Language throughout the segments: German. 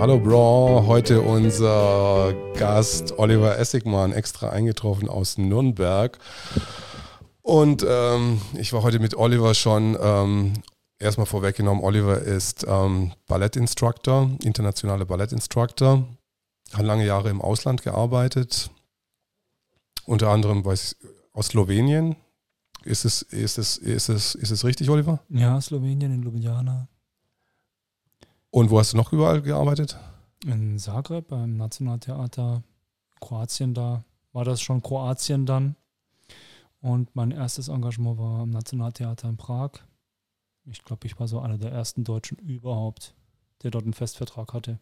Hallo Bro, heute unser Gast Oliver Essigmann, extra eingetroffen aus Nürnberg. Und ähm, ich war heute mit Oliver schon, ähm, erstmal vorweggenommen, Oliver ist ähm, Ballettinstructor, internationaler Ballettinstructor, hat lange Jahre im Ausland gearbeitet, unter anderem weiß ich, aus Slowenien. Ist es, ist, es, ist, es, ist es richtig, Oliver? Ja, Slowenien, in Ljubljana. Und wo hast du noch überall gearbeitet? In Zagreb, beim Nationaltheater, Kroatien da. War das schon Kroatien dann? Und mein erstes Engagement war am Nationaltheater in Prag. Ich glaube, ich war so einer der ersten Deutschen überhaupt, der dort einen Festvertrag hatte.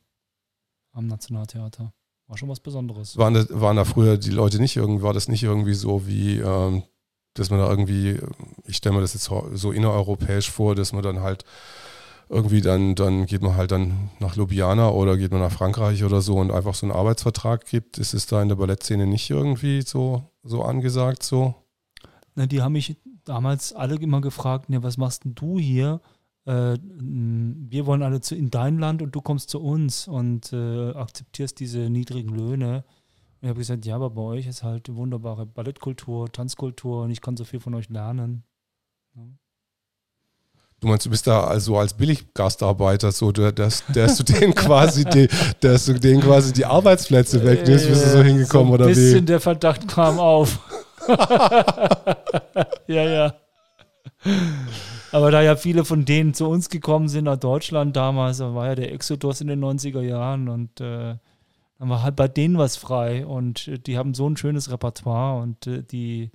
Am Nationaltheater. War schon was Besonderes. Waren da, waren da früher die Leute nicht irgendwie, war das nicht irgendwie so wie, ähm, dass man da irgendwie, ich stelle mir das jetzt so innereuropäisch vor, dass man dann halt irgendwie dann, dann geht man halt dann nach Ljubljana oder geht man nach Frankreich oder so und einfach so einen Arbeitsvertrag gibt. Ist es da in der Ballettszene nicht irgendwie so, so angesagt so? Na, die haben mich damals alle immer gefragt, ne, was machst denn du hier? Äh, wir wollen alle zu, in dein Land und du kommst zu uns und äh, akzeptierst diese niedrigen Löhne. Und ich habe gesagt, ja, aber bei euch ist halt wunderbare Ballettkultur, Tanzkultur und ich kann so viel von euch lernen. Du meinst, du bist da also als Billiggastarbeiter so, dass, dass du denen quasi die, dass du denen quasi die Arbeitsplätze wegnimmst, bist du so hingekommen so ein oder wie? Ein bisschen der Verdacht kam auf. ja, ja. Aber da ja viele von denen zu uns gekommen sind, nach Deutschland damals, da war ja der Exodus in den 90er Jahren und äh, dann war halt bei denen was frei und äh, die haben so ein schönes Repertoire und äh, die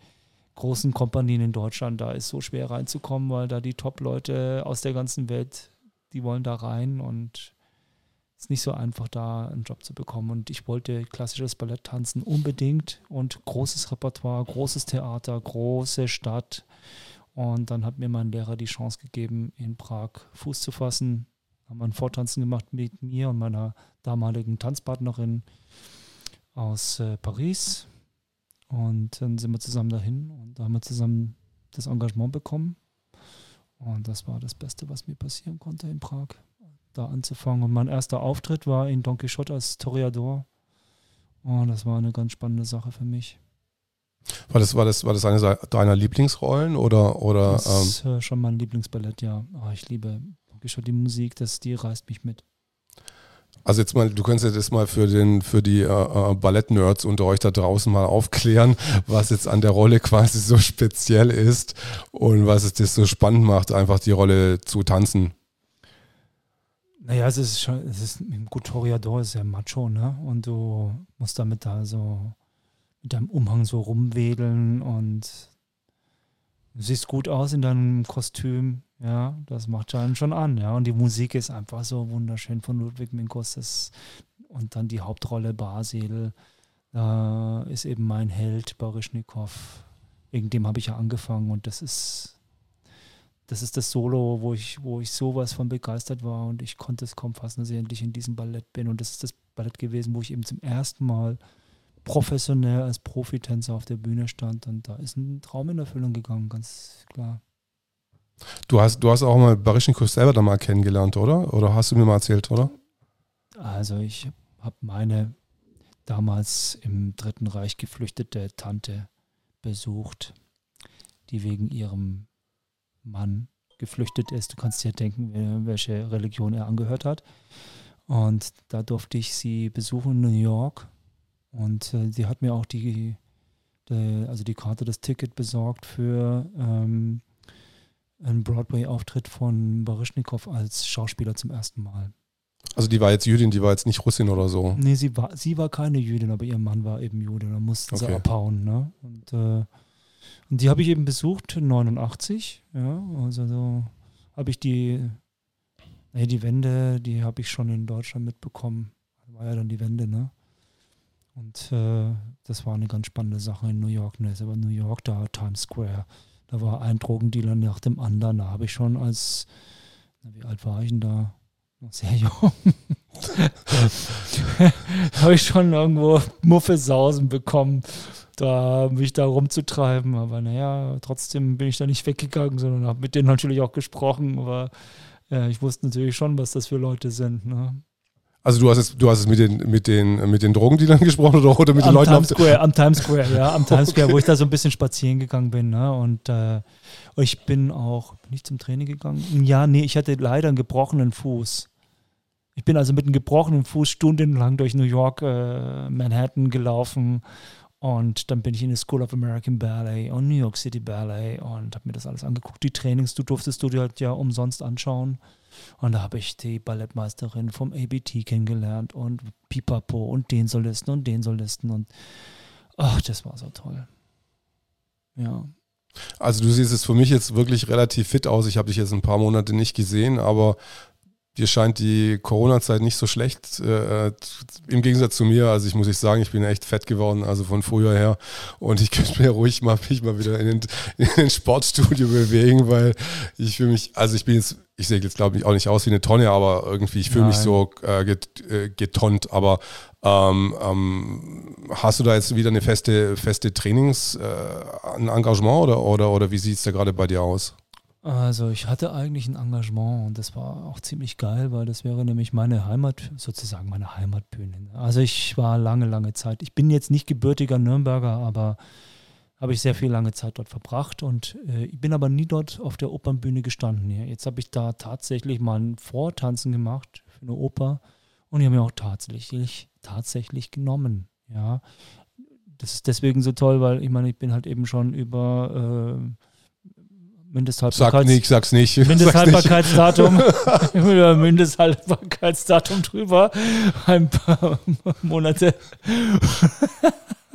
großen Kompanien in Deutschland, da ist so schwer reinzukommen, weil da die Top-Leute aus der ganzen Welt, die wollen da rein und ist nicht so einfach, da einen Job zu bekommen. Und ich wollte klassisches Ballett tanzen unbedingt und großes Repertoire, großes Theater, große Stadt. Und dann hat mir mein Lehrer die Chance gegeben, in Prag Fuß zu fassen. Haben wir ein Vortanzen gemacht mit mir und meiner damaligen Tanzpartnerin aus äh, Paris. Und dann sind wir zusammen dahin und da haben wir zusammen das Engagement bekommen. Und das war das Beste, was mir passieren konnte in Prag da anzufangen. Und mein erster Auftritt war in Don Quixote als Toreador. Und das war eine ganz spannende Sache für mich. War das, war das, war das eine deiner Lieblingsrollen oder? oder das ist ähm? schon mein Lieblingsballett, ja. Oh, ich liebe Don Quixote, die Musik, das, die reißt mich mit. Also jetzt mal, du könntest jetzt mal für den für die äh, äh Ballett-Nerds unter euch da draußen mal aufklären, was jetzt an der Rolle quasi so speziell ist und was es das so spannend macht, einfach die Rolle zu tanzen. Naja, es ist schon, es ist im Gutoriador ist ja macho, ne? Und du musst damit da so mit deinem Umhang so rumwedeln und siehst gut aus in deinem Kostüm, ja, das macht einen schon an, ja. Und die Musik ist einfach so wunderschön von Ludwig Minkus. Und dann die Hauptrolle Basil, da ist eben mein Held Baryschnikow. Wegen dem habe ich ja angefangen und das ist das ist das Solo, wo ich, wo ich sowas von begeistert war und ich konnte es kaum fassen, dass ich endlich in diesem Ballett bin. Und das ist das Ballett gewesen, wo ich eben zum ersten Mal professionell als Profitänzer auf der Bühne stand. Und da ist ein Traum in Erfüllung gegangen, ganz klar. Du hast, du hast auch mal Baryshnikov selber da mal kennengelernt, oder? Oder hast du mir mal erzählt, oder? Also ich habe meine damals im Dritten Reich geflüchtete Tante besucht, die wegen ihrem Mann geflüchtet ist. Du kannst dir denken, welche Religion er angehört hat. Und da durfte ich sie besuchen in New York. Und äh, sie hat mir auch die, die, also die Karte, das Ticket besorgt für ähm, einen Broadway-Auftritt von Baryshnikov als Schauspieler zum ersten Mal. Also die war jetzt Jüdin, die war jetzt nicht Russin oder so? Nee, sie war, sie war keine Jüdin, aber ihr Mann war eben Jude. Da mussten okay. sie abhauen. Ne? Und äh, und die habe ich eben besucht, 89. Ja, also so habe ich die, nee, die Wende, die habe ich schon in Deutschland mitbekommen. War ja dann die Wende, ne? Und äh, das war eine ganz spannende Sache in New York. Ne? Aber New York, da Times Square, da war ein Drogendealer nach dem anderen. Da habe ich schon als, wie alt war ich denn da? Sehr jung. habe ich schon irgendwo Muffesausen bekommen da mich da rumzutreiben. Aber naja, trotzdem bin ich da nicht weggegangen, sondern habe mit denen natürlich auch gesprochen. Aber äh, ich wusste natürlich schon, was das für Leute sind. Ne? Also du hast es, du hast es mit den, mit den, mit den Drogendealern gesprochen oder, oder mit am den Leuten Times Square, am Times Square, ja, am Times Square, wo ich da so ein bisschen spazieren gegangen bin. Ne? Und äh, ich bin auch nicht zum Training gegangen. Ja, nee, ich hatte leider einen gebrochenen Fuß. Ich bin also mit einem gebrochenen Fuß stundenlang durch New York, äh, Manhattan gelaufen. Und dann bin ich in die School of American Ballet und New York City Ballet und habe mir das alles angeguckt. Die Trainings, du durftest du dir halt ja umsonst anschauen. Und da habe ich die Ballettmeisterin vom ABT kennengelernt und Pipapo und den Solisten und den Solisten und ach, das war so toll. Ja. Also du siehst es für mich jetzt wirklich relativ fit aus. Ich habe dich jetzt ein paar Monate nicht gesehen, aber dir scheint die Corona-Zeit nicht so schlecht. Äh, Im Gegensatz zu mir, also ich muss ich sagen, ich bin echt fett geworden, also von früher her. Und ich könnte mir ruhig mal mich mal wieder in den, in den Sportstudio bewegen, weil ich fühle mich, also ich bin jetzt ich sehe jetzt glaube ich auch nicht aus wie eine Tonne, aber irgendwie, ich fühle mich so äh, get, äh, getont. Aber ähm, ähm, hast du da jetzt wieder eine feste, feste Trainings, äh, ein Engagement oder, oder, oder wie sieht es da gerade bei dir aus? Also ich hatte eigentlich ein Engagement und das war auch ziemlich geil, weil das wäre nämlich meine Heimat, sozusagen meine Heimatbühne. Also ich war lange, lange Zeit. Ich bin jetzt nicht gebürtiger Nürnberger, aber habe ich sehr viel lange Zeit dort verbracht und äh, ich bin aber nie dort auf der Opernbühne gestanden. Ja. Jetzt habe ich da tatsächlich mal ein Vortanzen gemacht für eine Oper und die haben mir auch tatsächlich, tatsächlich genommen. Ja. Das ist deswegen so toll, weil ich meine, ich bin halt eben schon über äh, Mindesthaltbarkeits Sag nicht, sag's nicht. Mindesthaltbarkeitsdatum, über Mindesthaltbarkeitsdatum drüber, ein paar Monate.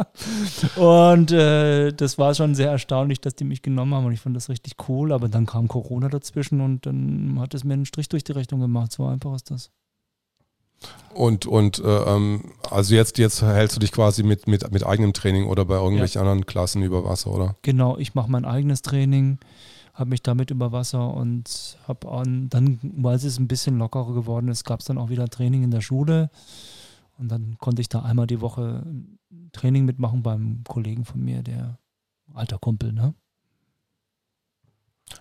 und äh, das war schon sehr erstaunlich, dass die mich genommen haben und ich fand das richtig cool. Aber dann kam Corona dazwischen und dann hat es mir einen Strich durch die Rechnung gemacht. So einfach ist das. Und, und äh, ähm, also jetzt, jetzt hältst du dich quasi mit, mit, mit eigenem Training oder bei irgendwelchen ja. anderen Klassen über Wasser, oder? Genau, ich mache mein eigenes Training, habe mich damit über Wasser und habe dann, weil es ein bisschen lockerer geworden ist, gab es dann auch wieder Training in der Schule. Und dann konnte ich da einmal die Woche Training mitmachen beim Kollegen von mir, der alter Kumpel, ne?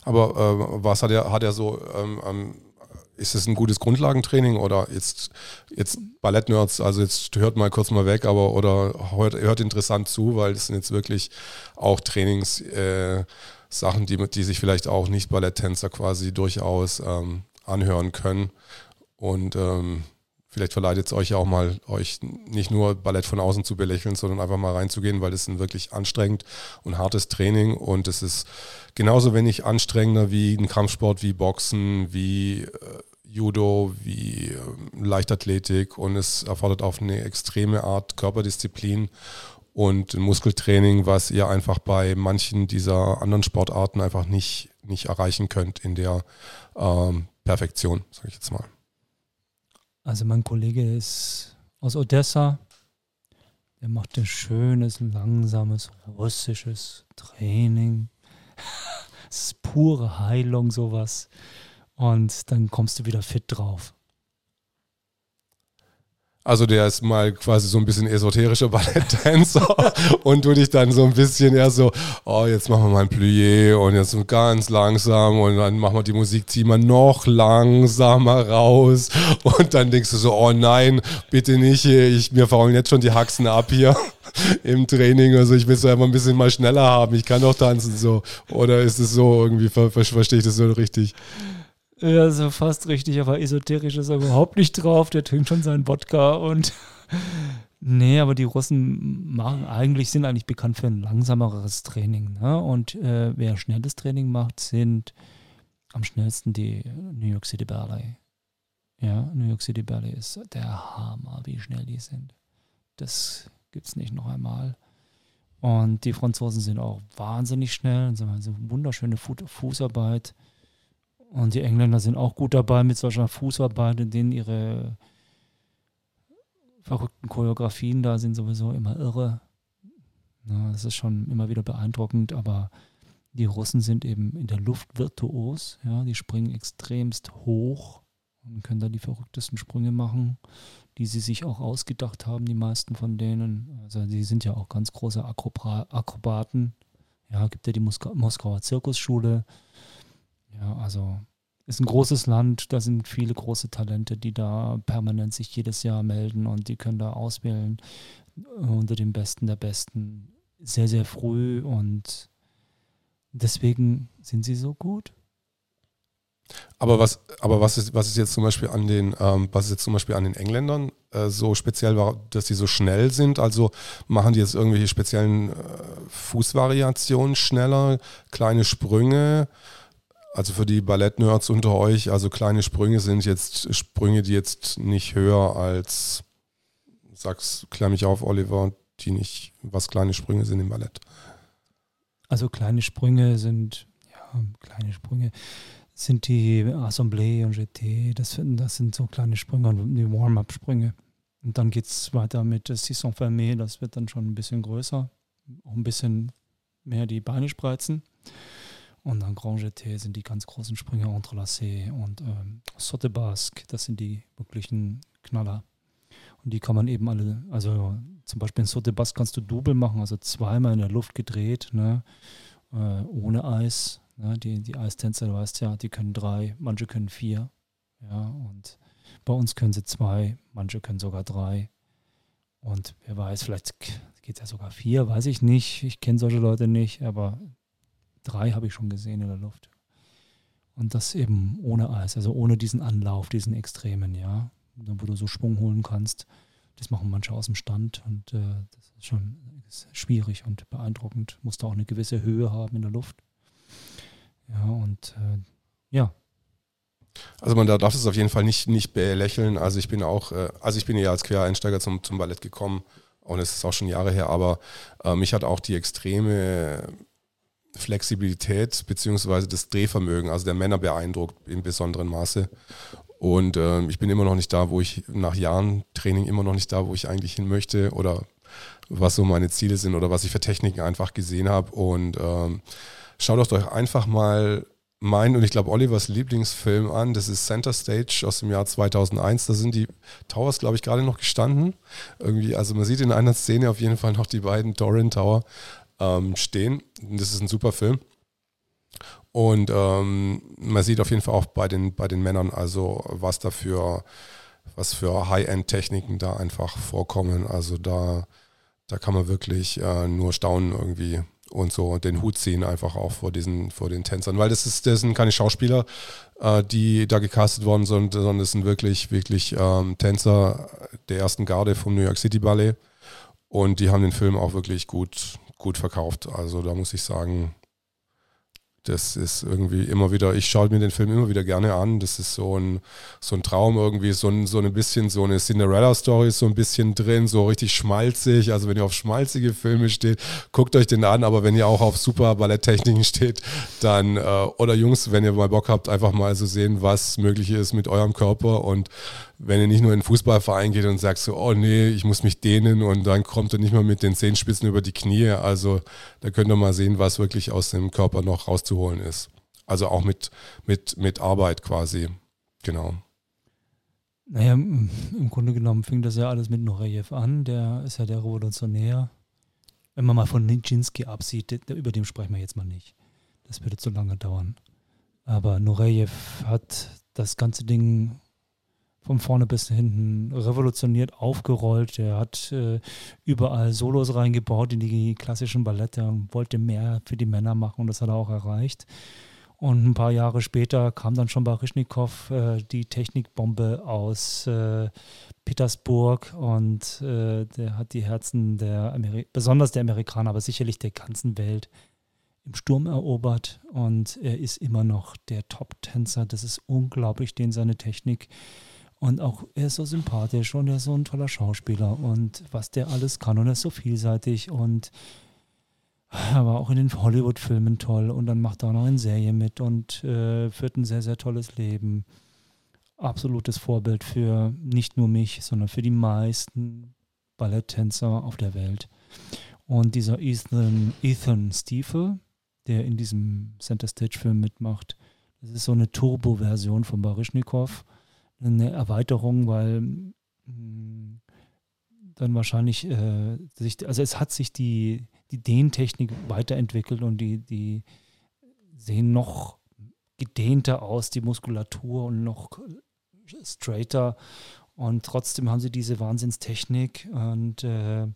Aber äh, was hat er, hat er so, ähm, ähm, ist es ein gutes Grundlagentraining oder jetzt, jetzt Ballettnerds, also jetzt hört mal kurz mal weg, aber oder hört, hört interessant zu, weil das sind jetzt wirklich auch Trainingssachen, äh, die, die sich vielleicht auch nicht Balletttänzer quasi durchaus ähm, anhören können. Und ähm, vielleicht verleitet es euch ja auch mal, euch nicht nur Ballett von außen zu belächeln, sondern einfach mal reinzugehen, weil das ist ein wirklich anstrengend und hartes Training und es ist genauso wenig anstrengender wie ein Kampfsport, wie Boxen, wie äh, Judo, wie äh, Leichtathletik und es erfordert auch eine extreme Art Körperdisziplin und Muskeltraining, was ihr einfach bei manchen dieser anderen Sportarten einfach nicht, nicht erreichen könnt in der ähm, Perfektion, sage ich jetzt mal. Also mein Kollege ist aus Odessa. Der macht ein schönes, langsames, russisches Training. Es ist pure Heilung, sowas. Und dann kommst du wieder fit drauf. Also der ist mal quasi so ein bisschen esoterischer Balletttänzer und du dich dann so ein bisschen eher so, oh, jetzt machen wir mal ein Plié und jetzt ganz langsam und dann machen wir die Musik, ziehen wir noch langsamer raus und dann denkst du so, oh nein, bitte nicht, ich, mir faulen jetzt schon die Haxen ab hier im Training, also ich will es einfach ein bisschen mal schneller haben, ich kann doch tanzen so. Oder ist es so irgendwie, ver verstehe ich das so richtig? Ja, so fast richtig, aber esoterisch ist er überhaupt nicht drauf. Der trinkt schon seinen Wodka und. nee, aber die Russen machen eigentlich, sind eigentlich bekannt für ein langsameres Training. Ne? Und äh, wer schnelles Training macht, sind am schnellsten die New York City Ballet. Ja, New York City Ballet ist der Hammer, wie schnell die sind. Das gibt es nicht noch einmal. Und die Franzosen sind auch wahnsinnig schnell, also wunderschöne Fußarbeit. Und die Engländer sind auch gut dabei mit solcher Fußarbeit, in denen ihre verrückten Choreografien da sind sowieso immer irre. Ja, das ist schon immer wieder beeindruckend, aber die Russen sind eben in der Luft virtuos. Ja, die springen extremst hoch und können da die verrücktesten Sprünge machen, die sie sich auch ausgedacht haben, die meisten von denen. Also die sind ja auch ganz große Akrobaten. Ja, gibt ja die Moskauer Zirkusschule. Ja, also ist ein großes Land, da sind viele große Talente, die da permanent sich jedes Jahr melden und die können da auswählen unter den Besten der Besten sehr, sehr früh und deswegen sind sie so gut. Aber was, aber was ist, was ist jetzt zum Beispiel an den, ähm, was ist jetzt zum Beispiel an den Engländern äh, so speziell dass die so schnell sind? Also machen die jetzt irgendwelche speziellen äh, Fußvariationen schneller, kleine Sprünge? Also für die Ballettnerds unter euch, also kleine Sprünge sind jetzt Sprünge, die jetzt nicht höher als, sag's, klär mich auf, Oliver, die nicht, was kleine Sprünge sind im Ballett. Also kleine Sprünge sind, ja, kleine Sprünge sind die Assemblée und GT, das, das sind so kleine Sprünge und die Warm-up-Sprünge. Und dann geht es weiter mit Saison Fermé, das wird dann schon ein bisschen größer, auch ein bisschen mehr die Beine spreizen. Und dann Grand GT sind die ganz großen Sprünge, Entrelacé und ähm, Sotte Basque, das sind die wirklichen Knaller. Und die kann man eben alle, also zum Beispiel in Sotte Basque kannst du Double machen, also zweimal in der Luft gedreht, ne, äh, ohne Eis Ne? Die, die Eistänzer, du weißt ja, die können drei, manche können vier. Ja, und bei uns können sie zwei, manche können sogar drei. Und wer weiß, vielleicht geht es ja sogar vier, weiß ich nicht. Ich kenne solche Leute nicht, aber drei habe ich schon gesehen in der Luft. Und das eben ohne Eis, also ohne diesen Anlauf, diesen Extremen, ja, wo du so Schwung holen kannst. Das machen manche aus dem Stand und äh, das ist schon ist schwierig und beeindruckend. Musst du auch eine gewisse Höhe haben in der Luft. Ja, und äh, ja. Also man darf es auf jeden Fall nicht, nicht belächeln. Also ich bin auch, äh, also ich bin ja als Quereinsteiger zum, zum Ballett gekommen und es ist auch schon Jahre her, aber äh, mich hat auch die extreme Flexibilität beziehungsweise das Drehvermögen, also der Männer beeindruckt in besonderem Maße. Und äh, ich bin immer noch nicht da, wo ich nach Jahren Training immer noch nicht da, wo ich eigentlich hin möchte oder was so meine Ziele sind oder was ich für Techniken einfach gesehen habe. Und ähm, Schaut euch einfach mal mein und ich glaube Olivers Lieblingsfilm an. Das ist Center Stage aus dem Jahr 2001. Da sind die Towers, glaube ich, gerade noch gestanden. Irgendwie, also man sieht in einer Szene auf jeden Fall noch die beiden Doran Tower ähm, stehen. Das ist ein super Film. Und ähm, man sieht auf jeden Fall auch bei den, bei den Männern, also was da für, was für High-End-Techniken da einfach vorkommen. Also da, da kann man wirklich äh, nur staunen irgendwie und so den Hut ziehen einfach auch vor diesen, vor den Tänzern. Weil das ist, das sind keine Schauspieler, äh, die da gecastet worden sind, sondern das sind wirklich, wirklich ähm, Tänzer der ersten Garde vom New York City Ballet. Und die haben den Film auch wirklich gut, gut verkauft. Also da muss ich sagen, das ist irgendwie immer wieder, ich schaue mir den Film immer wieder gerne an. Das ist so ein, so ein Traum irgendwie, so ein, so ein bisschen so eine Cinderella-Story ist so ein bisschen drin, so richtig schmalzig. Also wenn ihr auf schmalzige Filme steht, guckt euch den an. Aber wenn ihr auch auf super Balletttechniken steht, dann, äh, oder Jungs, wenn ihr mal Bock habt, einfach mal so sehen, was möglich ist mit eurem Körper und wenn ihr nicht nur in den Fußballverein geht und sagt so, oh nee, ich muss mich dehnen und dann kommt ihr nicht mal mit den Zehenspitzen über die Knie. Also da könnt ihr mal sehen, was wirklich aus dem Körper noch rauszuholen ist. Also auch mit, mit, mit Arbeit quasi. Genau. Naja, im Grunde genommen fing das ja alles mit Nureyev an. Der ist ja der Revolutionär. Wenn man mal von Nijinsky absieht, über den sprechen wir jetzt mal nicht. Das würde zu lange dauern. Aber Nureyev hat das ganze Ding von vorne bis hinten revolutioniert aufgerollt. Er hat äh, überall Solos reingebaut in die klassischen Ballette und wollte mehr für die Männer machen und das hat er auch erreicht. Und ein paar Jahre später kam dann schon Baryschnikow äh, die Technikbombe aus äh, Petersburg und äh, der hat die Herzen der Ameri besonders der Amerikaner, aber sicherlich der ganzen Welt im Sturm erobert und er ist immer noch der Top-Tänzer. Das ist unglaublich, den seine Technik und auch er ist so sympathisch und er ist so ein toller Schauspieler und was der alles kann und er ist so vielseitig und er war auch in den Hollywood-Filmen toll und dann macht er auch noch in Serien mit und äh, führt ein sehr, sehr tolles Leben. Absolutes Vorbild für nicht nur mich, sondern für die meisten Balletttänzer auf der Welt. Und dieser Ethan, Ethan Stiefel, der in diesem Center Stage Film mitmacht, das ist so eine Turbo-Version von Baryshnikov eine Erweiterung, weil mm, dann wahrscheinlich äh, sich, also es hat sich die, die Dehntechnik weiterentwickelt und die, die sehen noch gedehnter aus, die Muskulatur und noch straighter. Und trotzdem haben sie diese Wahnsinnstechnik und äh,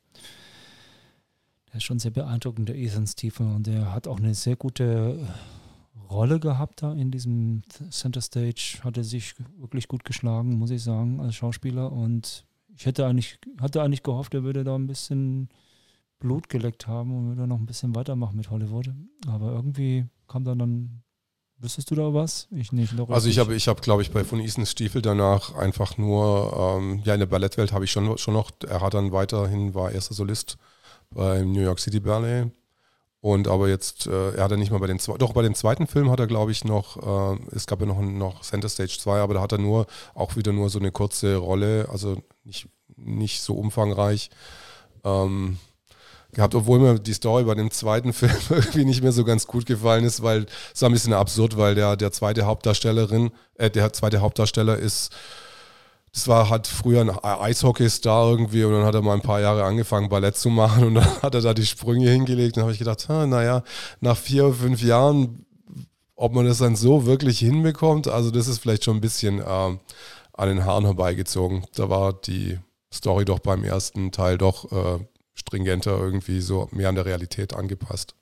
der ist schon sehr beeindruckend, der Ethan Stiefel. Und der hat auch eine sehr gute Rolle gehabt da in diesem Center Stage. Hat er sich wirklich gut geschlagen, muss ich sagen, als Schauspieler. Und ich hätte eigentlich, hatte eigentlich gehofft, er würde da ein bisschen Blut geleckt haben und würde noch ein bisschen weitermachen mit Hollywood. Aber irgendwie kam dann dann Wüsstest du da was? Ich nicht. Also ich habe, ich habe, glaube ich, bei von Ethan Stiefel danach einfach nur, ähm, ja, in der Ballettwelt habe ich schon, schon noch, er hat dann weiterhin, war erster Solist beim New York City Ballet. Und aber jetzt, äh, er hat ja nicht mal bei den, doch bei dem zweiten Film hat er, glaube ich, noch, äh, es gab ja noch, noch Center Stage 2, aber da hat er nur, auch wieder nur so eine kurze Rolle, also nicht, nicht so umfangreich. Ähm, gehabt, obwohl mir die Story bei dem zweiten Film irgendwie nicht mehr so ganz gut gefallen ist, weil es war ein bisschen absurd, weil der, der zweite Hauptdarstellerin, äh, der zweite Hauptdarsteller ist das war halt früher ein Eishockey-Star irgendwie und dann hat er mal ein paar Jahre angefangen, Ballett zu machen und dann hat er da die Sprünge hingelegt. Und habe ich gedacht, naja, nach vier, fünf Jahren, ob man das dann so wirklich hinbekommt, also das ist vielleicht schon ein bisschen äh, an den Haaren herbeigezogen. Da war die Story doch beim ersten Teil doch äh, stringenter irgendwie so mehr an der Realität angepasst.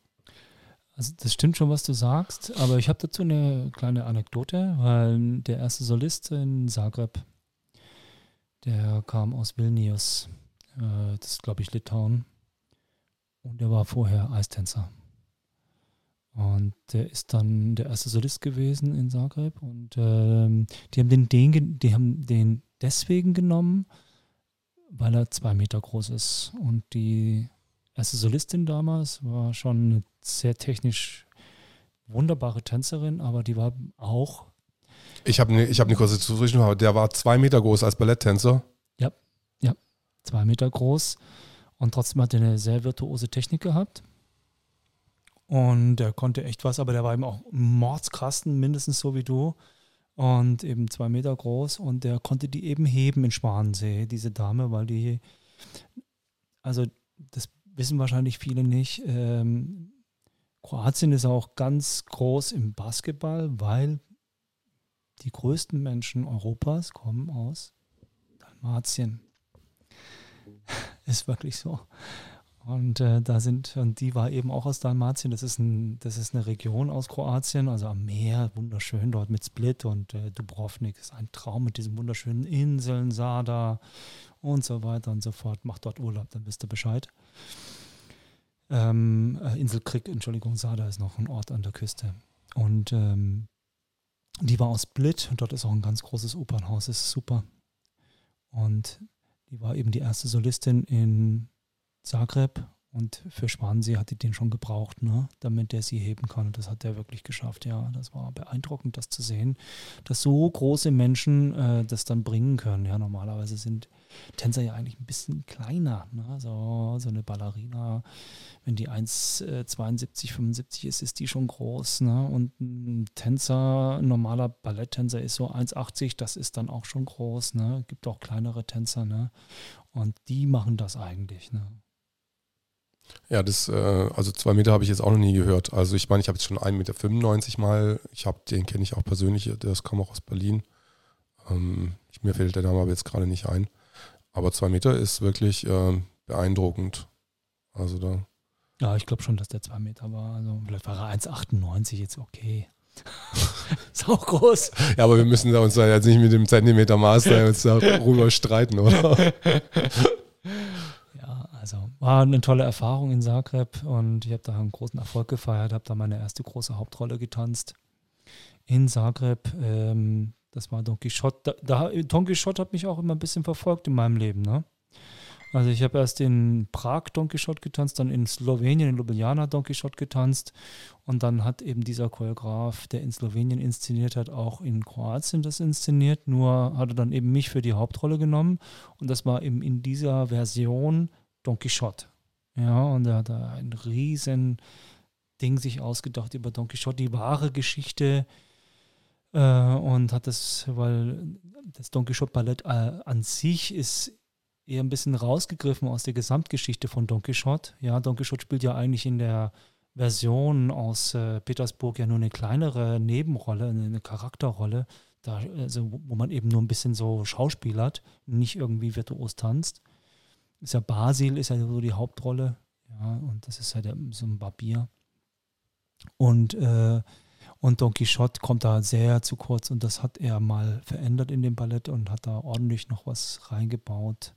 Also das stimmt schon, was du sagst, aber ich habe dazu eine kleine Anekdote, weil der erste Solist in Zagreb, der kam aus Vilnius. Äh, das ist, glaube ich, Litauen. Und der war vorher Eistänzer. Und der ist dann der erste Solist gewesen in Zagreb. Und ähm, die haben den, den, die haben den deswegen genommen, weil er zwei Meter groß ist. Und die erste Solistin damals war schon eine sehr technisch wunderbare Tänzerin, aber die war auch ich habe eine hab ne kurze Zwischenfrage. Der war zwei Meter groß als Balletttänzer. Ja, ja, zwei Meter groß. Und trotzdem hat er eine sehr virtuose Technik gehabt. Und er konnte echt was, aber der war eben auch Mordskasten, mindestens so wie du. Und eben zwei Meter groß. Und der konnte die eben heben in Schwanensee, diese Dame, weil die, also das wissen wahrscheinlich viele nicht. Ähm, Kroatien ist auch ganz groß im Basketball, weil die größten Menschen Europas kommen aus Dalmatien. Ist wirklich so. Und äh, da sind, und die war eben auch aus Dalmatien. Das ist, ein, das ist eine Region aus Kroatien, also am Meer, wunderschön dort mit Split und äh, Dubrovnik. Ist ein Traum mit diesen wunderschönen Inseln, Sada und so weiter und so fort. Macht dort Urlaub, dann wisst ihr Bescheid. Ähm, äh, Insel Krieg, Entschuldigung, Sada ist noch ein Ort an der Küste. Und ähm, die war aus Split und dort ist auch ein ganz großes Opernhaus, ist super. Und die war eben die erste Solistin in Zagreb und für Schwansee hat die den schon gebraucht, ne, damit der sie heben kann. Und das hat der wirklich geschafft. Ja, das war beeindruckend, das zu sehen, dass so große Menschen äh, das dann bringen können. Ja, normalerweise sind Tänzer ja eigentlich ein bisschen kleiner. Ne? So, so eine Ballerina, wenn die 1,72, 75 äh, ist, ist die schon groß. Ne? Und ein Tänzer, ein normaler Balletttänzer ist so 1,80, das ist dann auch schon groß. Ne? Gibt auch kleinere Tänzer. Ne? Und die machen das eigentlich. Ne? Ja, das, äh, also zwei Meter habe ich jetzt auch noch nie gehört. Also ich meine, ich habe jetzt schon 1,95 Meter mal. Ich habe, den kenne ich auch persönlich, das kam auch aus Berlin. Ähm, mir fällt der Name aber jetzt gerade nicht ein. Aber zwei Meter ist wirklich äh, beeindruckend. Also da. Ja, ich glaube schon, dass der zwei Meter war. Also vielleicht war er 1,98 jetzt okay. ist auch groß. Ja, aber wir müssen uns da jetzt nicht mit dem Zentimetermaß uns darüber streiten, oder? Also war eine tolle Erfahrung in Zagreb und ich habe da einen großen Erfolg gefeiert, habe da meine erste große Hauptrolle getanzt in Zagreb. Ähm, das war Don Quixote. Da, da, Don Quixote hat mich auch immer ein bisschen verfolgt in meinem Leben. Ne? Also ich habe erst in Prag Don Quixote getanzt, dann in Slowenien, in Ljubljana Don Quixote getanzt und dann hat eben dieser Choreograf, der in Slowenien inszeniert hat, auch in Kroatien das inszeniert, nur hat er dann eben mich für die Hauptrolle genommen und das war eben in dieser Version Don Quixote. Ja, und er hat da ein riesen Ding sich ausgedacht über Don Quixote, die wahre Geschichte äh, und hat das, weil das Don Quixote Ballett äh, an sich ist eher ein bisschen rausgegriffen aus der Gesamtgeschichte von Don Quixote. Ja, Don Quixote spielt ja eigentlich in der Version aus äh, Petersburg ja nur eine kleinere Nebenrolle, eine Charakterrolle, da, also, wo man eben nur ein bisschen so schauspielert, nicht irgendwie virtuos tanzt. Ist ja Basil, ist ja so die Hauptrolle. Ja, und das ist ja der, so ein Barbier. Und, äh, und Don Quixote kommt da sehr zu kurz und das hat er mal verändert in dem Ballett und hat da ordentlich noch was reingebaut.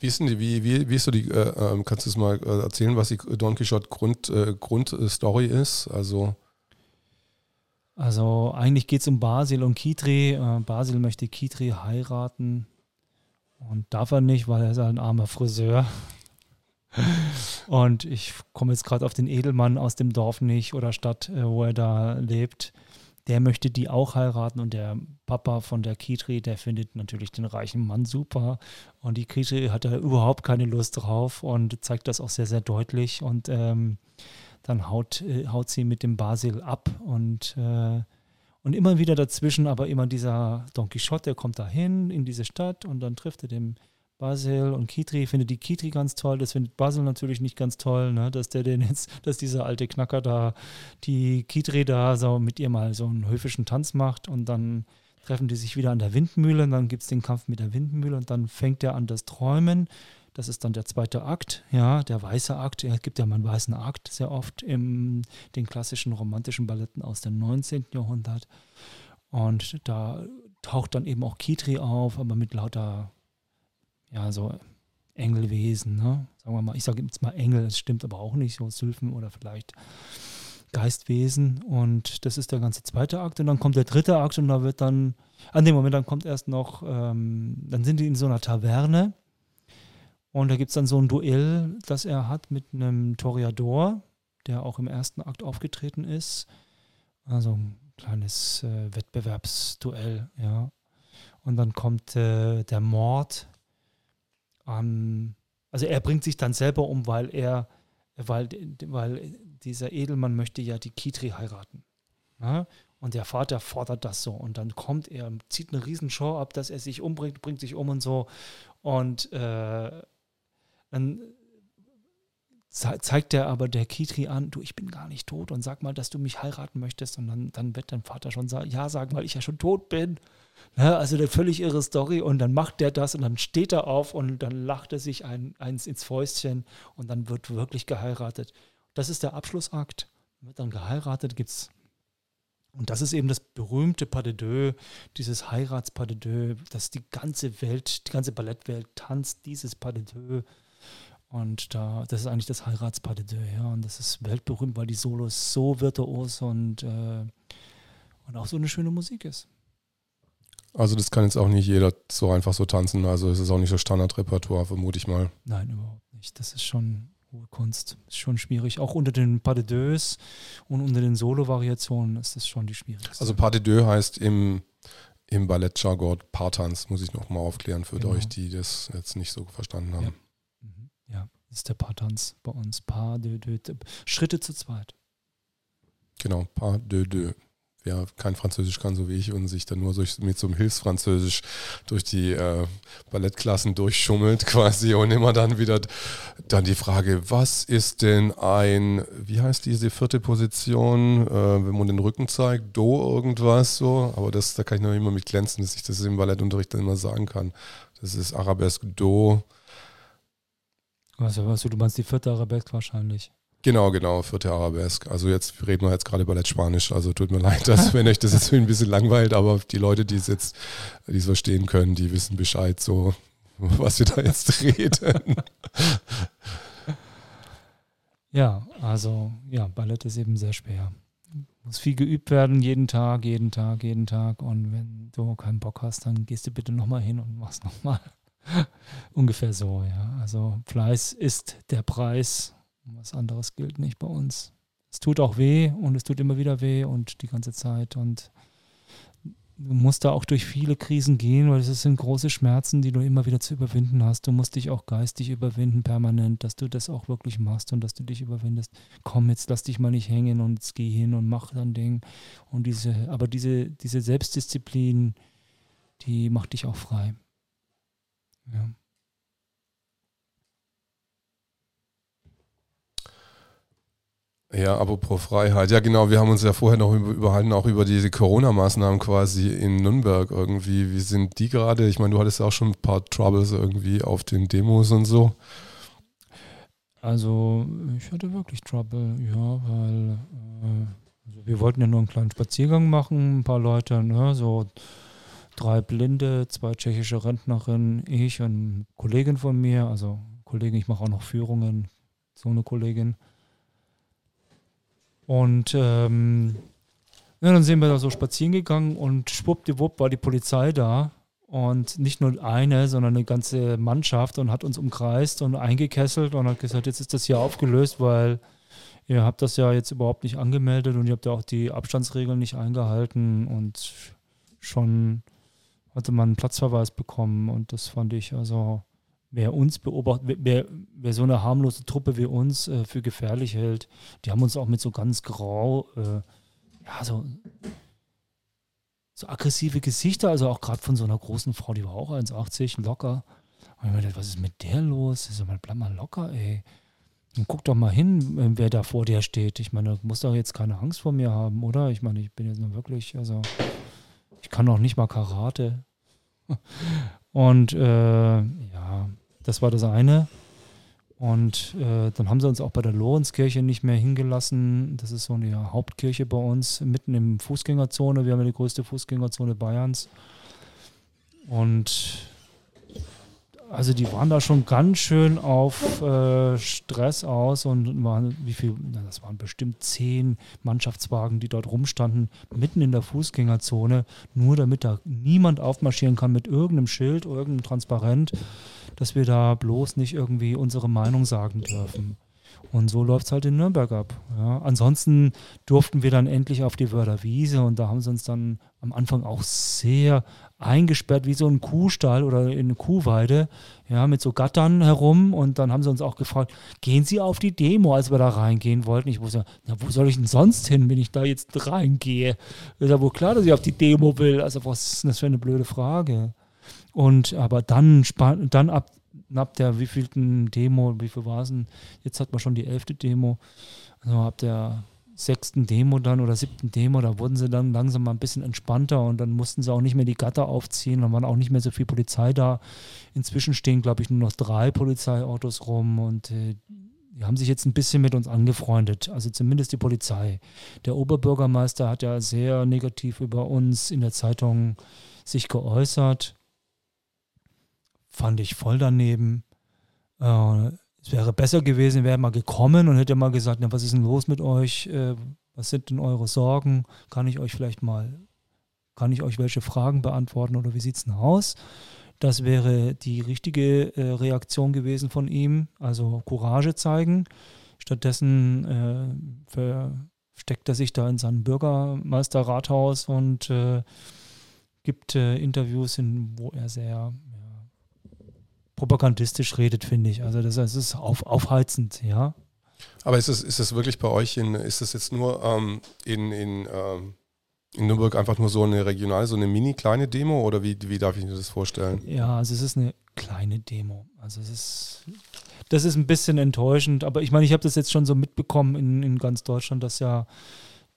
Wie ist denn die, wie, wie, wie ist so die, äh, ähm, kannst du es mal äh, erzählen, was die Don Quixote Grund, äh, Grundstory ist? Also. Also eigentlich geht es um Basil und Kitri. Äh, Basil möchte Kitri heiraten und darf er nicht, weil er ist ein armer Friseur. und ich komme jetzt gerade auf den Edelmann aus dem Dorf nicht oder Stadt, äh, wo er da lebt. Der möchte die auch heiraten und der Papa von der Kitri, der findet natürlich den reichen Mann super. Und die Kitri hat da überhaupt keine Lust drauf und zeigt das auch sehr, sehr deutlich. Und ähm, dann haut, äh, haut sie mit dem Basil ab und, äh, und immer wieder dazwischen, aber immer dieser Don Quixote, der kommt da hin in diese Stadt und dann trifft er den Basil und Kitri, findet die Kitri ganz toll, das findet Basil natürlich nicht ganz toll, ne, dass der denn jetzt, dass dieser alte Knacker da die Kitri da so mit ihr mal so einen höfischen Tanz macht und dann treffen die sich wieder an der Windmühle und dann gibt es den Kampf mit der Windmühle und dann fängt er an das Träumen das ist dann der zweite Akt, ja, der weiße Akt. Es gibt ja mal einen weißen Akt sehr oft in den klassischen romantischen Balletten aus dem 19. Jahrhundert. Und da taucht dann eben auch Kitri auf, aber mit lauter, ja, so Engelwesen, ne? Sagen wir mal, ich sage jetzt mal Engel, das stimmt aber auch nicht, so Sylphen oder vielleicht Geistwesen. Und das ist der ganze zweite Akt. Und dann kommt der dritte Akt und da wird dann, an dem Moment, dann kommt erst noch, ähm, dann sind die in so einer Taverne und da gibt es dann so ein Duell, das er hat mit einem Toreador, der auch im ersten Akt aufgetreten ist. Also ein kleines äh, Wettbewerbsduell, ja. Und dann kommt äh, der Mord an. Also er bringt sich dann selber um, weil er, weil, weil dieser Edelmann möchte ja die Kitri heiraten. Ja? Und der Vater fordert das so. Und dann kommt er, zieht eine Riesenshow ab, dass er sich umbringt, bringt sich um und so. Und äh, dann zeigt er aber der Kitri an, du, ich bin gar nicht tot und sag mal, dass du mich heiraten möchtest. Und dann, dann wird dein Vater schon sagen, ja, sag mal, ich ja schon tot bin. Ne? Also eine völlig irre Story. Und dann macht der das und dann steht er auf und dann lacht er sich ein, eins ins Fäustchen und dann wird wirklich geheiratet. Das ist der Abschlussakt. Wird dann geheiratet, gibt's und das ist eben das berühmte Pas de Deux, dieses Heiratspas de Deux, dass die ganze Welt, die ganze Ballettwelt tanzt dieses Pas de Deux und da, das ist eigentlich das Heiratspas de deux, ja. Und das ist weltberühmt, weil die Solos so virtuos und, äh, und auch so eine schöne Musik ist. Also das kann jetzt auch nicht jeder so einfach so tanzen. Also es ist auch nicht so Standardrepertoire, vermute ich mal. Nein, überhaupt nicht. Das ist schon hohe Kunst. Ist schon schwierig. Auch unter den Pas de deux und unter den Solo-Variationen ist das schon die schwierigste. Also Pas de deux heißt im, im Ballett-Jargon Paartanz, muss ich nochmal aufklären für genau. euch, die das jetzt nicht so verstanden haben. Ja. Ja, das ist der Paartanz bei uns. Paar, deux, deux, Schritte zu zweit. Genau, Pas de deux. Wer kein Französisch kann, so wie ich, und sich dann nur durch, mit so einem Hilfsfranzösisch durch die äh, Ballettklassen durchschummelt quasi und immer dann wieder dann die Frage, was ist denn ein, wie heißt diese vierte Position, äh, wenn man den Rücken zeigt, Do irgendwas so, aber das, da kann ich noch immer mit glänzen, dass ich das im Ballettunterricht dann immer sagen kann. Das ist Arabesque Do, also, also du meinst die vierte Arabesk wahrscheinlich. Genau, genau, vierte Arabesk. Also jetzt reden wir jetzt gerade Ballett Spanisch, also tut mir leid, dass, wenn euch das jetzt ein bisschen langweilt, aber die Leute, die es jetzt, die es verstehen können, die wissen Bescheid, so was wir da jetzt reden. Ja, also ja, Ballett ist eben sehr schwer. Muss viel geübt werden, jeden Tag, jeden Tag, jeden Tag. Und wenn du keinen Bock hast, dann gehst du bitte nochmal hin und machst nochmal. Ungefähr so, ja. Also Fleiß ist der Preis. Was anderes gilt nicht bei uns. Es tut auch weh und es tut immer wieder weh und die ganze Zeit. Und du musst da auch durch viele Krisen gehen, weil es sind große Schmerzen, die du immer wieder zu überwinden hast. Du musst dich auch geistig überwinden, permanent, dass du das auch wirklich machst und dass du dich überwindest. Komm, jetzt lass dich mal nicht hängen und jetzt geh hin und mach dein Ding. Und diese, aber diese, diese Selbstdisziplin, die macht dich auch frei. Ja. Ja, apropos Freiheit. Ja, genau. Wir haben uns ja vorher noch überhalten, auch über diese Corona-Maßnahmen quasi in Nürnberg irgendwie. Wie sind die gerade? Ich meine, du hattest ja auch schon ein paar Troubles irgendwie auf den Demos und so. Also, ich hatte wirklich Trouble, ja, weil äh, also wir wollten ja nur einen kleinen Spaziergang machen, ein paar Leute, ne, so drei Blinde, zwei tschechische Rentnerinnen, ich und eine Kollegin von mir, also Kollegin, ich mache auch noch Führungen, so eine Kollegin. Und ähm, ja, dann sind wir da so spazieren gegangen und schwuppdiwupp war die Polizei da. Und nicht nur eine, sondern eine ganze Mannschaft und hat uns umkreist und eingekesselt und hat gesagt, jetzt ist das hier aufgelöst, weil ihr habt das ja jetzt überhaupt nicht angemeldet und ihr habt ja auch die Abstandsregeln nicht eingehalten und schon hatte man einen Platzverweis bekommen und das fand ich also wer uns beobachtet, wer, wer so eine harmlose Truppe wie uns äh, für gefährlich hält, die haben uns auch mit so ganz grau, äh, ja, so, so aggressive Gesichter, also auch gerade von so einer großen Frau, die war auch 1,80, locker. Und ich mir gedacht, was ist mit der los? Ich so, mal, bleib mal locker, ey. Und guck doch mal hin, äh, wer da vor dir steht. Ich meine, du musst doch jetzt keine Angst vor mir haben, oder? Ich meine, ich bin jetzt nur wirklich, also, ich kann noch nicht mal Karate. Und äh, ja, das war das eine. Und äh, dann haben sie uns auch bei der Lorenskirche nicht mehr hingelassen. Das ist so eine Hauptkirche bei uns, mitten im Fußgängerzone. Wir haben ja die größte Fußgängerzone Bayerns. Und also die waren da schon ganz schön auf äh, Stress aus und waren, wie viel, na, das waren bestimmt zehn Mannschaftswagen, die dort rumstanden, mitten in der Fußgängerzone, nur damit da niemand aufmarschieren kann mit irgendeinem Schild, irgendeinem Transparent, dass wir da bloß nicht irgendwie unsere Meinung sagen dürfen. Und so läuft es halt in Nürnberg ab. Ja. Ansonsten durften wir dann endlich auf die Wörder Wiese und da haben sie uns dann am Anfang auch sehr eingesperrt, wie so ein Kuhstall oder in eine Kuhweide, ja, mit so Gattern herum. Und dann haben sie uns auch gefragt, gehen Sie auf die Demo, als wir da reingehen wollten. Ich wusste, na, wo soll ich denn sonst hin, wenn ich da jetzt reingehe? Ist ja wohl klar, dass ich auf die Demo will. Also, was ist denn das für eine blöde Frage? Und aber dann, dann ab ab der wievielten Demo, wie viel war es denn? Jetzt hat man schon die elfte Demo. Also ab der sechsten Demo dann oder siebten Demo, da wurden sie dann langsam mal ein bisschen entspannter und dann mussten sie auch nicht mehr die Gatter aufziehen, dann waren auch nicht mehr so viel Polizei da. Inzwischen stehen, glaube ich, nur noch drei Polizeiautos rum und äh, die haben sich jetzt ein bisschen mit uns angefreundet, also zumindest die Polizei. Der Oberbürgermeister hat ja sehr negativ über uns in der Zeitung sich geäußert fand ich voll daneben. Äh, es wäre besser gewesen, wäre mal gekommen und hätte mal gesagt, na, was ist denn los mit euch? Äh, was sind denn eure Sorgen? Kann ich euch vielleicht mal, kann ich euch welche Fragen beantworten oder wie sieht es denn aus? Das wäre die richtige äh, Reaktion gewesen von ihm, also Courage zeigen. Stattdessen äh, versteckt er sich da in seinem Bürgermeisterrathaus und äh, gibt äh, Interviews, in, wo er sehr propagandistisch redet, finde ich. Also das, das ist auf, aufheizend, ja. Aber ist es, ist es wirklich bei euch, in, ist es jetzt nur ähm, in, in, ähm, in Nürnberg einfach nur so eine regionale, so eine mini kleine Demo oder wie, wie darf ich mir das vorstellen? Ja, also es ist eine kleine Demo. Also es ist, das ist ein bisschen enttäuschend, aber ich meine, ich habe das jetzt schon so mitbekommen in, in ganz Deutschland, dass ja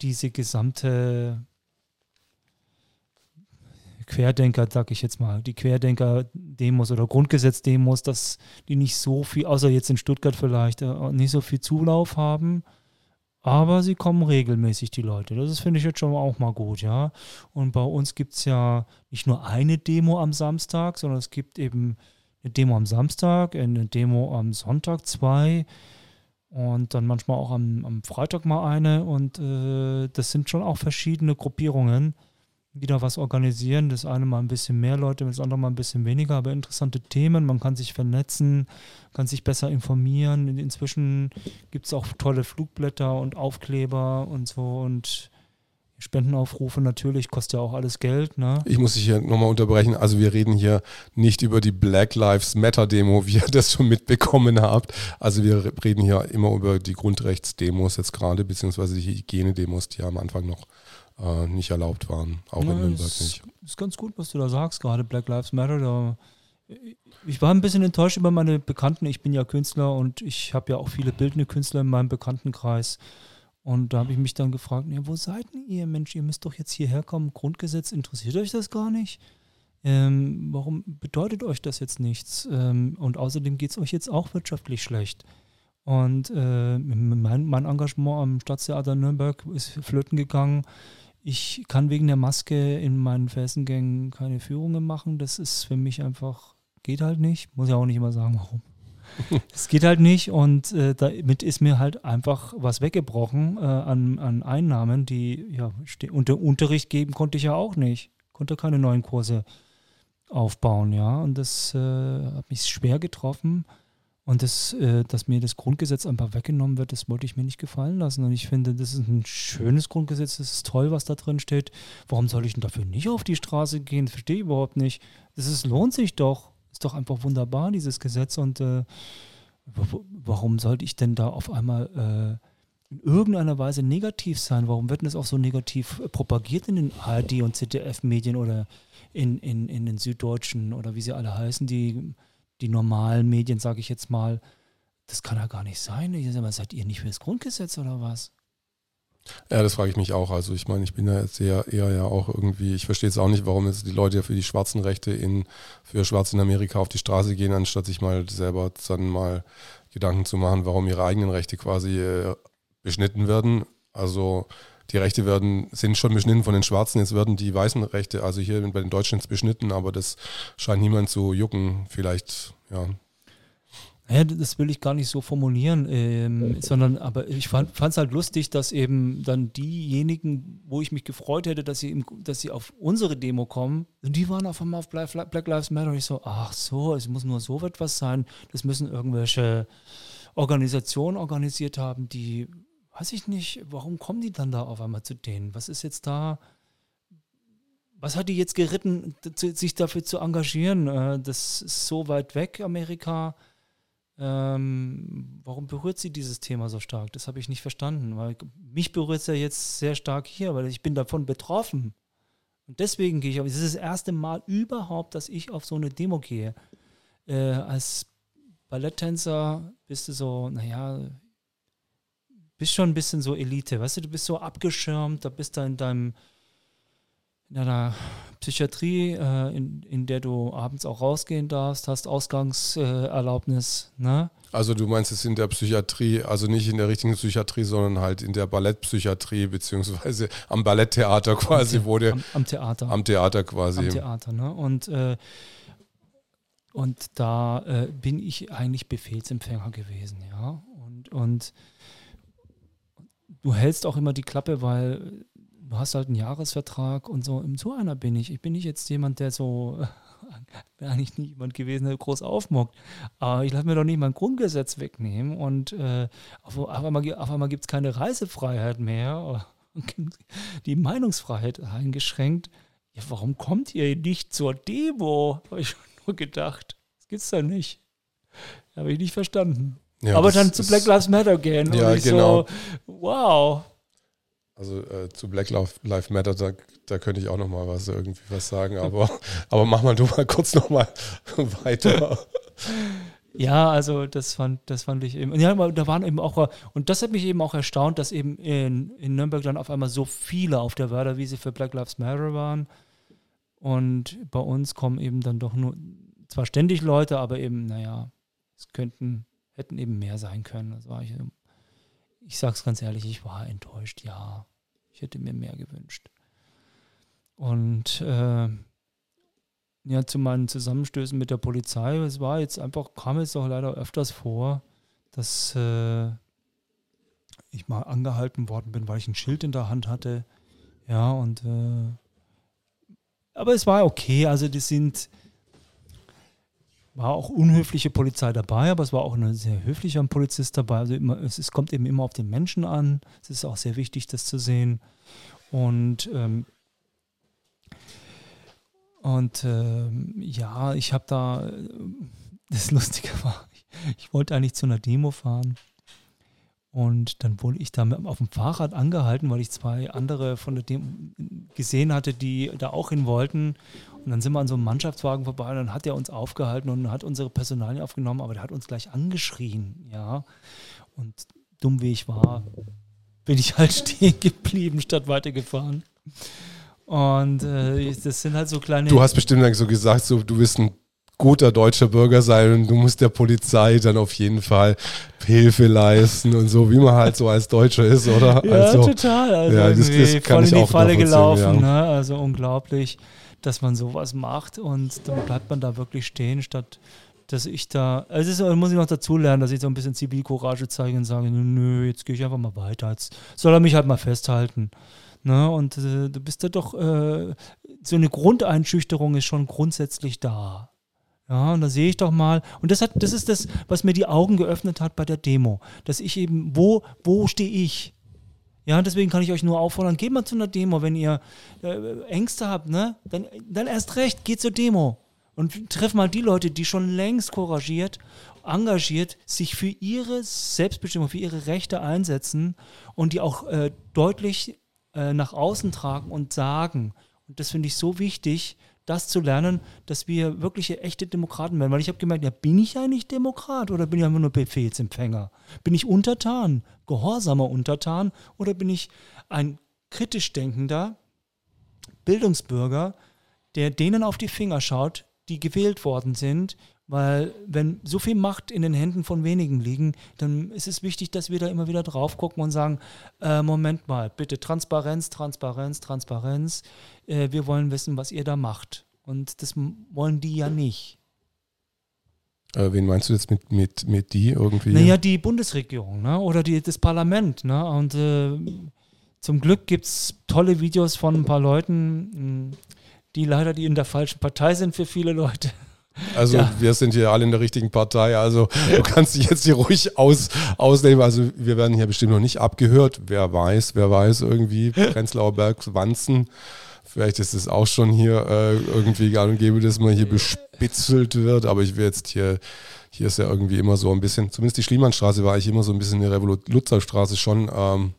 diese gesamte Querdenker, sag ich jetzt mal, die Querdenker-Demos oder Grundgesetz-Demos, dass die nicht so viel, außer jetzt in Stuttgart vielleicht, äh, nicht so viel Zulauf haben. Aber sie kommen regelmäßig, die Leute. Das finde ich jetzt schon auch mal gut, ja. Und bei uns gibt es ja nicht nur eine Demo am Samstag, sondern es gibt eben eine Demo am Samstag, eine Demo am Sonntag zwei und dann manchmal auch am, am Freitag mal eine. Und äh, das sind schon auch verschiedene Gruppierungen wieder was organisieren. Das eine mal ein bisschen mehr Leute, das andere mal ein bisschen weniger, aber interessante Themen. Man kann sich vernetzen, kann sich besser informieren. Inzwischen gibt es auch tolle Flugblätter und Aufkleber und so und Spendenaufrufe natürlich, kostet ja auch alles Geld. Ne? Ich muss dich hier nochmal unterbrechen. Also wir reden hier nicht über die Black Lives Matter Demo, wie ihr das schon mitbekommen habt. Also wir reden hier immer über die Grundrechtsdemos jetzt gerade, beziehungsweise die Hygienedemos, die am Anfang noch äh, nicht erlaubt waren, auch ja, in Nürnberg ist, nicht. Ist ganz gut, was du da sagst, gerade Black Lives Matter. Da, ich war ein bisschen enttäuscht über meine Bekannten. Ich bin ja Künstler und ich habe ja auch viele bildende Künstler in meinem Bekanntenkreis. Und da habe ich mich dann gefragt, ja, wo seid ihr, Mensch, ihr müsst doch jetzt hierher kommen, Grundgesetz, interessiert euch das gar nicht? Ähm, warum bedeutet euch das jetzt nichts? Ähm, und außerdem geht es euch jetzt auch wirtschaftlich schlecht. Und äh, mein, mein, Engagement am Staatstheater Nürnberg ist flöten gegangen. Ich kann wegen der Maske in meinen Felsengängen keine Führungen machen. Das ist für mich einfach, geht halt nicht. Muss ja auch nicht immer sagen, warum. Es geht halt nicht und äh, damit ist mir halt einfach was weggebrochen äh, an, an Einnahmen, die, ja, und der Unterricht geben konnte ich ja auch nicht. Konnte keine neuen Kurse aufbauen, ja. Und das äh, hat mich schwer getroffen. Und das, äh, dass mir das Grundgesetz einfach weggenommen wird, das wollte ich mir nicht gefallen lassen. Und ich finde, das ist ein schönes Grundgesetz, das ist toll, was da drin steht. Warum soll ich denn dafür nicht auf die Straße gehen? Das verstehe ich überhaupt nicht. Das ist, lohnt sich doch. Ist doch einfach wunderbar, dieses Gesetz. Und äh, warum sollte ich denn da auf einmal äh, in irgendeiner Weise negativ sein? Warum wird denn das auch so negativ propagiert in den ARD und ZDF-Medien oder in, in, in den Süddeutschen oder wie sie alle heißen, die, die normalen Medien, sage ich jetzt mal? Das kann ja gar nicht sein. Ich sag mal, seid ihr nicht für das Grundgesetz oder was? Ja, das frage ich mich auch. Also ich meine, ich bin ja jetzt eher, eher ja auch irgendwie, ich verstehe jetzt auch nicht, warum jetzt die Leute ja für die schwarzen Rechte in, für Schwarze in Amerika auf die Straße gehen, anstatt sich mal selber dann mal Gedanken zu machen, warum ihre eigenen Rechte quasi äh, beschnitten werden. Also die Rechte werden, sind schon beschnitten von den Schwarzen, jetzt werden die weißen Rechte, also hier bei den Deutschen jetzt beschnitten, aber das scheint niemand zu jucken. Vielleicht, ja, naja, das will ich gar nicht so formulieren, ähm, sondern aber ich fand es halt lustig, dass eben dann diejenigen, wo ich mich gefreut hätte, dass sie, im, dass sie auf unsere Demo kommen, die waren auf einmal auf Black, Lives Matter. Und ich so, ach so, es muss nur so etwas sein. Das müssen irgendwelche Organisationen organisiert haben, die, weiß ich nicht, warum kommen die dann da auf einmal zu denen? Was ist jetzt da? Was hat die jetzt geritten, sich dafür zu engagieren? Äh, das ist so weit weg, Amerika ähm, warum berührt sie dieses Thema so stark? Das habe ich nicht verstanden, weil mich berührt es ja jetzt sehr stark hier, weil ich bin davon betroffen. Und deswegen gehe ich auf. Es ist das erste Mal überhaupt, dass ich auf so eine Demo gehe. Äh, als Balletttänzer bist du so, naja, bist schon ein bisschen so Elite, weißt du, du bist so abgeschirmt, da bist du in deinem in einer Psychiatrie, äh, in, in der du abends auch rausgehen darfst, hast Ausgangserlaubnis. ne? Also du meinst es in der Psychiatrie, also nicht in der richtigen Psychiatrie, sondern halt in der Ballettpsychiatrie, beziehungsweise am Balletttheater quasi, am, wo der... Am, am, Theater. Am Theater quasi. Am Theater, ne? Und, äh, und da äh, bin ich eigentlich Befehlsempfänger gewesen, ja. Und, und du hältst auch immer die Klappe, weil du hast halt einen Jahresvertrag und so. So einer bin ich. Ich bin nicht jetzt jemand, der so, wäre eigentlich nie jemand gewesen, der groß aufmockt. Aber ich lasse mir doch nicht mein Grundgesetz wegnehmen und äh, auf, auf einmal, auf einmal gibt es keine Reisefreiheit mehr. Die Meinungsfreiheit eingeschränkt. Ja, warum kommt ihr nicht zur Demo? Habe ich nur gedacht. Das gibt's da nicht. Habe ich nicht verstanden. Ja, Aber dann zu Black Lives Matter gehen. Ja, genau. So, wow. Also äh, zu Black Lives Matter, da, da könnte ich auch noch mal was irgendwie was sagen, aber, aber mach mal du mal kurz noch mal weiter. Ja, also das fand, das fand ich eben. Ja, da waren eben auch, und das hat mich eben auch erstaunt, dass eben in, in Nürnberg dann auf einmal so viele auf der Wörterwiese für Black Lives Matter waren. Und bei uns kommen eben dann doch nur, zwar ständig Leute, aber eben, naja, es könnten, hätten eben mehr sein können. War ich ich sage es ganz ehrlich, ich war enttäuscht, ja. Ich hätte mir mehr gewünscht. Und äh, ja, zu meinen Zusammenstößen mit der Polizei, es war jetzt einfach, kam es auch leider öfters vor, dass äh, ich mal angehalten worden bin, weil ich ein Schild in der Hand hatte. Ja, und äh, aber es war okay, also die sind war auch unhöfliche Polizei dabei, aber es war auch ein sehr höflicher Polizist dabei. Also immer, es, es, kommt eben immer auf den Menschen an. Es ist auch sehr wichtig, das zu sehen. Und ähm, und ähm, ja, ich habe da, das Lustige war, ich, ich wollte eigentlich zu einer Demo fahren. Und dann wurde ich da auf dem Fahrrad angehalten, weil ich zwei andere von Demo gesehen hatte, die da auch hin wollten. Und dann sind wir an so einem Mannschaftswagen vorbei und dann hat er uns aufgehalten und hat unsere Personalien aufgenommen, aber der hat uns gleich angeschrien, ja. Und dumm wie ich war, bin ich halt stehen geblieben, statt weitergefahren. Und äh, das sind halt so kleine. Du hast bestimmt dann so gesagt, so, du bist ein guter deutscher Bürger sein und du musst der Polizei dann auf jeden Fall Hilfe leisten und so, wie man halt so als Deutscher ist, oder? Ja, also, total. Also ja, das, das kann voll ich in die auch Falle gelaufen. nachvollziehen, Ne? Also unglaublich, dass man sowas macht und dann bleibt man da wirklich stehen, statt dass ich da, also es ist, muss ich noch dazu lernen, dass ich so ein bisschen Zivilcourage zeige und sage, nö, jetzt gehe ich einfach mal weiter. Jetzt soll er mich halt mal festhalten. Ne? Und äh, du bist da doch, äh, so eine Grundeinschüchterung ist schon grundsätzlich da. Ja, und da sehe ich doch mal, und das hat, das ist das, was mir die Augen geöffnet hat bei der Demo, dass ich eben, wo, wo stehe ich? Ja, deswegen kann ich euch nur auffordern, geht mal zu einer Demo, wenn ihr äh, Ängste habt, ne? Dann, dann erst recht, geht zur Demo und treff mal die Leute, die schon längst couragiert, engagiert, sich für ihre Selbstbestimmung, für ihre Rechte einsetzen und die auch äh, deutlich äh, nach außen tragen und sagen. Und das finde ich so wichtig, das zu lernen, dass wir wirkliche echte Demokraten werden. Weil ich habe gemerkt, ja, bin ich eigentlich Demokrat oder bin ich einfach nur Befehlsempfänger? Bin ich untertan, gehorsamer Untertan oder bin ich ein kritisch denkender Bildungsbürger, der denen auf die Finger schaut, die gewählt worden sind, weil wenn so viel Macht in den Händen von wenigen liegen, dann ist es wichtig, dass wir da immer wieder drauf gucken und sagen, äh, Moment mal, bitte Transparenz, Transparenz, Transparenz. Äh, wir wollen wissen, was ihr da macht. Und das wollen die ja nicht. Äh, wen meinst du jetzt mit, mit, mit die irgendwie? Naja, die Bundesregierung ne? oder die, das Parlament. Ne? Und äh, zum Glück gibt es tolle Videos von ein paar Leuten, die leider die in der falschen Partei sind für viele Leute. Also ja. wir sind hier alle in der richtigen Partei, also du kannst dich jetzt hier ruhig aus, ausnehmen. Also wir werden hier bestimmt noch nicht abgehört. Wer weiß, wer weiß irgendwie, Prenzlauer Berg, Wanzen. Vielleicht ist es auch schon hier äh, irgendwie gar nicht gäbe, dass man hier bespitzelt wird, aber ich will jetzt hier, hier ist ja irgendwie immer so ein bisschen, zumindest die Schliemannstraße war ich immer so ein bisschen eine Revoluzerstraße schon, ähm,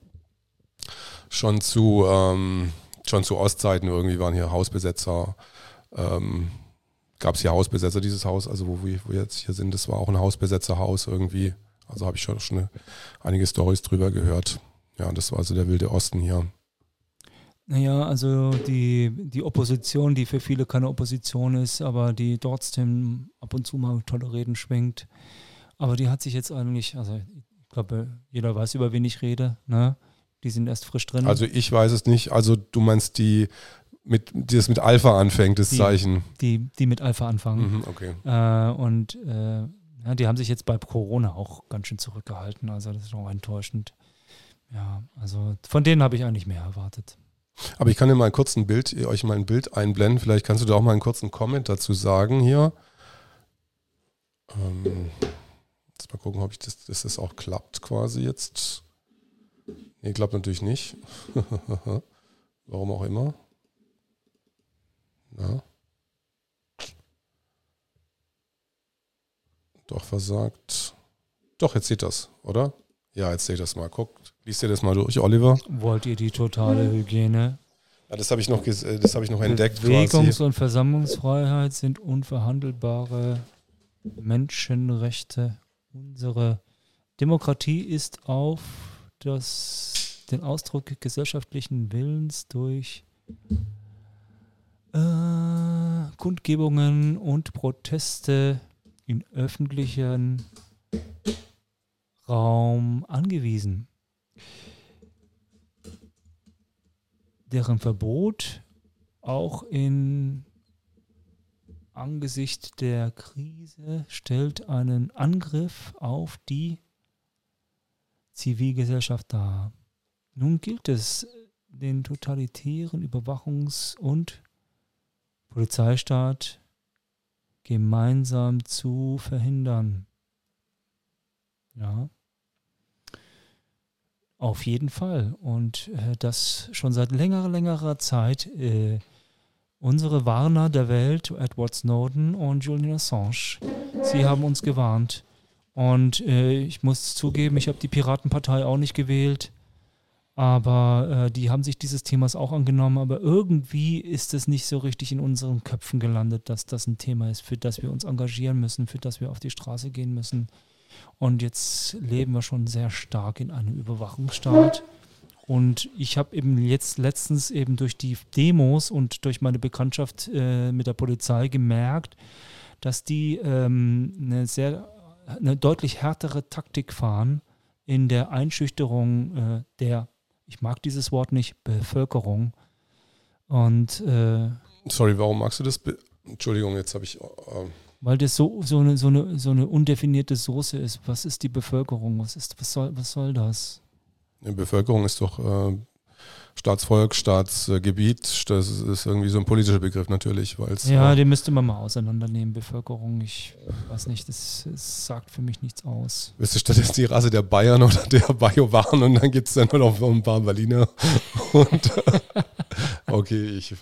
schon zu, ähm, schon zu Ostzeiten irgendwie waren hier Hausbesetzer, ähm, gab es hier Hausbesetzer, dieses Haus, also wo wir, wo wir jetzt hier sind, das war auch ein Hausbesetzerhaus irgendwie. Also habe ich schon, schon eine, einige Stories drüber gehört. Ja, das war also der wilde Osten hier. Naja, also die, die Opposition, die für viele keine Opposition ist, aber die trotzdem ab und zu mal tolle Reden schwingt. Aber die hat sich jetzt eigentlich, also ich glaube, jeder weiß, über wen ich rede, ne? Die sind erst frisch drin. Also ich weiß es nicht. Also du meinst die mit, die das mit Alpha anfängt, das die, Zeichen. Die, die mit Alpha anfangen. Mhm, okay. Äh, und äh, ja, die haben sich jetzt bei Corona auch ganz schön zurückgehalten. Also das ist auch enttäuschend. Ja, also von denen habe ich eigentlich mehr erwartet. Aber ich kann dir mal kurz ein Bild, euch mal ein Bild einblenden. Vielleicht kannst du da auch mal einen kurzen Comment dazu sagen hier. Ähm, jetzt mal gucken, ob ich das, dass das auch klappt quasi jetzt. Nee, klappt natürlich nicht. Warum auch immer. Na? Doch versagt. Doch, jetzt seht das, oder? Ja, jetzt seht das mal. Guckt, liest ihr das mal durch, Oliver? Wollt ihr die totale Hygiene? Ja, das habe ich noch, äh, das hab ich noch entdeckt. Bewegungs- quasi. und Versammlungsfreiheit sind unverhandelbare Menschenrechte. Unsere Demokratie ist auf das, den Ausdruck gesellschaftlichen Willens durch äh, Kundgebungen und Proteste in öffentlichen Raum angewiesen. Deren Verbot auch in angesichts der Krise stellt einen Angriff auf die Zivilgesellschaft dar. Nun gilt es, den totalitären Überwachungs- und Polizeistaat gemeinsam zu verhindern. Ja. Auf jeden Fall. Und äh, das schon seit längerer, längerer Zeit. Äh, unsere Warner der Welt, Edward Snowden und Julian Assange, sie haben uns gewarnt. Und äh, ich muss zugeben, ich habe die Piratenpartei auch nicht gewählt. Aber äh, die haben sich dieses Themas auch angenommen. Aber irgendwie ist es nicht so richtig in unseren Köpfen gelandet, dass das ein Thema ist, für das wir uns engagieren müssen, für das wir auf die Straße gehen müssen. Und jetzt leben wir schon sehr stark in einem Überwachungsstaat. Und ich habe eben jetzt letztens eben durch die Demos und durch meine Bekanntschaft äh, mit der Polizei gemerkt, dass die ähm, eine sehr, eine deutlich härtere Taktik fahren in der Einschüchterung äh, der, ich mag dieses Wort nicht, Bevölkerung. Und äh, sorry, warum magst du das? Be Entschuldigung, jetzt habe ich. Äh, weil das so, so, eine, so, eine, so eine undefinierte Soße ist. Was ist die Bevölkerung? Was, ist, was, soll, was soll das? Die Bevölkerung ist doch äh, Staatsvolk, Staatsgebiet. Das ist irgendwie so ein politischer Begriff natürlich. Weil's, ja, den müsste man mal auseinandernehmen. Bevölkerung, ich weiß nicht, das, das sagt für mich nichts aus. Wisst ihr stattdessen die Rasse der Bayern oder der Bajowan und dann gibt es dann noch ein paar Berliner. Und, okay, ich.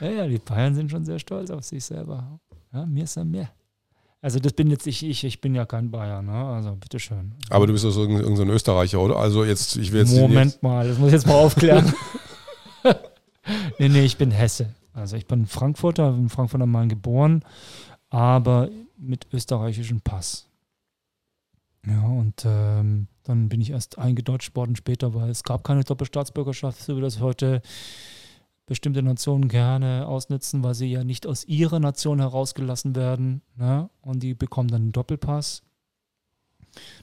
Ja, ja, die Bayern sind schon sehr stolz auf sich selber. Ja, mir ist er mehr. Also das bin jetzt ich, ich, ich bin ja kein Bayer, ne? Also bitteschön. Aber du bist doch so irgendein so Österreicher, oder? Also jetzt, ich will jetzt. Moment jetzt mal, das muss ich jetzt mal aufklären. nee, nee, ich bin Hesse. Also ich bin Frankfurter, in Frankfurt am Main geboren, aber mit österreichischem Pass. Ja, und ähm, dann bin ich erst eingedeutscht worden später, weil es gab keine Doppelstaatsbürgerschaft, so wie das heute bestimmte Nationen gerne ausnutzen, weil sie ja nicht aus ihrer Nation herausgelassen werden. Ne? Und die bekommen dann einen Doppelpass.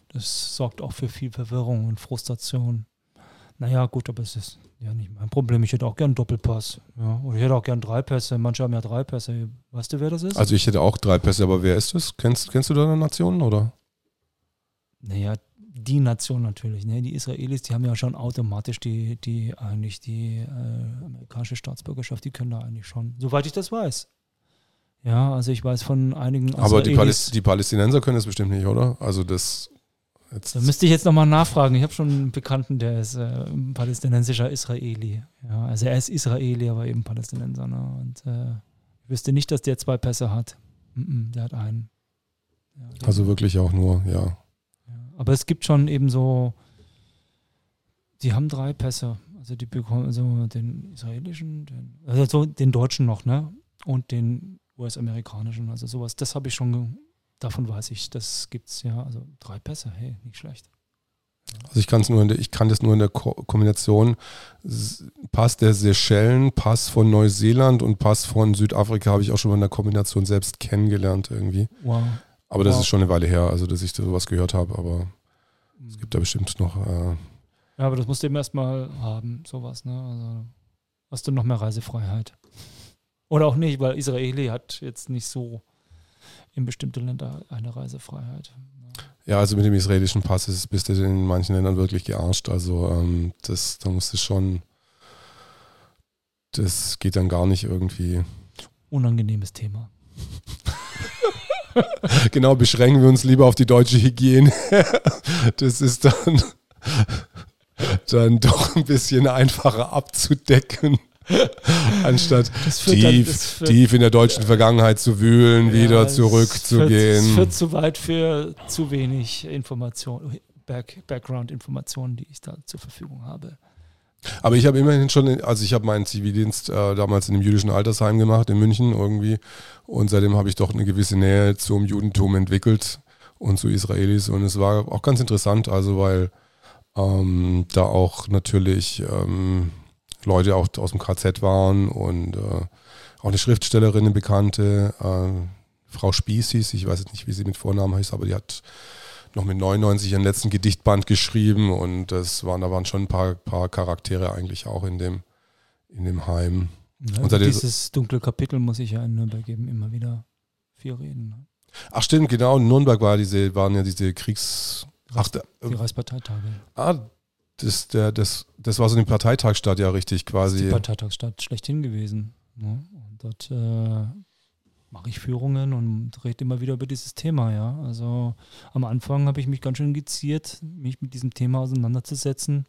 Das sorgt auch für viel Verwirrung und Frustration. Naja, gut, aber es ist ja nicht mein Problem. Ich hätte auch gern einen Doppelpass. Ja. Oder ich hätte auch gern drei Pässe. Manche haben ja drei Pässe. Weißt du, wer das ist? Also ich hätte auch drei Pässe, aber wer ist das? Kennst, kennst du deine Nationen, oder? Naja, die Nation natürlich. Ne? Die Israelis, die haben ja schon automatisch die, die eigentlich die äh, amerikanische Staatsbürgerschaft, die können da eigentlich schon, soweit ich das weiß. Ja, also ich weiß von einigen. Aber die, Paläst die, Palästinenser können das bestimmt nicht, oder? Also das. Jetzt da müsste ich jetzt nochmal nachfragen. Ich habe schon einen Bekannten, der ist äh, palästinensischer Israeli. Ja, also er ist Israeli, aber eben Palästinenser. Ne? Und äh, ich wüsste nicht, dass der zwei Pässe hat. Mm -mm, der hat einen. Ja, also wirklich auch nur, ja. Aber es gibt schon eben so, die haben drei Pässe. Also die bekommen also den israelischen, den, also so den deutschen noch, ne? Und den US-amerikanischen. Also sowas, das habe ich schon, davon weiß ich, das gibt's ja. Also drei Pässe, hey, nicht schlecht. Also ich kann es nur in der, ich kann das nur in der Ko Kombination Pass der Seychellen, Pass von Neuseeland und Pass von Südafrika habe ich auch schon mal in der Kombination selbst kennengelernt irgendwie. Wow. Aber das wow. ist schon eine Weile her, also dass ich da sowas gehört habe, aber mhm. es gibt da bestimmt noch. Äh ja, aber das musst du eben erstmal haben, sowas, ne? Also hast du noch mehr Reisefreiheit. Oder auch nicht, weil Israeli hat jetzt nicht so in bestimmte Länder eine Reisefreiheit. Ja, also mit dem israelischen Pass ist, bist du in manchen Ländern wirklich gearscht. Also ähm, das, da musst du schon, das geht dann gar nicht irgendwie. Unangenehmes Thema. genau, beschränken wir uns lieber auf die deutsche Hygiene. das ist dann, dann doch ein bisschen einfacher abzudecken. Anstatt tief, dann, tief in der deutschen Vergangenheit zu wühlen, ja, wieder zurückzugehen. Es führt zu weit für zu wenig Information, Back, Background-Informationen, die ich da zur Verfügung habe. Aber ich habe immerhin schon, also ich habe meinen Zivildienst äh, damals in einem jüdischen Altersheim gemacht in München irgendwie. Und seitdem habe ich doch eine gewisse Nähe zum Judentum entwickelt und zu Israelis. Und es war auch ganz interessant, also weil ähm, da auch natürlich ähm, Leute auch aus dem KZ waren und äh, auch eine Schriftstellerin, eine Bekannte, äh, Frau Spieß ich weiß jetzt nicht, wie sie mit Vornamen heißt, aber die hat noch mit 99 ihren letzten Gedichtband geschrieben und das waren, da waren schon ein paar, paar Charaktere eigentlich auch in dem, in dem Heim. Ja, und dieses dunkle Kapitel muss ich ja in Nürnberg geben, immer wieder viel reden. Ne? Ach stimmt, genau, in Nürnberg war diese, waren ja diese Kriegs... Ach, die Reichsparteitage. Ah, das, der, das, das war so eine Parteitagsstadt, ja richtig quasi. Das ist die Parteitagsstadt schlechthin gewesen. Ne? Und dort äh, mache ich Führungen und rede immer wieder über dieses Thema, ja. Also am Anfang habe ich mich ganz schön geziert, mich mit diesem Thema auseinanderzusetzen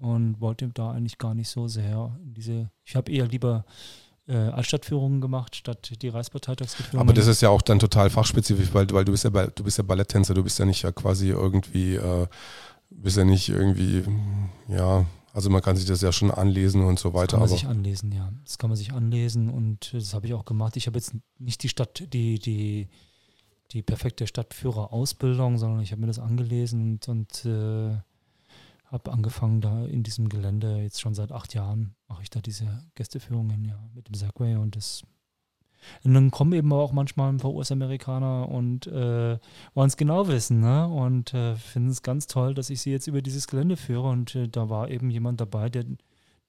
und wollte da eigentlich gar nicht so sehr diese, ich habe eher lieber äh, Altstadtführungen gemacht, statt die Reichsparteitagsführungen. Aber das ist ja auch dann total fachspezifisch, weil, weil du bist ja du bist ja Balletttänzer, du bist ja nicht ja quasi irgendwie, äh, bist ja nicht irgendwie, ja, also man kann sich das ja schon anlesen und so weiter. Das kann man sich anlesen, ja. Das kann man sich anlesen und das habe ich auch gemacht. Ich habe jetzt nicht die Stadt, die, die, die perfekte Stadtführerausbildung, sondern ich habe mir das angelesen und, und äh, habe angefangen da in diesem Gelände, jetzt schon seit acht Jahren mache ich da diese Gästeführungen ja mit dem Segway und das und dann kommen eben auch manchmal ein paar US-Amerikaner und äh, wollen es genau wissen ne? und äh, finden es ganz toll, dass ich sie jetzt über dieses Gelände führe und äh, da war eben jemand dabei, der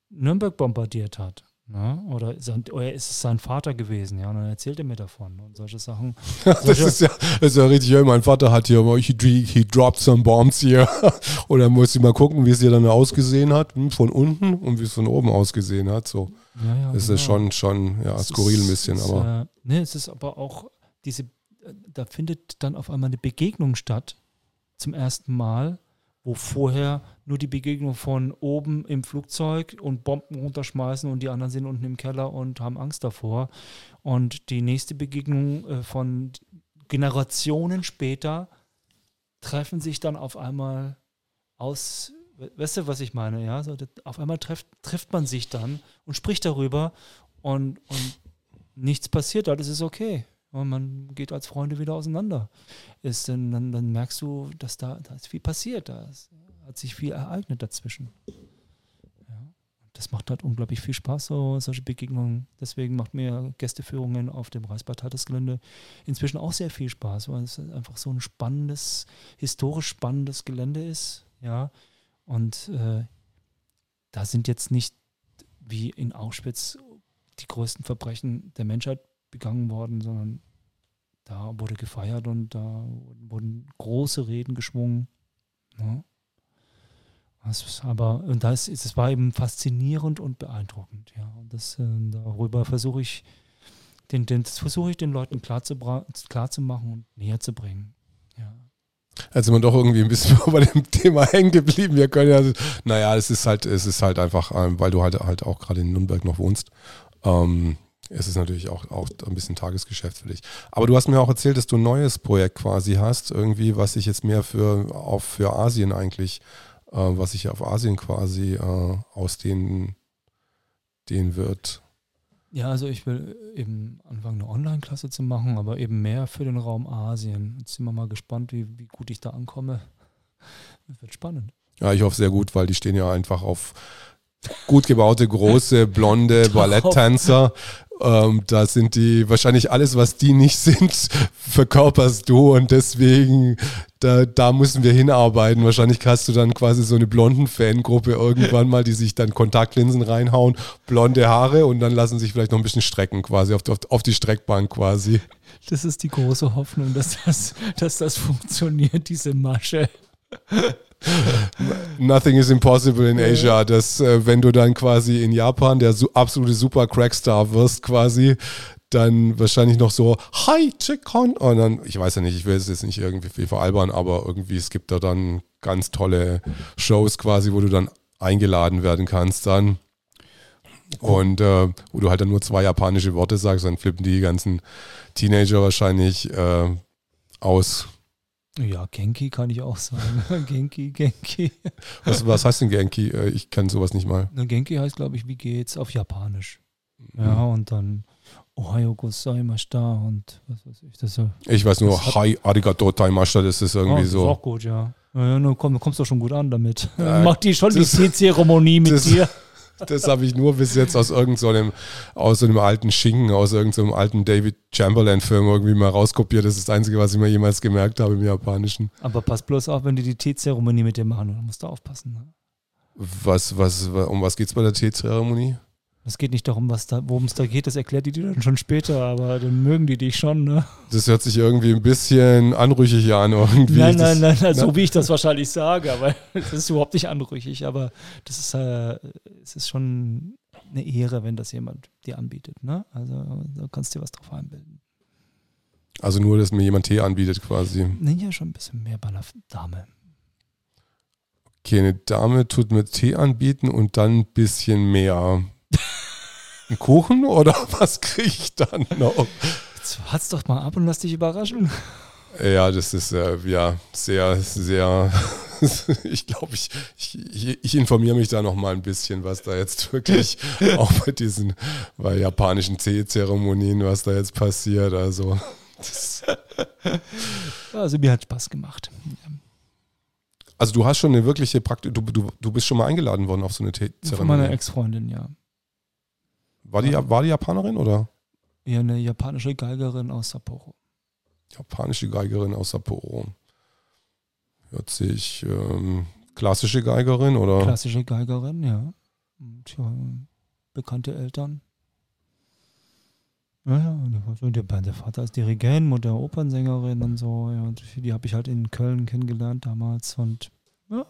Nürnberg bombardiert hat. Ne? Oder, sein, oder ist es sein Vater gewesen, ja? Und dann erzählt er mir davon und solche Sachen. das, ist ja, das ist ja richtig, ja, mein Vater hat hier, he, he dropped some bombs hier. und dann muss ich mal gucken, wie es hier dann ausgesehen hat, hm, von unten und wie es von oben ausgesehen hat. So. Ja, ja, das genau. ist schon, schon ja, skurril ein bisschen. Ist, aber. Äh, ne, es ist aber auch diese, äh, da findet dann auf einmal eine Begegnung statt, zum ersten Mal wo vorher nur die Begegnung von oben im Flugzeug und Bomben runterschmeißen und die anderen sind unten im Keller und haben Angst davor. Und die nächste Begegnung äh, von Generationen später treffen sich dann auf einmal aus, weißt du, was ich meine? Ja, so, auf einmal trifft, trifft man sich dann und spricht darüber und, und nichts passiert, alles ist okay und man geht als Freunde wieder auseinander. Ist, dann, dann, dann merkst du, dass da, da ist viel passiert, da ist, hat sich viel ereignet dazwischen. Ja. Das macht halt unglaublich viel Spaß, so, solche Begegnungen. Deswegen macht mir Gästeführungen auf dem Reichsparteitagsgelände inzwischen auch sehr viel Spaß, weil es einfach so ein spannendes, historisch spannendes Gelände ist. Ja. Und äh, da sind jetzt nicht wie in Auschwitz die größten Verbrechen der Menschheit begangen worden, sondern da wurde gefeiert und da wurden große Reden geschwungen. Das aber, und das, das war eben faszinierend und beeindruckend, ja. Und das, äh, darüber versuche ich, den, den, versuche ich den Leuten klar zu, klar zu machen und näher zu bringen. Ja. Sind wir doch irgendwie ein bisschen bei dem Thema hängen geblieben. Wir können ja, naja, es ist halt, es ist halt einfach, ähm, weil du halt, halt auch gerade in Nürnberg noch wohnst. Ähm, es ist natürlich auch, auch ein bisschen Tagesgeschäft für dich. Aber du hast mir auch erzählt, dass du ein neues Projekt quasi hast, irgendwie, was sich jetzt mehr für, auch für Asien eigentlich, äh, was sich auf Asien quasi äh, ausdehnen den wird. Ja, also ich will eben anfangen, eine Online-Klasse zu machen, aber eben mehr für den Raum Asien. Jetzt sind wir mal gespannt, wie, wie gut ich da ankomme. Das wird spannend. Ja, ich hoffe sehr gut, weil die stehen ja einfach auf gut gebaute, große, blonde Balletttänzer. Ähm, da sind die wahrscheinlich alles, was die nicht sind, verkörperst du und deswegen da, da müssen wir hinarbeiten. Wahrscheinlich hast du dann quasi so eine blonden Fangruppe irgendwann mal, die sich dann Kontaktlinsen reinhauen, blonde Haare und dann lassen sich vielleicht noch ein bisschen strecken quasi auf, auf, auf die Streckbank quasi. Das ist die große Hoffnung, dass das, dass das funktioniert, diese Masche. Nothing is impossible in Asia. Dass, äh, wenn du dann quasi in Japan der su absolute super Crackstar wirst, quasi, dann wahrscheinlich noch so, hi, Chickon. Und dann, ich weiß ja nicht, ich will es jetzt nicht irgendwie veralbern, aber irgendwie, es gibt da dann ganz tolle Shows quasi, wo du dann eingeladen werden kannst dann. Und äh, wo du halt dann nur zwei japanische Worte sagst, dann flippen die ganzen Teenager wahrscheinlich äh, aus. Ja, Genki kann ich auch sagen. Genki, Genki. Was, was heißt denn Genki? Äh, ich kann sowas nicht mal. Genki heißt, glaube ich, wie geht's auf Japanisch. Mhm. Ja, und dann Ohayo gozaimashita und was weiß ich. Das, ich weiß nur, Hi arigato taimashita, das ist irgendwie oh, das so. Ist auch gut, ja. ja du kommst doch schon gut an damit. Äh, Mach die schon die Zeremonie mit das, dir. Das habe ich nur bis jetzt aus irgendeinem, so aus so einem alten Schinken, aus irgendeinem so alten David Chamberlain-Film irgendwie mal rauskopiert. Das ist das Einzige, was ich mir jemals gemerkt habe im Japanischen. Aber pass bloß auf, wenn die die Teezeremonie mit dir machen, dann musst du aufpassen. Ne? Was, was, um was geht es bei der Teezeremonie? Es geht nicht darum, da, worum es da geht, das erklärt die dir dann schon später, aber dann mögen die dich schon, ne? Das hört sich irgendwie ein bisschen anrüchig an, irgendwie. Nein, nein, nein, nein, so wie ich das wahrscheinlich sage, aber es ist überhaupt nicht anrüchig, aber das ist, äh, es ist schon eine Ehre, wenn das jemand dir anbietet, ne? Also da kannst du dir was drauf einbilden. Also nur, dass mir jemand Tee anbietet quasi. Nee, ja, schon ein bisschen mehr bei einer Dame. Okay, eine Dame tut mir Tee anbieten und dann ein bisschen mehr. Ein Kuchen oder was kriege ich dann noch? Jetzt wart's doch mal ab und lass dich überraschen. Ja, das ist äh, ja sehr, sehr. ich glaube, ich, ich, ich, informiere mich da noch mal ein bisschen, was da jetzt wirklich auch bei diesen bei japanischen Teezeremonien, was da jetzt passiert. Also, also mir hat Spaß gemacht. Also du hast schon eine wirkliche Praktik, du, du, du bist schon mal eingeladen worden auf so eine T Von meiner Ex-Freundin, ja. War die, war die Japanerin oder? Ja, eine japanische Geigerin aus Sapporo. Japanische Geigerin aus Sapporo. Hört sich ähm, klassische Geigerin oder? Klassische Geigerin, ja. Und ja, bekannte Eltern. Ja, ja, der, der Vater ist Dirigent, Mutter Opernsängerin und so. Ja, und die habe ich halt in Köln kennengelernt damals und ja,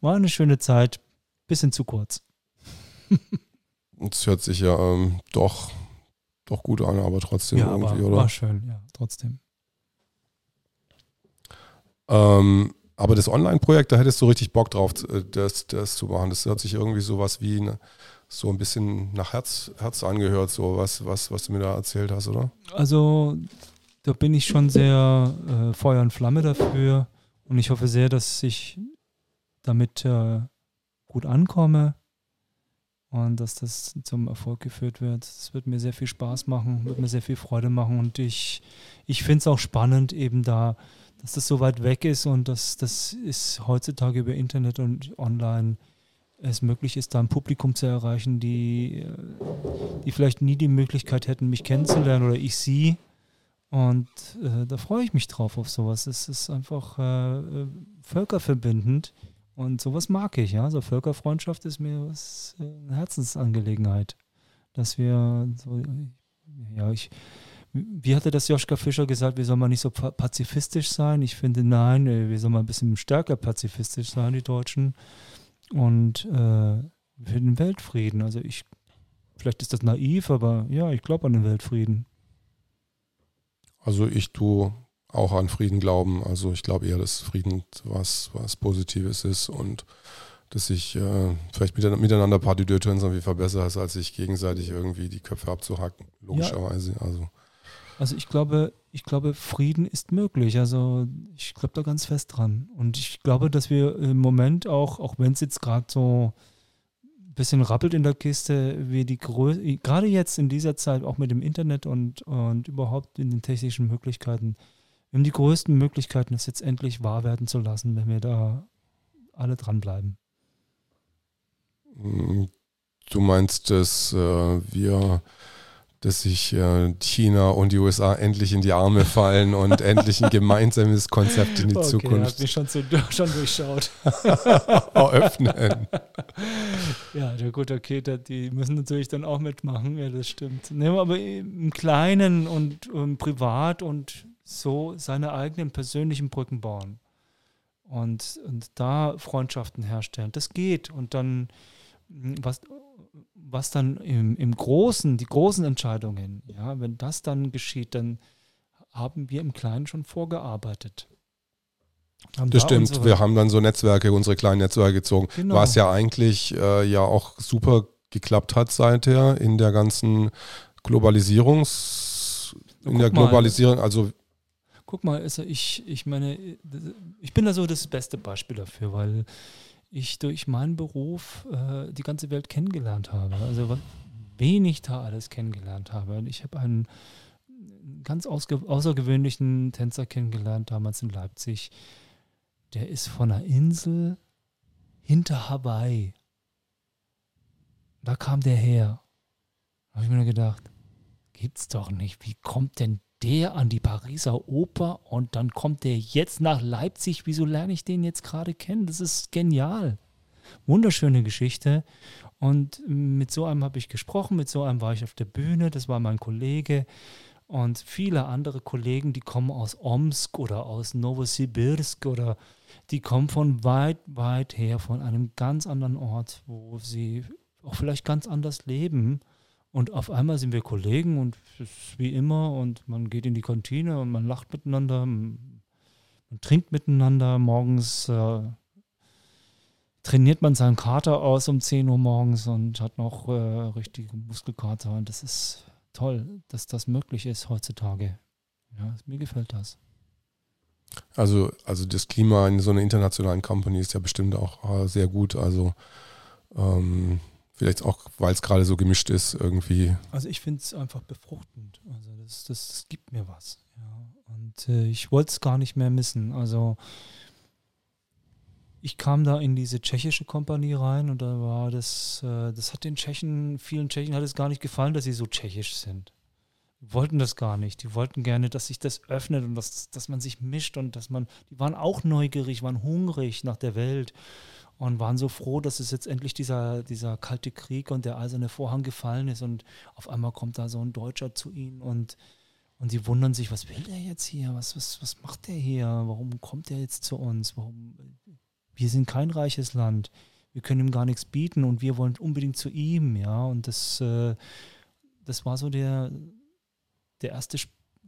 war eine schöne Zeit. Bisschen zu kurz. Es hört sich ja ähm, doch, doch gut an, aber trotzdem ja, irgendwie, aber oder? War schön, ja, trotzdem. Ähm, aber das Online-Projekt, da hättest du richtig Bock drauf, äh, das, das zu machen. Das hört sich irgendwie sowas wie eine, so ein bisschen nach Herz, Herz angehört, so was, was, was du mir da erzählt hast, oder? Also, da bin ich schon sehr äh, Feuer und Flamme dafür und ich hoffe sehr, dass ich damit äh, gut ankomme und dass das zum Erfolg geführt wird. Es wird mir sehr viel Spaß machen, wird mir sehr viel Freude machen und ich, ich finde es auch spannend, eben da, dass das so weit weg ist und dass das ist heutzutage über Internet und online es möglich ist, da ein Publikum zu erreichen, die, die vielleicht nie die Möglichkeit hätten, mich kennenzulernen oder ich sie. Und äh, da freue ich mich drauf auf sowas. Es ist einfach äh, äh völkerverbindend und sowas mag ich. Ja, so Völkerfreundschaft ist mir was, äh, eine Herzensangelegenheit, dass wir so, ja, ich, wie hatte das Joschka Fischer gesagt, wir sollen mal nicht so pazifistisch sein? Ich finde, nein, wir sollen mal ein bisschen stärker pazifistisch sein, die Deutschen und äh, für den Weltfrieden. Also ich, vielleicht ist das naiv, aber ja, ich glaube an den Weltfrieden. Also ich tue auch an Frieden glauben. Also ich glaube eher, dass Frieden was, was Positives ist und dass sich äh, vielleicht miteinander ein paar Dörtern irgendwie verbessert, als sich gegenseitig irgendwie die Köpfe abzuhacken, logischerweise. Ja. Also. also ich glaube, ich glaube, Frieden ist möglich. Also ich glaube da ganz fest dran. Und ich glaube, dass wir im Moment auch, auch wenn es jetzt gerade so ein bisschen rappelt in der Kiste, wir die Größe, gerade jetzt in dieser Zeit, auch mit dem Internet und, und überhaupt in den technischen Möglichkeiten, wir haben die größten Möglichkeiten, das jetzt endlich wahr werden zu lassen, wenn wir da alle dranbleiben. Du meinst, dass äh, wir dass sich äh, China und die USA endlich in die Arme fallen und endlich ein gemeinsames Konzept in die okay, Zukunft. Hat mich schon, zu, schon durchschaut. Eröffnen. Ja, gut, okay, die müssen natürlich dann auch mitmachen, ja, das stimmt. Ne, aber im Kleinen und um, ähm, privat und so seine eigenen persönlichen Brücken bauen. Und, und da Freundschaften herstellen. Das geht. Und dann, was, was dann im, im Großen, die großen Entscheidungen, ja, wenn das dann geschieht, dann haben wir im Kleinen schon vorgearbeitet. Haben das da stimmt. Wir haben dann so Netzwerke, unsere kleinen Netzwerke gezogen, genau. was ja eigentlich äh, ja auch super geklappt hat seither in der ganzen Globalisierungs, in Guck der Globalisierung, also Guck mal, also ich, ich meine, ich bin da so das beste Beispiel dafür, weil ich durch meinen Beruf äh, die ganze Welt kennengelernt habe. Also wen ich da alles kennengelernt habe. Ich habe einen ganz außergewöhnlichen Tänzer kennengelernt, damals in Leipzig. Der ist von einer Insel hinter Hawaii. Da kam der her. Da habe ich mir gedacht, gibt's doch nicht. Wie kommt denn der an die Pariser Oper und dann kommt der jetzt nach Leipzig. Wieso lerne ich den jetzt gerade kennen? Das ist genial. Wunderschöne Geschichte. Und mit so einem habe ich gesprochen, mit so einem war ich auf der Bühne, das war mein Kollege. Und viele andere Kollegen, die kommen aus Omsk oder aus Novosibirsk oder die kommen von weit, weit her, von einem ganz anderen Ort, wo sie auch vielleicht ganz anders leben. Und auf einmal sind wir Kollegen und es ist wie immer und man geht in die Kantine und man lacht miteinander, man, trinkt miteinander. Morgens äh, trainiert man seinen Kater aus um 10 Uhr morgens und hat noch äh, richtige Muskelkater. Und das ist toll, dass das möglich ist heutzutage. Ja, mir gefällt das. Also, also das Klima in so einer internationalen Company ist ja bestimmt auch äh, sehr gut. Also ähm, Vielleicht auch, weil es gerade so gemischt ist, irgendwie. Also ich finde es einfach befruchtend. Also das, das, das, gibt mir was. Ja. Und äh, ich wollte es gar nicht mehr missen. Also ich kam da in diese tschechische Kompanie rein und da war das, äh, das hat den Tschechen, vielen Tschechen hat es gar nicht gefallen, dass sie so tschechisch sind. Die wollten das gar nicht. Die wollten gerne, dass sich das öffnet und dass, dass man sich mischt und dass man, die waren auch neugierig, waren hungrig nach der Welt und waren so froh, dass es jetzt endlich dieser, dieser kalte Krieg und der eiserne Vorhang gefallen ist und auf einmal kommt da so ein Deutscher zu ihnen und und sie wundern sich, was will der jetzt hier? Was, was, was macht der hier? Warum kommt der jetzt zu uns? Warum? Wir sind kein reiches Land. Wir können ihm gar nichts bieten und wir wollen unbedingt zu ihm, ja. Und das, äh, das war so der, der erste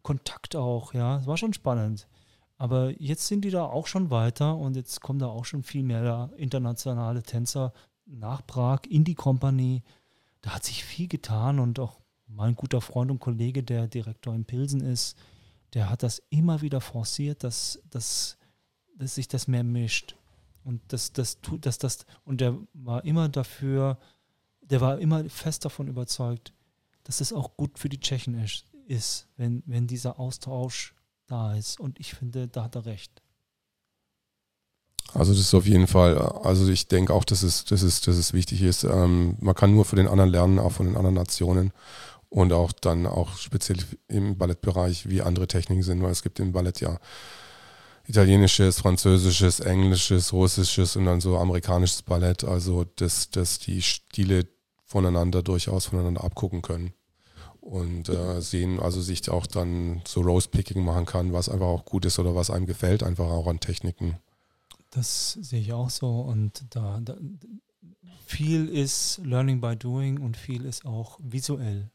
Kontakt auch, ja. Es war schon spannend. Aber jetzt sind die da auch schon weiter und jetzt kommen da auch schon viel mehr internationale Tänzer nach Prag in die Kompanie. Da hat sich viel getan und auch mein guter Freund und Kollege, der Direktor in Pilsen ist, der hat das immer wieder forciert, dass, dass, dass sich das mehr mischt. Und das, das tut, dass das, und der war immer dafür, der war immer fest davon überzeugt, dass es auch gut für die Tschechen ist, ist wenn, wenn dieser Austausch da ist. Und ich finde, da hat er recht. Also das ist auf jeden Fall, also ich denke auch, dass es, dass es, dass es wichtig ist. Ähm, man kann nur von den anderen lernen, auch von den anderen Nationen und auch dann auch speziell im Ballettbereich, wie andere Techniken sind, weil es gibt im Ballett ja italienisches, französisches, englisches, russisches und dann so amerikanisches Ballett, also dass, dass die Stile voneinander durchaus voneinander abgucken können und äh, sehen, also sich auch dann so Rose-Picking machen kann, was einfach auch gut ist oder was einem gefällt, einfach auch an Techniken. Das sehe ich auch so und da, da viel ist Learning by Doing und viel ist auch visuell.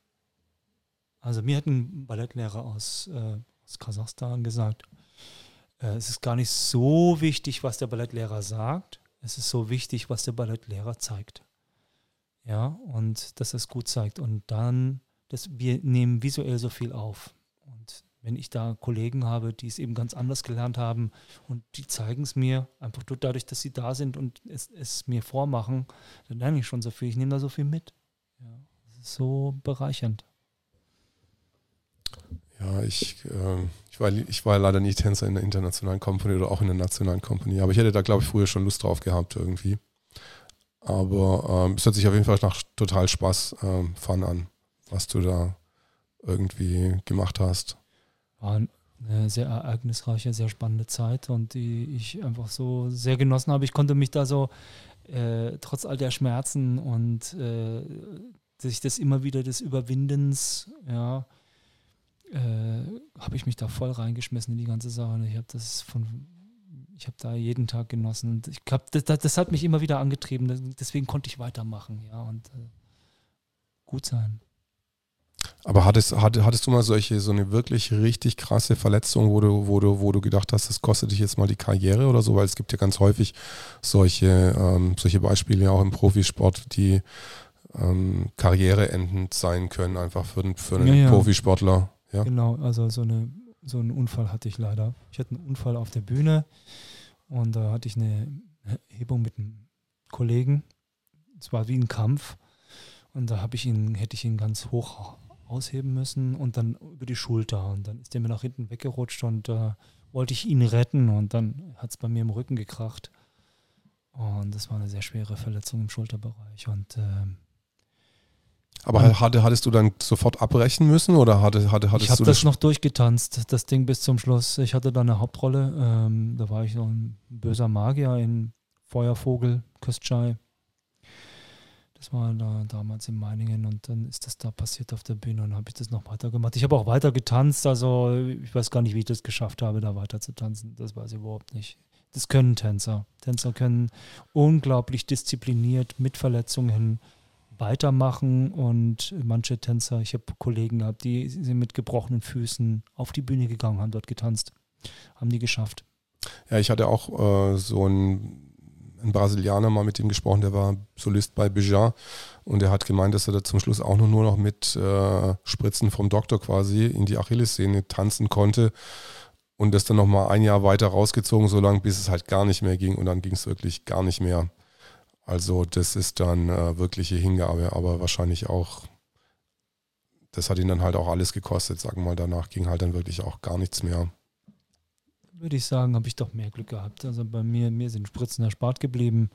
Also mir hat ein Ballettlehrer aus, äh, aus Kasachstan gesagt, äh, es ist gar nicht so wichtig, was der Ballettlehrer sagt. Es ist so wichtig, was der Ballettlehrer zeigt. Ja, und dass es gut zeigt. Und dann, dass wir nehmen visuell so viel auf. Und wenn ich da Kollegen habe, die es eben ganz anders gelernt haben und die zeigen es mir, einfach nur dadurch, dass sie da sind und es, es mir vormachen, dann lerne ich schon so viel. Ich nehme da so viel mit. Ja, das ist so bereichernd. Ja, ich, äh, ich, war, ich war leider nie Tänzer in der internationalen Company oder auch in der nationalen Company, aber ich hätte da, glaube ich, früher schon Lust drauf gehabt irgendwie. Aber ähm, es hört sich auf jeden Fall nach total Spaß, ähm, Fun an, was du da irgendwie gemacht hast. War eine sehr ereignisreiche, sehr spannende Zeit und die ich einfach so sehr genossen habe. Ich konnte mich da so äh, trotz all der Schmerzen und äh, sich das immer wieder des Überwindens, ja, äh, habe ich mich da voll reingeschmissen in die ganze Sache. Ich habe das von, ich habe da jeden Tag genossen. Und ich glaube, das, das, das, hat mich immer wieder angetrieben. Deswegen konnte ich weitermachen, ja, und äh, gut sein. Aber hattest, hattest du mal solche, so eine wirklich richtig krasse Verletzung, wo du, wo du, wo du gedacht hast, das kostet dich jetzt mal die Karriere oder so? Weil es gibt ja ganz häufig solche, ähm, solche Beispiele auch im Profisport, die ähm, karriereendend sein können, einfach für, für einen ja, ja. Profisportler. Ja. Genau, also so, eine, so einen Unfall hatte ich leider. Ich hatte einen Unfall auf der Bühne und da hatte ich eine Hebung mit einem Kollegen. Es war wie ein Kampf. Und da habe ich ihn, hätte ich ihn ganz hoch ausheben müssen und dann über die Schulter. Und dann ist der mir nach hinten weggerutscht und äh, wollte ich ihn retten und dann hat es bei mir im Rücken gekracht. Und das war eine sehr schwere Verletzung im Schulterbereich. Und äh, aber hatte, hattest du dann sofort abbrechen müssen oder hatte, hatte, hattest ich habe das, das noch durchgetanzt, das Ding bis zum Schluss. Ich hatte da eine Hauptrolle. Ähm, da war ich so ein böser Magier in Feuervogel, Köstschei. Das war da damals in Meiningen und dann ist das da passiert auf der Bühne und habe ich das noch weiter gemacht. Ich habe auch weiter getanzt, also ich weiß gar nicht, wie ich das geschafft habe, da weiter zu tanzen. Das weiß ich überhaupt nicht. Das können Tänzer. Tänzer können unglaublich diszipliniert mit Verletzungen weitermachen und manche Tänzer, ich habe Kollegen gehabt, die sind mit gebrochenen Füßen auf die Bühne gegangen, haben dort getanzt, haben die geschafft. Ja, ich hatte auch äh, so einen, einen, Brasilianer mal mit ihm gesprochen, der war Solist bei Bijan und der hat gemeint, dass er da zum Schluss auch nur noch mit äh, Spritzen vom Doktor quasi in die Achillessehne tanzen konnte und das dann nochmal ein Jahr weiter rausgezogen, so lange, bis es halt gar nicht mehr ging und dann ging es wirklich gar nicht mehr. Also das ist dann äh, wirkliche Hingabe, aber wahrscheinlich auch, das hat ihn dann halt auch alles gekostet, sagen wir mal. Danach ging halt dann wirklich auch gar nichts mehr. Würde ich sagen, habe ich doch mehr Glück gehabt. Also bei mir, mir sind Spritzen erspart geblieben,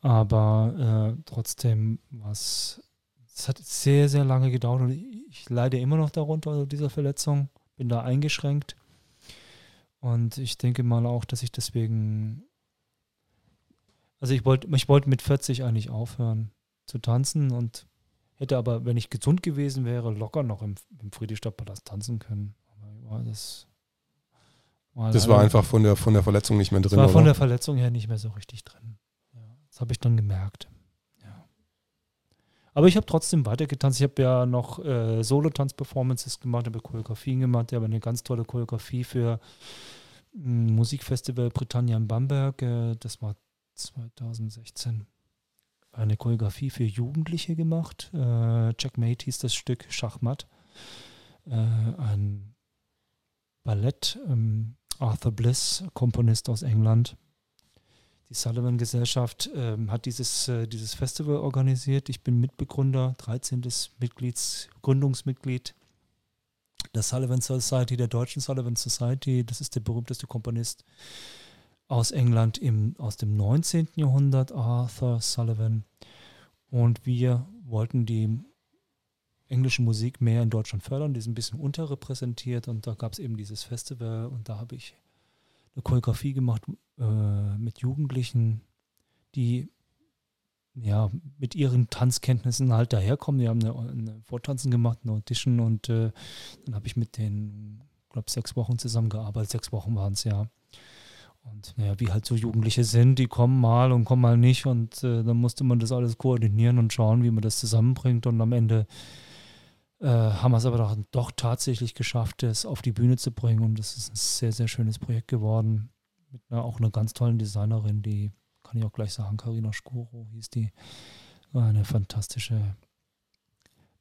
aber äh, trotzdem was. Es hat sehr, sehr lange gedauert und ich leide immer noch darunter, also dieser Verletzung. Bin da eingeschränkt. Und ich denke mal auch, dass ich deswegen. Also ich wollte ich wollt mit 40 eigentlich aufhören zu tanzen und hätte aber, wenn ich gesund gewesen wäre, locker noch im, im Friedrichstadtpalast tanzen können. Aber das war das war einfach von der, von der Verletzung nicht mehr drin. Das war von oder? der Verletzung her nicht mehr so richtig drin. Ja, das habe ich dann gemerkt. Ja. Aber ich habe trotzdem weitergetanzt. Ich habe ja noch äh, Solo-Tanz-Performances gemacht, habe Choreografien gemacht. Ich habe eine ganz tolle Choreografie für ein Musikfestival Britannia in Bamberg. Äh, das war 2016 eine Choreografie für Jugendliche gemacht. Äh, Checkmate hieß das Stück Schachmatt. Äh, ein Ballett. Ähm, Arthur Bliss, Komponist aus England. Die Sullivan-Gesellschaft ähm, hat dieses, äh, dieses Festival organisiert. Ich bin Mitbegründer, 13. Mitglieds, Gründungsmitglied der Sullivan Society, der deutschen Sullivan Society. Das ist der berühmteste Komponist aus England im, aus dem 19. Jahrhundert, Arthur Sullivan. Und wir wollten die englische Musik mehr in Deutschland fördern. Die ist ein bisschen unterrepräsentiert und da gab es eben dieses Festival und da habe ich eine Choreografie gemacht äh, mit Jugendlichen, die ja mit ihren Tanzkenntnissen halt daherkommen. Die haben eine, eine Vortanzen gemacht, eine Audition und äh, dann habe ich mit denen, glaube sechs Wochen zusammengearbeitet. Sechs Wochen waren es ja. Und naja, wie halt so Jugendliche sind, die kommen mal und kommen mal nicht. Und äh, dann musste man das alles koordinieren und schauen, wie man das zusammenbringt. Und am Ende äh, haben wir es aber doch, doch, tatsächlich geschafft, es auf die Bühne zu bringen. Und das ist ein sehr, sehr schönes Projekt geworden. Mit einer, auch einer ganz tollen Designerin, die, kann ich auch gleich sagen, Karina Skuro hieß die. Eine fantastische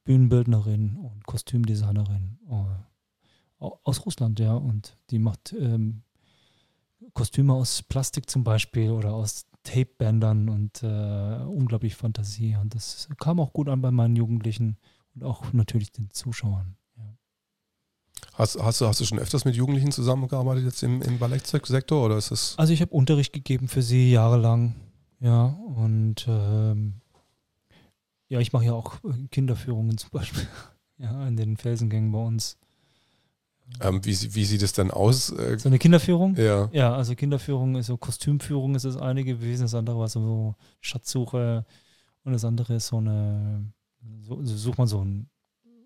Bühnenbildnerin und Kostümdesignerin äh, aus Russland, ja. Und die macht ähm, Kostüme aus Plastik zum Beispiel oder aus Tapebändern und äh, unglaublich Fantasie. Und das kam auch gut an bei meinen Jugendlichen und auch natürlich den Zuschauern. Hast, hast, du, hast du schon öfters mit Jugendlichen zusammengearbeitet jetzt im, im Ballettsektor oder ist es? Also ich habe Unterricht gegeben für sie jahrelang, ja. Und ähm, ja, ich mache ja auch Kinderführungen zum Beispiel, ja, in den Felsengängen bei uns. Ähm, wie, wie sieht es dann aus? Äh, so eine Kinderführung? Ja. Ja, also Kinderführung ist so Kostümführung ist das eine gewesen, das andere war so Schatzsuche und das andere ist so eine, so, so sucht man so einen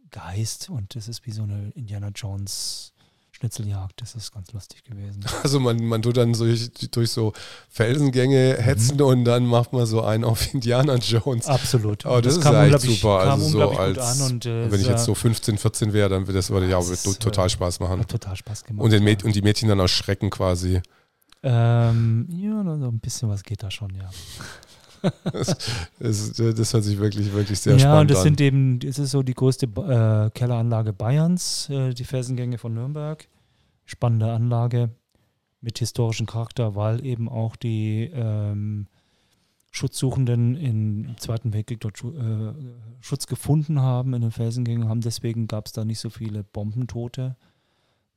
Geist und das ist wie so eine Indiana Jones Schnitzeljagd. Das ist ganz lustig gewesen. Also man, man tut dann durch, durch so Felsengänge mhm. hetzen mhm. und dann macht man so einen auf Indiana Jones. Absolut. Aber das, das ist eigentlich super. Also so als, und, äh, wenn ich jetzt so 15, 14 wäre, dann würde das würde ja ist, total Spaß machen. Hat total Spaß gemacht. Und, den ja. und die Mädchen dann auch schrecken quasi. Ähm, ja, so ein bisschen was geht da schon, ja. Das, das, das, hört sich wirklich, wirklich sehr ja, spannend an. Ja, und das sind eben, das ist so die größte äh, Kelleranlage Bayerns, äh, die Felsengänge von Nürnberg. Spannende Anlage mit historischem Charakter, weil eben auch die ähm, Schutzsuchenden im Zweiten Weltkrieg dort äh, Schutz gefunden haben in den Felsengängen, haben deswegen gab es da nicht so viele Bombentote.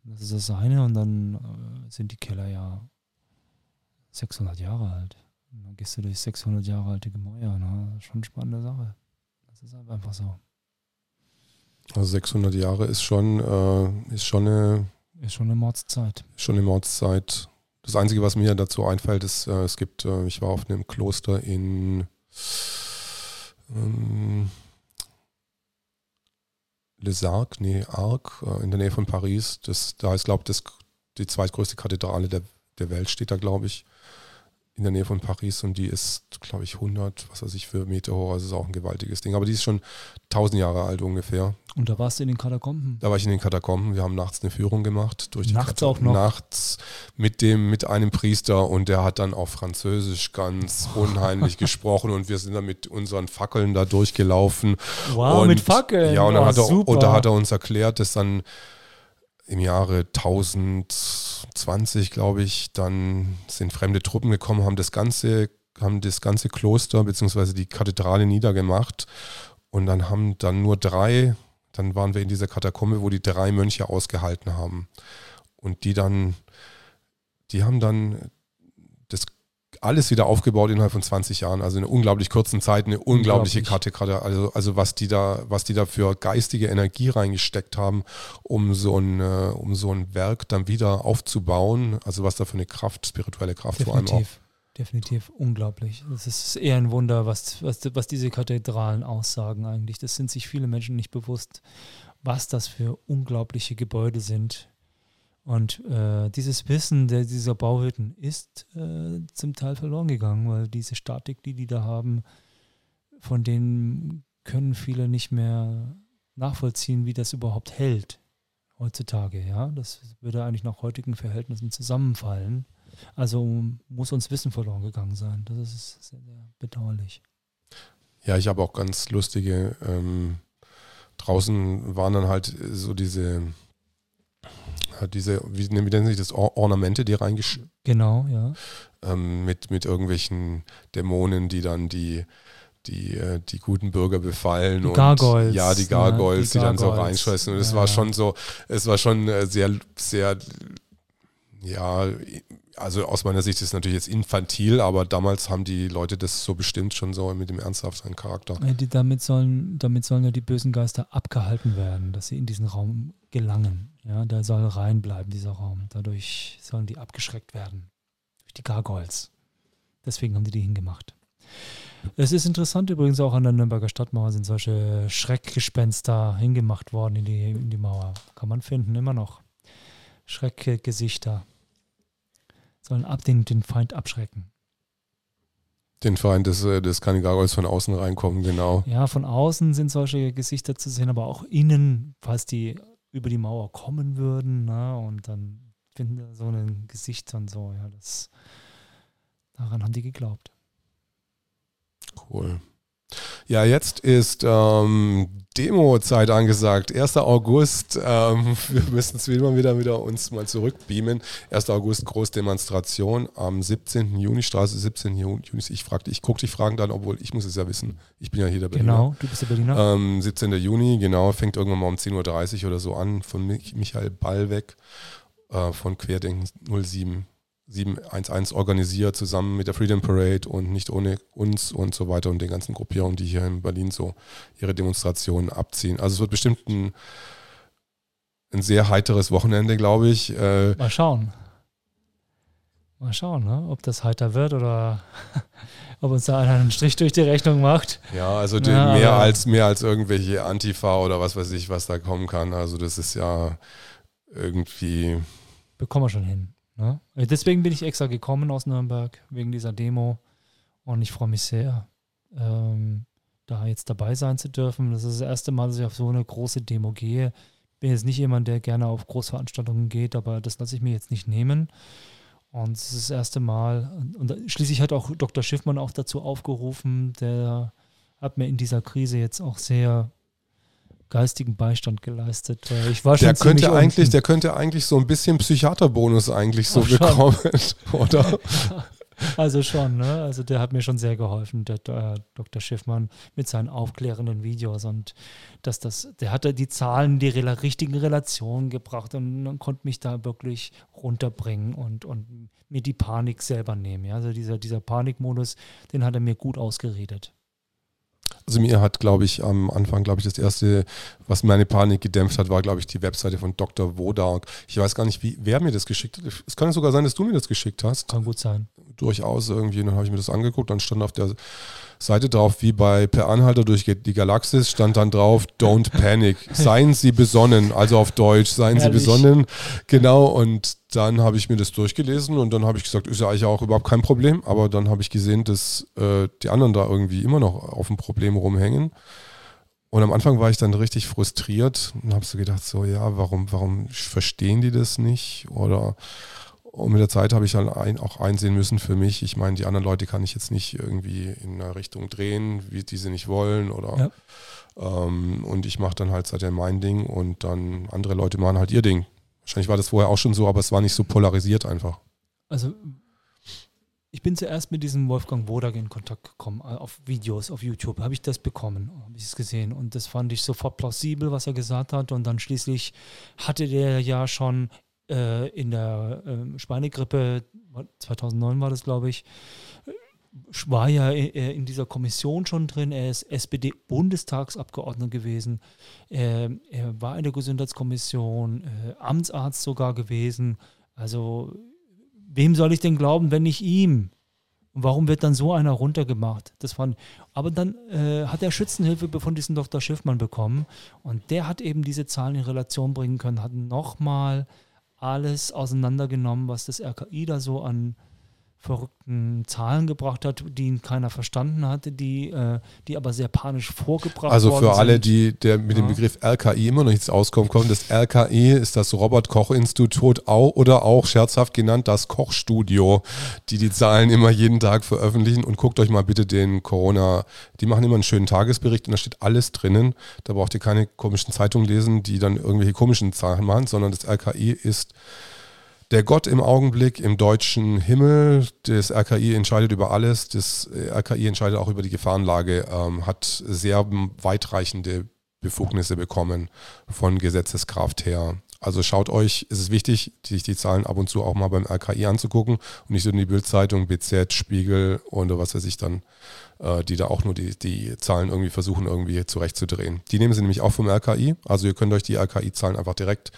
Das ist das eine und dann äh, sind die Keller ja 600 Jahre alt. Und dann gehst du durch 600 Jahre alte Gemäuer. Ne? Schon eine spannende Sache. Das ist einfach so. Also 600 Jahre ist schon, äh, ist schon eine. Ist schon eine Mordszeit. Schon eine Mordszeit. Das Einzige, was mir dazu einfällt, ist, äh, es gibt, äh, ich war auf einem Kloster in ähm, Les Arcs, nee, Arc, äh, in der Nähe von Paris. Das, da ist, glaube ich, die zweitgrößte Kathedrale der, der Welt, steht da, glaube ich in der Nähe von Paris und die ist, glaube ich, 100, was weiß ich, für Meter hoch. Also ist auch ein gewaltiges Ding. Aber die ist schon 1000 Jahre alt ungefähr. Und da warst du in den Katakomben? Da war ich in den Katakomben. Wir haben nachts eine Führung gemacht. Durch die nachts auch noch? Nachts mit, dem, mit einem Priester und der hat dann auf Französisch ganz unheimlich gesprochen und wir sind dann mit unseren Fackeln da durchgelaufen. Wow, und, mit Fackeln? Ja, und, dann oh, hat er, und da hat er uns erklärt, dass dann im Jahre 1020, glaube ich, dann sind fremde Truppen gekommen, haben das ganze, haben das ganze Kloster bzw. die Kathedrale niedergemacht und dann haben dann nur drei, dann waren wir in dieser Katakombe, wo die drei Mönche ausgehalten haben und die dann die haben dann alles wieder aufgebaut innerhalb von 20 Jahren. Also in einer unglaublich kurzen Zeit, eine unglaubliche Karte gerade. Also, also was die da, was die da für geistige Energie reingesteckt haben, um so ein, äh, um so ein Werk dann wieder aufzubauen. Also was da für eine Kraft, spirituelle Kraft Definitiv. vor allem auch. Definitiv unglaublich. Das ist eher ein Wunder, was, was, was diese Kathedralen aussagen eigentlich. Das sind sich viele Menschen nicht bewusst, was das für unglaubliche Gebäude sind. Und äh, dieses Wissen der, dieser Bauhütten ist äh, zum Teil verloren gegangen, weil diese Statik, die die da haben, von denen können viele nicht mehr nachvollziehen, wie das überhaupt hält heutzutage. Ja, das würde eigentlich nach heutigen Verhältnissen zusammenfallen. Also muss uns Wissen verloren gegangen sein. Das ist sehr, sehr bedauerlich. Ja, ich habe auch ganz lustige. Ähm, draußen waren dann halt so diese diese, wie, wie nennen sich das, Or Ornamente, die reingesch... Genau, ja. Ähm, mit, mit irgendwelchen Dämonen, die dann die, die, äh, die guten Bürger befallen. Die und, Gargoyles. Ja, die Gargoyles, ja, die, die dann so reinscheißen. Und es Ja, war schon so, es war schon äh, sehr, sehr, ja, also aus meiner Sicht ist es natürlich jetzt infantil, aber damals haben die Leute das so bestimmt schon so mit dem ernsthaften Charakter. Ja, die, damit, sollen, damit sollen ja die bösen Geister abgehalten werden, dass sie in diesen Raum gelangen. Ja, der soll reinbleiben, dieser Raum. Dadurch sollen die abgeschreckt werden. Durch die Gargoyles. Deswegen haben die die hingemacht. Es ist interessant übrigens auch an der Nürnberger Stadtmauer sind solche Schreckgespenster hingemacht worden in die, in die Mauer. Kann man finden, immer noch. Schreckgesichter. Sollen ab den, den Feind abschrecken. Den Feind des, äh, des Gargoyles von außen reinkommen, genau. Ja, von außen sind solche Gesichter zu sehen, aber auch innen, falls die über die Mauer kommen würden, na, und dann finden wir so ein Gesicht und so, ja, das daran haben die geglaubt. Cool. Ja, jetzt ist ähm, Demo-Zeit angesagt. 1. August. Ähm, wir müssen es wieder, wieder, wieder uns mal zurückbeamen. 1. August Großdemonstration am 17. Juni, Straße 17. Juni. Ich fragte, ich gucke dich fragen dann, obwohl ich muss es ja wissen. Ich bin ja hier der Berliner. Genau, du bist der Berliner. Ähm, 17. Juni, genau, fängt irgendwann mal um 10.30 Uhr oder so an von Mich Michael Ballweg äh, von Querdenken 07 711 organisiert, zusammen mit der Freedom Parade und nicht ohne uns und so weiter und den ganzen Gruppierungen, die hier in Berlin so ihre Demonstrationen abziehen. Also es wird bestimmt ein, ein sehr heiteres Wochenende, glaube ich. Äh, Mal schauen. Mal schauen, ne? ob das heiter wird oder ob uns da einer einen Strich durch die Rechnung macht. ja, also Ja, mehr, als, mehr als irgendwelche Antifa oder was weiß ich, was da kommen kann. Also das ist ja irgendwie Bekommen wir schon hin. Ne? Deswegen bin ich extra gekommen aus Nürnberg, wegen dieser Demo. Und ich freue mich sehr, ähm, da jetzt dabei sein zu dürfen. Das ist das erste Mal, dass ich auf so eine große Demo gehe. Bin jetzt nicht jemand, der gerne auf Großveranstaltungen geht, aber das lasse ich mir jetzt nicht nehmen. Und es ist das erste Mal. Und schließlich hat auch Dr. Schiffmann auch dazu aufgerufen, der hat mir in dieser Krise jetzt auch sehr geistigen Beistand geleistet. Äh, Ich war schon Der könnte eigentlich, unten. der könnte eigentlich so ein bisschen Psychiaterbonus eigentlich so schon. bekommen, oder? Also schon, ne? Also der hat mir schon sehr geholfen, der äh, Dr. Schiffmann mit seinen aufklärenden Videos und dass das, der hatte die Zahlen, die rela richtigen Relationen gebracht und, und konnte mich da wirklich runterbringen und, und mir die Panik selber nehmen. Ja? Also dieser, dieser Panikmodus, den hat er mir gut ausgeredet. Also mir hat, glaube ich, am Anfang, glaube ich, das erste, was meine Panik gedämpft hat, war, glaube ich, die Webseite von Dr. Wodark. Ich weiß gar nicht, wie, wer mir das geschickt hat. Es kann sogar sein, dass du mir das geschickt hast. Kann gut sein. Durchaus irgendwie. Und dann habe ich mir das angeguckt. Dann stand auf der Seite drauf, wie bei Per Anhalter durch die Galaxis, stand dann drauf, don't panic. Seien Sie besonnen. Also auf Deutsch, seien Sie Herrlich. besonnen. Genau. Und dann habe ich mir das durchgelesen und dann habe ich gesagt, ist ja eigentlich auch überhaupt kein Problem. Aber dann habe ich gesehen, dass äh, die anderen da irgendwie immer noch auf dem Problem rumhängen. Und am Anfang war ich dann richtig frustriert und habe so gedacht, so ja, warum, warum verstehen die das nicht? Oder und mit der Zeit habe ich dann ein, auch einsehen müssen für mich, ich meine, die anderen Leute kann ich jetzt nicht irgendwie in eine Richtung drehen, wie die sie nicht wollen oder ähm, und ich mache dann halt seitdem mein Ding und dann andere Leute machen halt ihr Ding. Wahrscheinlich war das vorher auch schon so, aber es war nicht so polarisiert einfach. Also ich bin zuerst mit diesem Wolfgang Wodak in Kontakt gekommen, äh, auf Videos, auf YouTube, habe ich das bekommen, habe ich es gesehen. Und das fand ich sofort plausibel, was er gesagt hat. Und dann schließlich hatte der ja schon äh, in der äh, Schweinegrippe, 2009 war das, glaube ich, war ja äh, in dieser Kommission schon drin. Er ist SPD-Bundestagsabgeordneter gewesen. Er, er, war in der Gesundheitskommission, äh, Amtsarzt sogar gewesen. Also, wem soll ich denn glauben, wenn nicht ihm? Warum wird dann so einer runtergemacht? Das fand, aber dann äh, hat er Schützenhilfe von diesem Dr. Schiffmann bekommen und der hat eben diese Zahlen in Relation bringen können, hat nochmal alles auseinandergenommen, was das RKI da so an verrückten Zahlen gebracht hat, die ihn keiner verstanden hatte, die, äh, die aber sehr panisch vorgebracht also worden sind. Also für alle, die der mit ja. dem Begriff RKI immer noch nichts auskommen kommen, das RKI ist das Robert-Koch-Institut oder auch scherzhaft genannt das Kochstudio, die die Zahlen immer jeden Tag veröffentlichen und guckt euch mal bitte den Corona, die machen immer einen schönen Tagesbericht und da steht alles drinnen. Da braucht ihr keine komischen Zeitungen lesen, die dann irgendwelche komischen Zahlen machen, sondern das RKI ist der Gott im Augenblick im deutschen Himmel, das RKI entscheidet über alles, das RKI entscheidet auch über die Gefahrenlage, ähm, hat sehr weitreichende Befugnisse bekommen von Gesetzeskraft her. Also schaut euch, es ist wichtig, sich die Zahlen ab und zu auch mal beim RKI anzugucken und nicht so in die Bildzeitung, BZ, Spiegel oder was weiß ich dann, äh, die da auch nur die, die Zahlen irgendwie versuchen irgendwie zurechtzudrehen. Die nehmen sie nämlich auch vom RKI. Also ihr könnt euch die RKI-Zahlen einfach direkt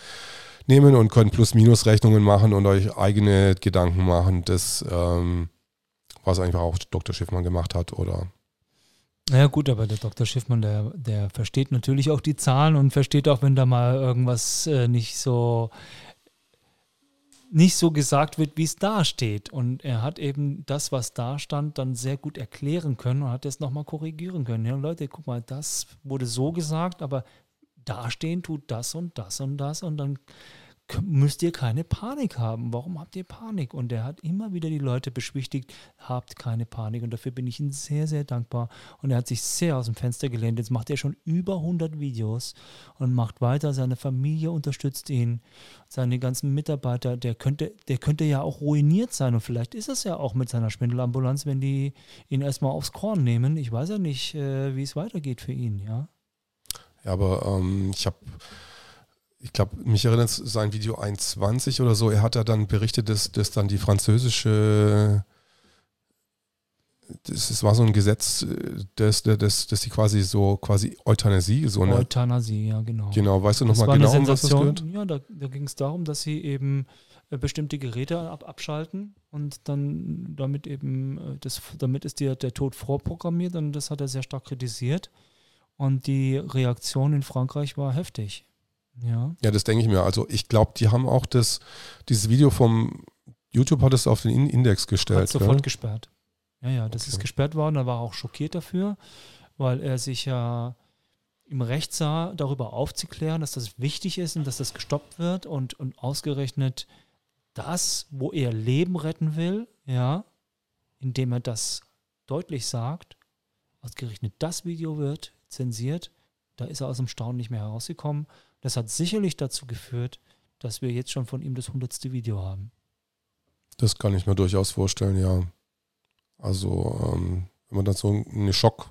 nehmen und könnt Plus-Minus-Rechnungen machen und euch eigene Gedanken machen, das, ähm, was einfach auch Dr. Schiffmann gemacht hat oder naja gut, aber der Dr. Schiffmann, der, der versteht natürlich auch die Zahlen und versteht auch, wenn da mal irgendwas äh, nicht so nicht so gesagt wird, wie es da steht. Und er hat eben das, was da stand, dann sehr gut erklären können und hat es nochmal korrigieren können. Ja, Leute, guck mal, das wurde so gesagt, aber dastehen tut das und das und das und dann müsst ihr keine Panik haben. Warum habt ihr Panik? Und er hat immer wieder die Leute beschwichtigt, habt keine Panik. Und dafür bin ich ihm sehr, sehr dankbar. Und er hat sich sehr aus dem Fenster gelehnt. Jetzt macht er schon über 100 Videos und macht weiter. Seine Familie unterstützt ihn, seine ganzen Mitarbeiter. Der könnte, der könnte ja auch ruiniert sein. Und vielleicht ist es ja auch mit seiner Schwindelambulanz, wenn die ihn erstmal aufs Korn nehmen. Ich weiß ja nicht, äh, wie es weitergeht für ihn, ja. Ja, aber ähm, ich habe, ich glaube, mich erinnert sein Video 1.20 oder so, er hat ja dann berichtet, dass, dass dann die französische das, das, war so ein Gesetz, dass das, das, die quasi so quasi Euthanasie, so eine. Euthanasie, ja, genau. Genau, weißt du nochmal genau, um was das gehört? Ja, da, da ging es darum, dass sie eben äh, bestimmte Geräte ab, abschalten und dann damit eben, äh, das, damit ist dir der Tod vorprogrammiert und das hat er sehr stark kritisiert. Und die Reaktion in Frankreich war heftig. Ja, ja das denke ich mir. Also ich glaube, die haben auch das, dieses Video vom YouTube hat es auf den Index gestellt. Hat sofort gell? gesperrt. Ja, ja, das okay. ist gesperrt worden. Er war auch schockiert dafür, weil er sich ja im Recht sah, darüber aufzuklären, dass das wichtig ist und dass das gestoppt wird und, und ausgerechnet das, wo er Leben retten will, ja, indem er das deutlich sagt, ausgerechnet das Video wird zensiert. Da ist er aus dem Staunen nicht mehr herausgekommen. Das hat sicherlich dazu geführt, dass wir jetzt schon von ihm das hundertste Video haben. Das kann ich mir durchaus vorstellen, ja. Also, ähm, wenn man dann so eine Schock,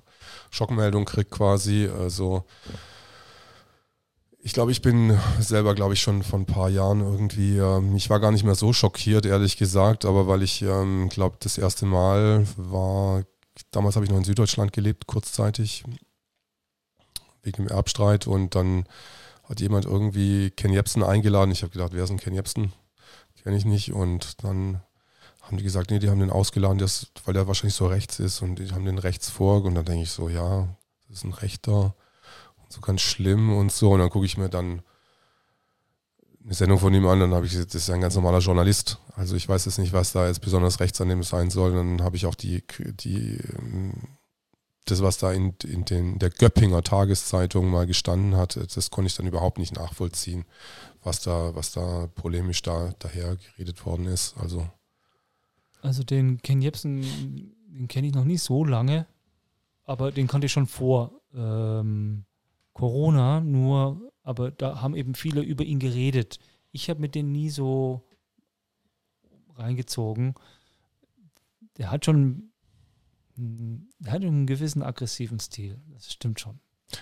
Schockmeldung kriegt quasi, also ich glaube, ich bin selber, glaube ich, schon vor ein paar Jahren irgendwie, ähm, ich war gar nicht mehr so schockiert, ehrlich gesagt, aber weil ich, ähm, glaube, das erste Mal war, damals habe ich noch in Süddeutschland gelebt, kurzzeitig, wegen dem Erbstreit und dann hat jemand irgendwie Ken Jebsen eingeladen. Ich habe gedacht, wer ist denn Ken Jebsen? Kenne ich nicht. Und dann haben die gesagt, nee, die haben den ausgeladen, weil der wahrscheinlich so rechts ist und die haben den rechts vor. Und dann denke ich so, ja, das ist ein Rechter und so ganz schlimm und so. Und dann gucke ich mir dann eine Sendung von ihm an, dann habe ich gesagt, das ist ein ganz normaler Journalist. Also ich weiß jetzt nicht, was da jetzt besonders rechts an dem sein soll. Dann habe ich auch die, die ähm, das, was da in, in den, der Göppinger Tageszeitung mal gestanden hat, das konnte ich dann überhaupt nicht nachvollziehen, was da, was da polemisch da daher geredet worden ist. Also, also den Ken Jebsen, den kenne ich noch nicht so lange, aber den kannte ich schon vor ähm, Corona, nur, aber da haben eben viele über ihn geredet. Ich habe mit denen nie so reingezogen. Der hat schon hat einen gewissen aggressiven Stil, das stimmt schon.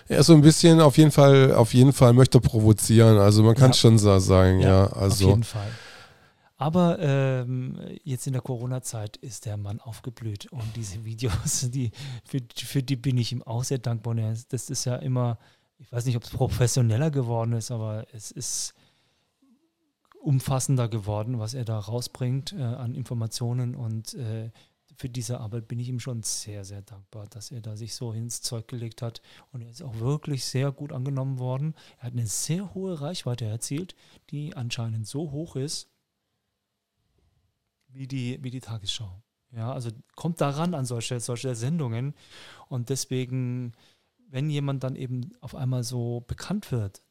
Er ist so ein bisschen auf jeden Fall, auf jeden Fall möchte er provozieren. Also man kann es Ja. schon so sagen, ja. Ja, also Auf jeden Fall. Aber ähm, jetzt in der Corona-Zeit ist der Mann aufgeblüht und diese Videos, die, für, für die bin ich ihm auch sehr dankbar. Er, das ist ja immer, ich weiß nicht, ob es professioneller geworden ist, aber es ist umfassender geworden, was er da rausbringt äh, an Informationen und äh, für diese Arbeit bin ich ihm schon sehr, sehr dankbar, dass er da sich so ins Zeug gelegt hat. Und er ist auch wirklich sehr gut angenommen worden. Er hat eine sehr hohe Reichweite erzielt, die anscheinend so hoch ist wie die, wie die Tagesschau. Ja, also kommt daran an solche, solche Sendungen. Und deswegen, wenn jemand dann eben auf einmal so bekannt wird,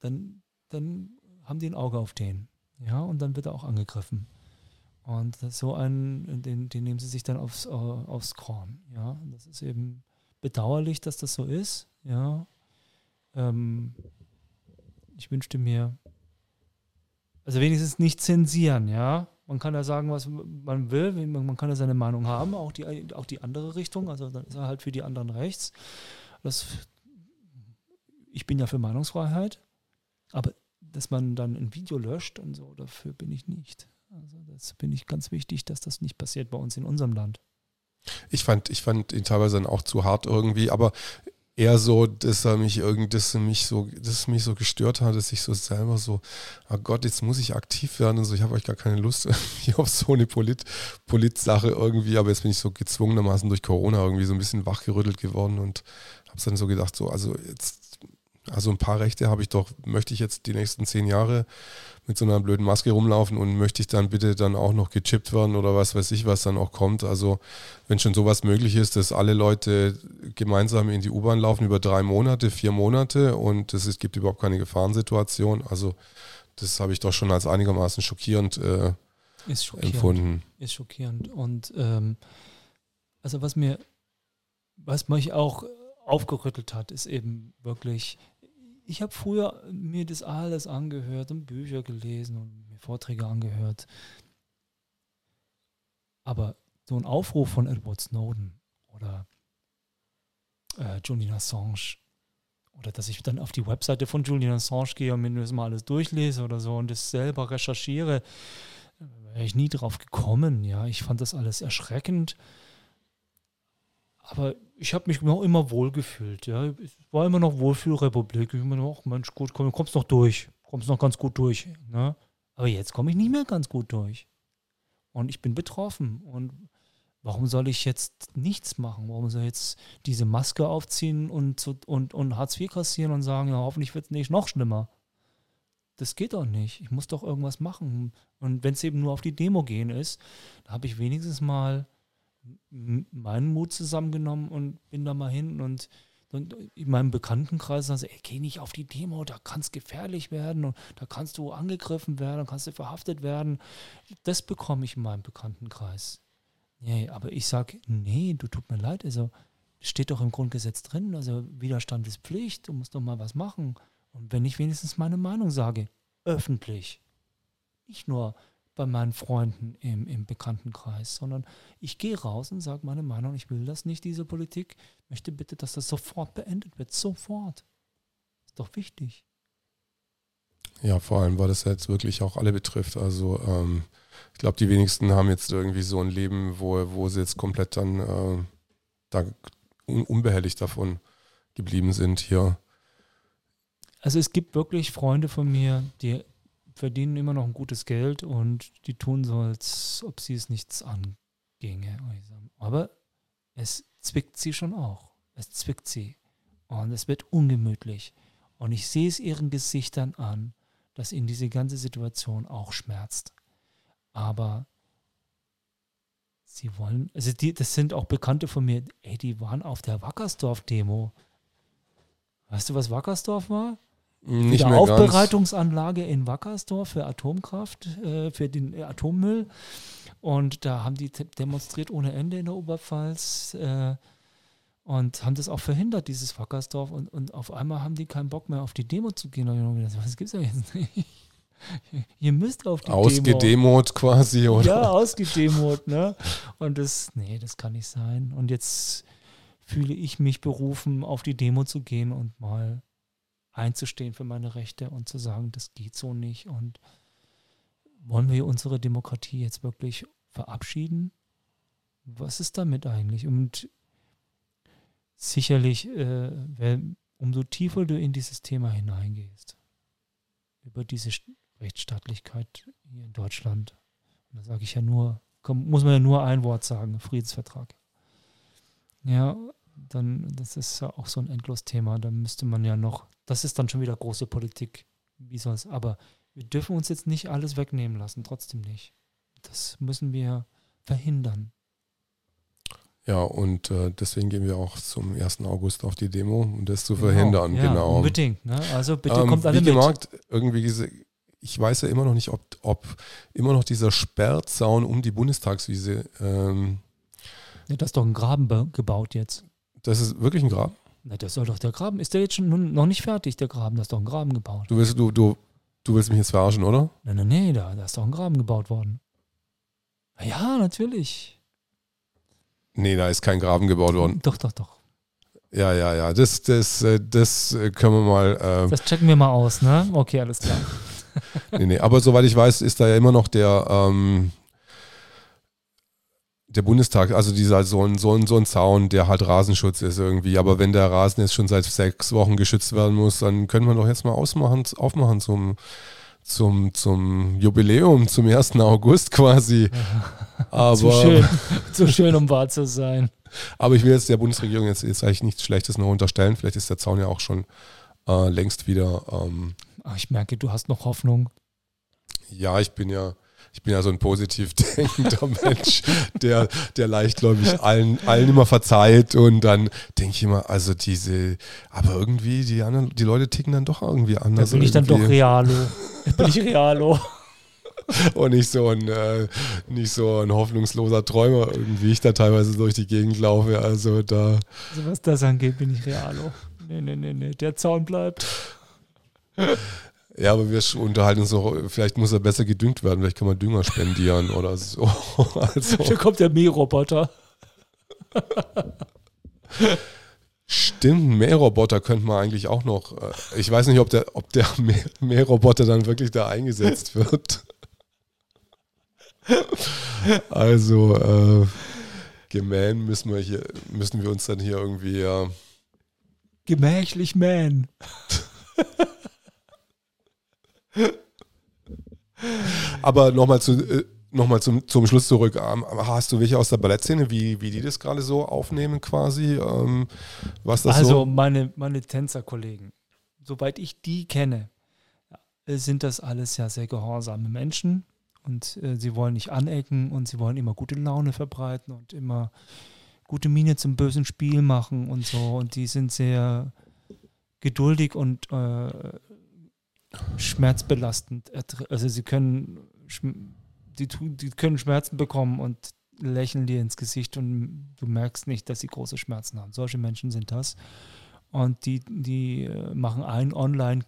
dann, dann haben die ein Auge auf den. Ja, und dann wird er auch angegriffen. Und so einen, den, den nehmen sie sich dann aufs, äh, aufs Korn. Ja, das ist eben bedauerlich, dass das so ist. Ja, ähm, ich wünschte mir, also wenigstens nicht zensieren, ja. Man kann ja sagen, was man will, man kann ja seine Meinung haben, auch die, auch die andere Richtung, also dann ist er halt für die anderen rechts. Das, ich bin ja für Meinungsfreiheit, aber dass man dann ein Video löscht und so, dafür bin ich nicht. Also das finde ich ganz wichtig, dass das nicht passiert bei uns in unserem Land. ich fand, ich fand ihn teilweise dann auch zu hart irgendwie, aber eher so, dass er mich irgend, dass er mich so, dass es mich so gestört hat, dass ich so selber so, oh Gott, jetzt muss ich aktiv werden und so, ich habe euch gar keine Lust irgendwie auf so eine Polit, Polit-Sache irgendwie, aber jetzt bin ich so gezwungenermaßen durch Corona irgendwie so ein bisschen wachgerüttelt geworden und habe dann so gedacht, so, also jetzt, also ein paar Rechte habe ich doch, möchte ich jetzt die nächsten zehn Jahre mit so einer blöden Maske rumlaufen und möchte ich dann bitte dann auch noch gechippt werden oder was weiß ich, was dann auch kommt. Also wenn schon sowas möglich ist, dass alle Leute gemeinsam in die U-Bahn laufen über drei Monate, vier Monate und es gibt überhaupt keine Gefahrensituation. Also das habe ich doch schon als einigermaßen schockierend äh, Ist schockierend. empfunden. ist schockierend. Und ähm, also was mir, was mich auch aufgerüttelt hat, ist eben wirklich, ich habe früher mir das alles angehört und Bücher gelesen und mir Vorträge angehört. Aber so ein Aufruf von Edward Snowden oder äh, Julian Assange oder dass ich dann auf die Webseite von Julian Assange gehe und mir das mal alles durchlese oder so und das selber recherchiere, wäre ich nie drauf gekommen. Ja, ich fand das alles erschreckend. Aber ich habe mich noch immer wohl gefühlt. Ja, es war immer noch Wohlfühlrepublik. Ich gedacht, ach Mensch, gut, komm, kommst noch durch. Kommst noch ganz gut durch. Ne? Aber jetzt komme ich nicht mehr ganz gut durch. Und ich bin betroffen. Und warum soll ich jetzt nichts machen? Warum soll ich jetzt diese Maske aufziehen und, und, und Hartz IV kassieren und sagen, ja, hoffentlich wird es nicht noch schlimmer? Das geht doch nicht. Ich muss doch irgendwas machen. Und wenn es eben nur auf die Demo gehen ist, da habe ich wenigstens mal meinen Mut zusammengenommen und bin da mal hin und, und in meinem Bekanntenkreis also, ey, geh nicht auf die Demo, da kann es gefährlich werden und da kannst du angegriffen werden, da kannst du verhaftet werden. Das bekomme ich in meinem Bekanntenkreis. Nee, aber ich sage, nee, du tut mir leid, also steht doch im Grundgesetz drin, also Widerstand ist Pflicht, du musst doch mal was machen. Und wenn ich wenigstens meine Meinung sage, öffentlich, nicht nur bei meinen Freunden im, im Bekanntenkreis, sondern ich gehe raus und sage meine Meinung, ich will das nicht, diese Politik, möchte bitte, dass das sofort beendet wird, sofort. Ist doch wichtig. Ja, vor allem, weil das jetzt wirklich auch alle betrifft. Also ähm, ich glaube, die wenigsten haben jetzt irgendwie so ein Leben, wo, wo sie jetzt komplett dann äh, da un unbehelligt davon geblieben sind hier. Also es gibt wirklich Freunde von mir, die verdienen immer noch ein gutes Geld und die tun so, als ob sie es nichts anginge. Aber es zwickt sie schon auch. Es zwickt sie. Und es wird ungemütlich. Und ich sehe es ihren Gesichtern an, dass ihnen diese ganze Situation auch schmerzt. Aber sie wollen, also die, das sind auch Bekannte von mir, ey, die waren auf der Wackersdorf-Demo. Weißt du, was Wackersdorf war? Nicht die mehr ganz. Aufbereitungsanlage in Wackersdorf für Atomkraft, äh, für den Atommüll. Und da haben die demonstriert ohne Ende in der Oberpfalz äh, und haben das auch verhindert, dieses Wackersdorf. Und, und auf einmal haben die keinen Bock mehr auf die Demo zu gehen. Hab ich gedacht, was gibt's da jetzt nicht? Ihr müsst auf die Demo. Ausgedemot quasi, oder? Ja, ausgedemot, ne? Und das, nee, das kann nicht sein. Und jetzt fühle ich mich berufen, auf die Demo zu gehen und mal einzustehen für meine Rechte und zu sagen, das geht so nicht. Und wollen wir unsere Demokratie jetzt wirklich verabschieden? Was ist damit eigentlich? Und sicherlich, äh, wenn, umso tiefer du in dieses Thema hineingehst, über diese Rechtsstaatlichkeit hier in Deutschland, und da sage ich ja nur, komm, muss man ja nur ein Wort sagen, Friedensvertrag. Ja, dann, das ist ja auch so ein Endlos-Thema. Da müsste man ja noch, das ist dann schon wieder große Politik, wie es, aber wir dürfen uns jetzt nicht alles wegnehmen lassen, trotzdem nicht. Das müssen wir verhindern. Ja, und äh, deswegen gehen wir auch zum 1. August auf die Demo, um das zu genau, verhindern. Ja, genau. Unbedingt. Ne? Also bitte ähm, kommt alle wie gemerkt, mit. irgendwie diese, ich weiß ja immer noch nicht, ob, ob immer noch dieser Sperrzaun um die Bundestagswiese. Ähm, ja, das ist doch ein Graben gebaut jetzt. Das ist wirklich ein Graben? Na, das soll doch der Graben. Ist der jetzt schon noch nicht fertig, der Graben? Das ist doch ein Graben gebaut. Du willst, du, du, du willst mich jetzt verarschen, oder? Nein, nein, nein, da, da ist doch ein Graben gebaut worden. Ja, natürlich. Nee, da ist kein Graben gebaut worden. Doch, doch, doch. Ja, ja, ja. Das, das, äh, das äh, können wir mal. Äh das checken wir mal aus, ne? Okay, alles klar. nee, nee. Aber soweit ich weiß, ist da ja immer noch der, ähm, der Bundestag, also dieser so ein, so, ein, so ein Zaun, der halt Rasenschutz ist irgendwie. Aber wenn der Rasen jetzt schon seit sechs Wochen geschützt werden muss, dann können wir doch jetzt mal ausmachen, aufmachen zum zum, zum Jubiläum, zum 1. August quasi. Aber, zu, schön, zu schön, um wahr zu sein. Aber ich will jetzt der Bundesregierung jetzt, jetzt eigentlich nichts Schlechtes noch unterstellen. Vielleicht ist der Zaun ja auch schon äh, längst wieder. Ähm, ich merke, du hast noch Hoffnung. Ja, ich bin ja ich bin ja so ein positiv denkender Mensch, der, der leichtgläubig allen, allen immer verzeiht und dann denke ich immer, also diese, aber irgendwie, die anderen, die Leute ticken dann doch irgendwie anders. Da bin ich irgendwie. dann doch Realo. Da bin ich Realo. und nicht so ein äh, nicht so ein hoffnungsloser Träumer, wie ich da teilweise durch die Gegend laufe. Also da. Also was das angeht, bin ich Realo. Nee, nee, nee, nee. Der Zaun bleibt. Ja, aber wir unterhalten uns noch, vielleicht muss er besser gedüngt werden, vielleicht kann man Dünger spendieren oder so. Also. Da kommt der Mähroboter. Stimmt, Mähroboter könnte man eigentlich auch noch. Äh, ich weiß nicht, ob der, ob der Mähroboter dann wirklich da eingesetzt wird. Also, äh, gemähen müssen wir hier, müssen wir uns dann hier irgendwie. Äh, Gemächlich mähen. Aber nochmal zu, äh, noch zum, zum Schluss zurück. Ähm, hast du welche aus der Ballettszene, wie, wie die das gerade so aufnehmen quasi? Ähm, was das also so? meine, meine Tänzerkollegen, soweit ich die kenne, sind das alles ja sehr gehorsame Menschen und äh, sie wollen nicht anecken und sie wollen immer gute Laune verbreiten und immer gute Miene zum bösen Spiel machen und so und die sind sehr geduldig und äh, schmerzbelastend. Also sie können, die, die können Schmerzen bekommen und lächeln dir ins Gesicht und du merkst nicht, dass sie große Schmerzen haben. Solche Menschen sind das. Und die, die äh, machen ein Online,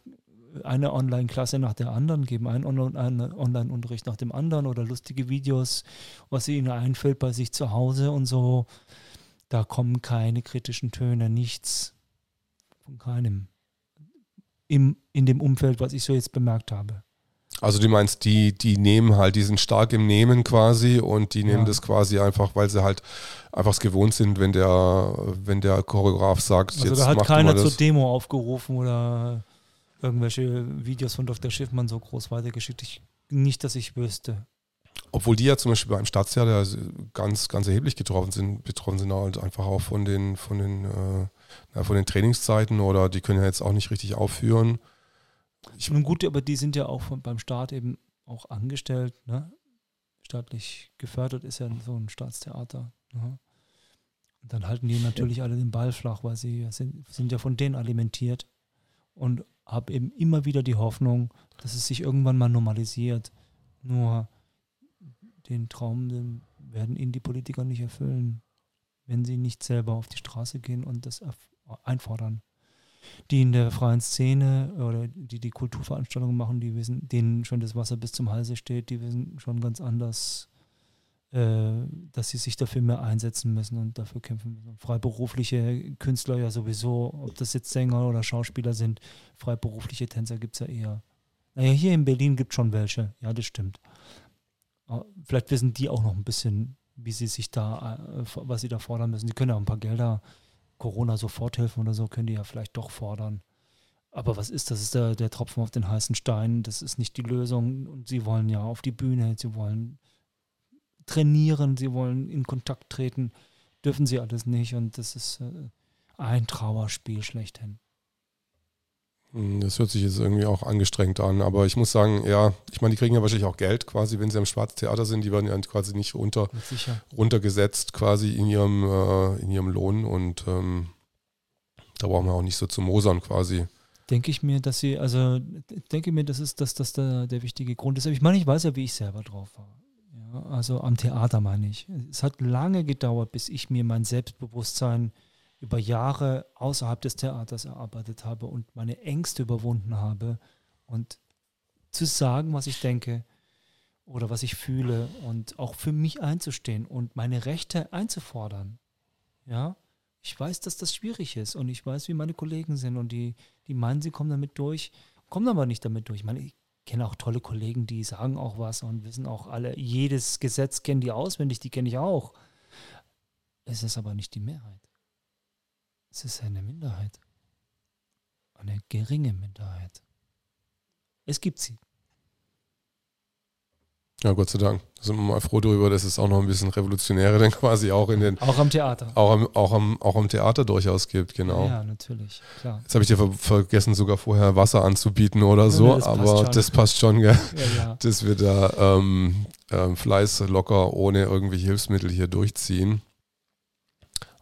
eine Online-Klasse nach der anderen, geben einen Online-Unterricht nach dem anderen oder lustige Videos, was ihnen einfällt bei sich zu Hause und so. Da kommen keine kritischen Töne, nichts von keinem im, in dem Umfeld, was ich so jetzt bemerkt habe. Also du meinst, die, die nehmen halt, die sind stark im Nehmen quasi und die nehmen ja. das quasi einfach, weil sie halt einfach es gewohnt sind, wenn der, wenn der Choreograf sagt, also jetzt da hat keiner zur Demo aufgerufen oder irgendwelche Videos von Dr. Schiffmann so groß weitergeschickt. Ich, nicht, dass ich wüsste. Obwohl die ja zum Beispiel beim Staatstheater ganz, ganz erheblich getroffen sind, betroffen sind halt einfach auch von den, von den äh, ja, von den Trainingszeiten oder die können ja jetzt auch nicht richtig aufführen. Ich Nun gut, aber die sind ja auch von, beim Staat eben auch angestellt, ne? Staatlich gefördert ist ja so ein Staatstheater. Ne? Und dann halten die natürlich alle den Ball flach, weil sie sind, sind ja von denen alimentiert und habe eben immer wieder die Hoffnung, dass es sich irgendwann mal normalisiert. Nur den Traum den werden ihnen die Politiker nicht erfüllen wenn sie nicht selber auf die Straße gehen und das einfordern. Die in der freien Szene oder die die Kulturveranstaltungen machen, die wissen, denen schon das Wasser bis zum Halse steht, die wissen schon ganz anders, äh, dass sie sich dafür mehr einsetzen müssen und dafür kämpfen müssen. Freiberufliche Künstler ja sowieso, ob das jetzt Sänger oder Schauspieler sind, freiberufliche Tänzer gibt es ja eher. Naja, hier in Berlin gibt es schon welche, ja, das stimmt. Aber vielleicht wissen die auch noch ein bisschen, wie sie sich da, äh, was sie da fordern müssen. Die können ja ein paar Gelder, Corona-Soforthilfen oder so, können die ja vielleicht doch fordern. Aber was ist das? Ist der, der Tropfen auf den heißen Stein. Das ist nicht die Lösung. Und sie wollen ja auf die Bühne, sie wollen trainieren, sie wollen in Kontakt treten. Dürfen sie alles nicht. Und das ist äh, ein Trauerspiel schlechthin. Hm, das hört sich jetzt irgendwie auch angestrengt an, aber ich muss sagen, ja, ich meine, die kriegen ja wahrscheinlich auch Geld quasi, wenn sie am Schwarztheater sind, die werden ja quasi nicht runter, runtergesetzt quasi in ihrem, äh, in ihrem Lohn und ähm, da brauchen wir auch nicht so zu mosern quasi. Denke ich mir, dass sie, also denke mir, das ist, dass das der, der wichtige Grund ist. Ich meine, ich weiß ja, wie ich selber drauf war. Ja, also am Theater meine ich. Es hat lange gedauert, bis ich mir mein Selbstbewusstsein über Jahre außerhalb des Theaters erarbeitet habe und meine Ängste überwunden habe und zu sagen, was ich denke oder was ich fühle und auch für mich einzustehen und meine Rechte einzufordern. Ja, ich weiß, dass das schwierig ist und ich weiß, wie meine Kollegen sind und die, die meinen, sie kommen damit durch, kommen aber nicht damit durch. Ich meine, ich kenne auch tolle Kollegen, die sagen auch was und wissen auch alle, jedes Gesetz kennen die auswendig, die kenne ich auch. Es ist aber nicht die Mehrheit. Es ist eine Minderheit. Eine geringe Minderheit. Es gibt sie. Ja, Gott sei Dank. Da sind wir mal froh darüber, dass es auch noch ein bisschen Revolutionäre dann quasi auch in den. Auch am Theater. Auch am, auch am, auch am Theater durchaus gibt, genau. Ja, natürlich, klar. Jetzt habe ich dir ver vergessen, sogar vorher Wasser anzubieten oder so, ja, das aber passt das passt schon, gell? Ja, ja. Dass wir da ähm, ähm, Fleiß locker ohne irgendwelche Hilfsmittel hier durchziehen.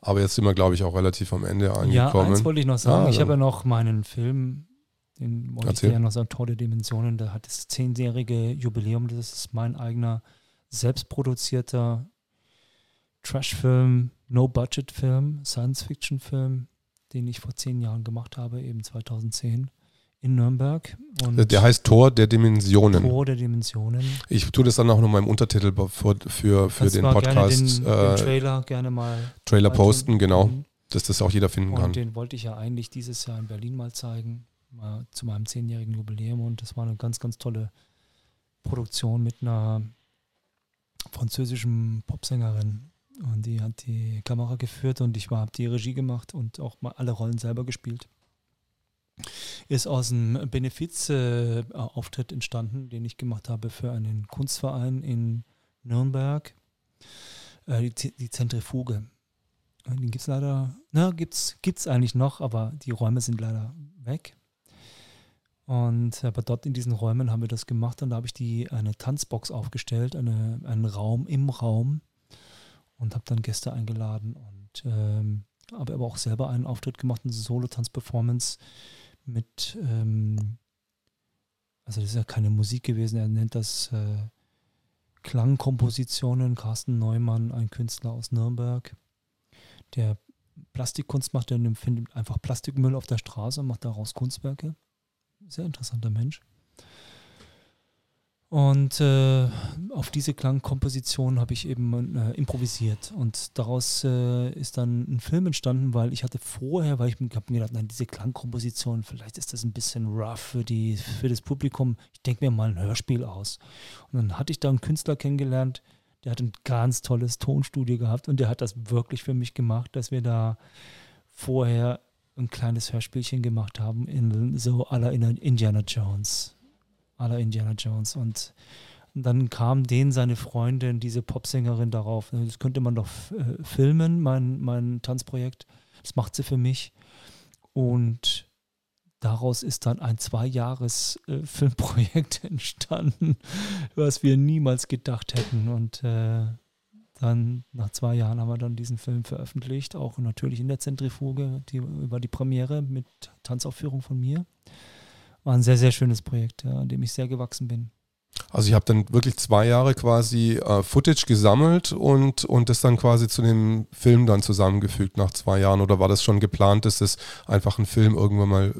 Aber jetzt sind wir, glaube ich, auch relativ am Ende angekommen. Ja, eins wollte ich noch sagen. Ah, ich habe ja noch meinen Film, den wollte Erzähl. ich dir ja noch sagen, Tolle Dimensionen. Der hat das zehnjährige Jubiläum. Das ist mein eigener, selbstproduzierter Trash-Film, No-Budget-Film, Science-Fiction-Film, den ich vor zehn Jahren gemacht habe, eben 2010 in Nürnberg. Und der heißt Tor der Dimensionen. Tor der Dimensionen. Ich tue das dann auch nochmal im Untertitel für, für, für den Podcast. Gerne den, äh, den, Trailer gerne mal. Trailer posten, genau. Mhm. Dass das auch jeder finden und kann. Den wollte ich ja eigentlich dieses Jahr in Berlin mal zeigen, mal zu meinem zehnjährigen Jubiläum. Und das war eine ganz, ganz tolle Produktion mit einer französischen Popsängerin. Und die hat die Kamera geführt und ich habe die Regie gemacht und auch mal alle Rollen selber gespielt ist aus einem Benefizauftritt äh, entstanden, den ich gemacht habe für einen Kunstverein in Nürnberg. Äh, die, die, Zentrifuge. Äh, den gibt es leider, na, gibt es eigentlich noch, aber die Räume sind leider weg. Und aber dort in diesen Räumen haben wir das gemacht und da habe ich die eine Tanzbox aufgestellt, eine, einen Raum im Raum und habe dann Gäste eingeladen und ähm, habe aber auch selber einen Auftritt gemacht, eine Solo-Tanz-Performance mit, ähm, also das ist ja keine Musik gewesen, er nennt das äh, Klangkompositionen. Carsten Neumann, ein Künstler aus Nürnberg, der Plastikkunst macht, der findet einfach Plastikmüll auf der Straße und macht daraus Kunstwerke. Sehr interessanter Mensch. Und äh, auf diese Klangkomposition habe ich eben äh, improvisiert. Und daraus äh, ist dann ein Film entstanden, weil ich hatte vorher, weil ich mir gedacht, nein, diese Klangkomposition, vielleicht ist das ein bisschen rough für, die, für das Publikum. Ich denke mir mal ein Hörspiel aus. Und dann hatte ich da einen Künstler kennengelernt, der hat ein ganz tolles Tonstudio gehabt und der hat das wirklich für mich gemacht, dass wir da vorher ein kleines Hörspielchen gemacht haben, in so aller Indiana Jones aller Indiana Jones. Und, dann kam den seine Freundin, diese Popsängerin, darauf. Das könnte man doch äh, filmen, mein, mein Tanzprojekt. Das macht sie für mich. Und daraus ist dann ein Zwei-Jahres-Filmprojekt äh, entstanden, was wir niemals gedacht hätten. Und äh, dann nach zwei Jahren haben wir dann diesen Film veröffentlicht, auch natürlich in der Zentrifuge, die, über die Premiere mit Tanzaufführung von mir war ein sehr, sehr schönes Projekt, ja, an dem ich sehr gewachsen bin. Also ich habe dann wirklich zwei Jahre quasi äh, Footage gesammelt und, und das dann quasi zu dem Film dann zusammengefügt nach zwei Jahren. Oder war das schon geplant, dass das einfach ein Film irgendwann mal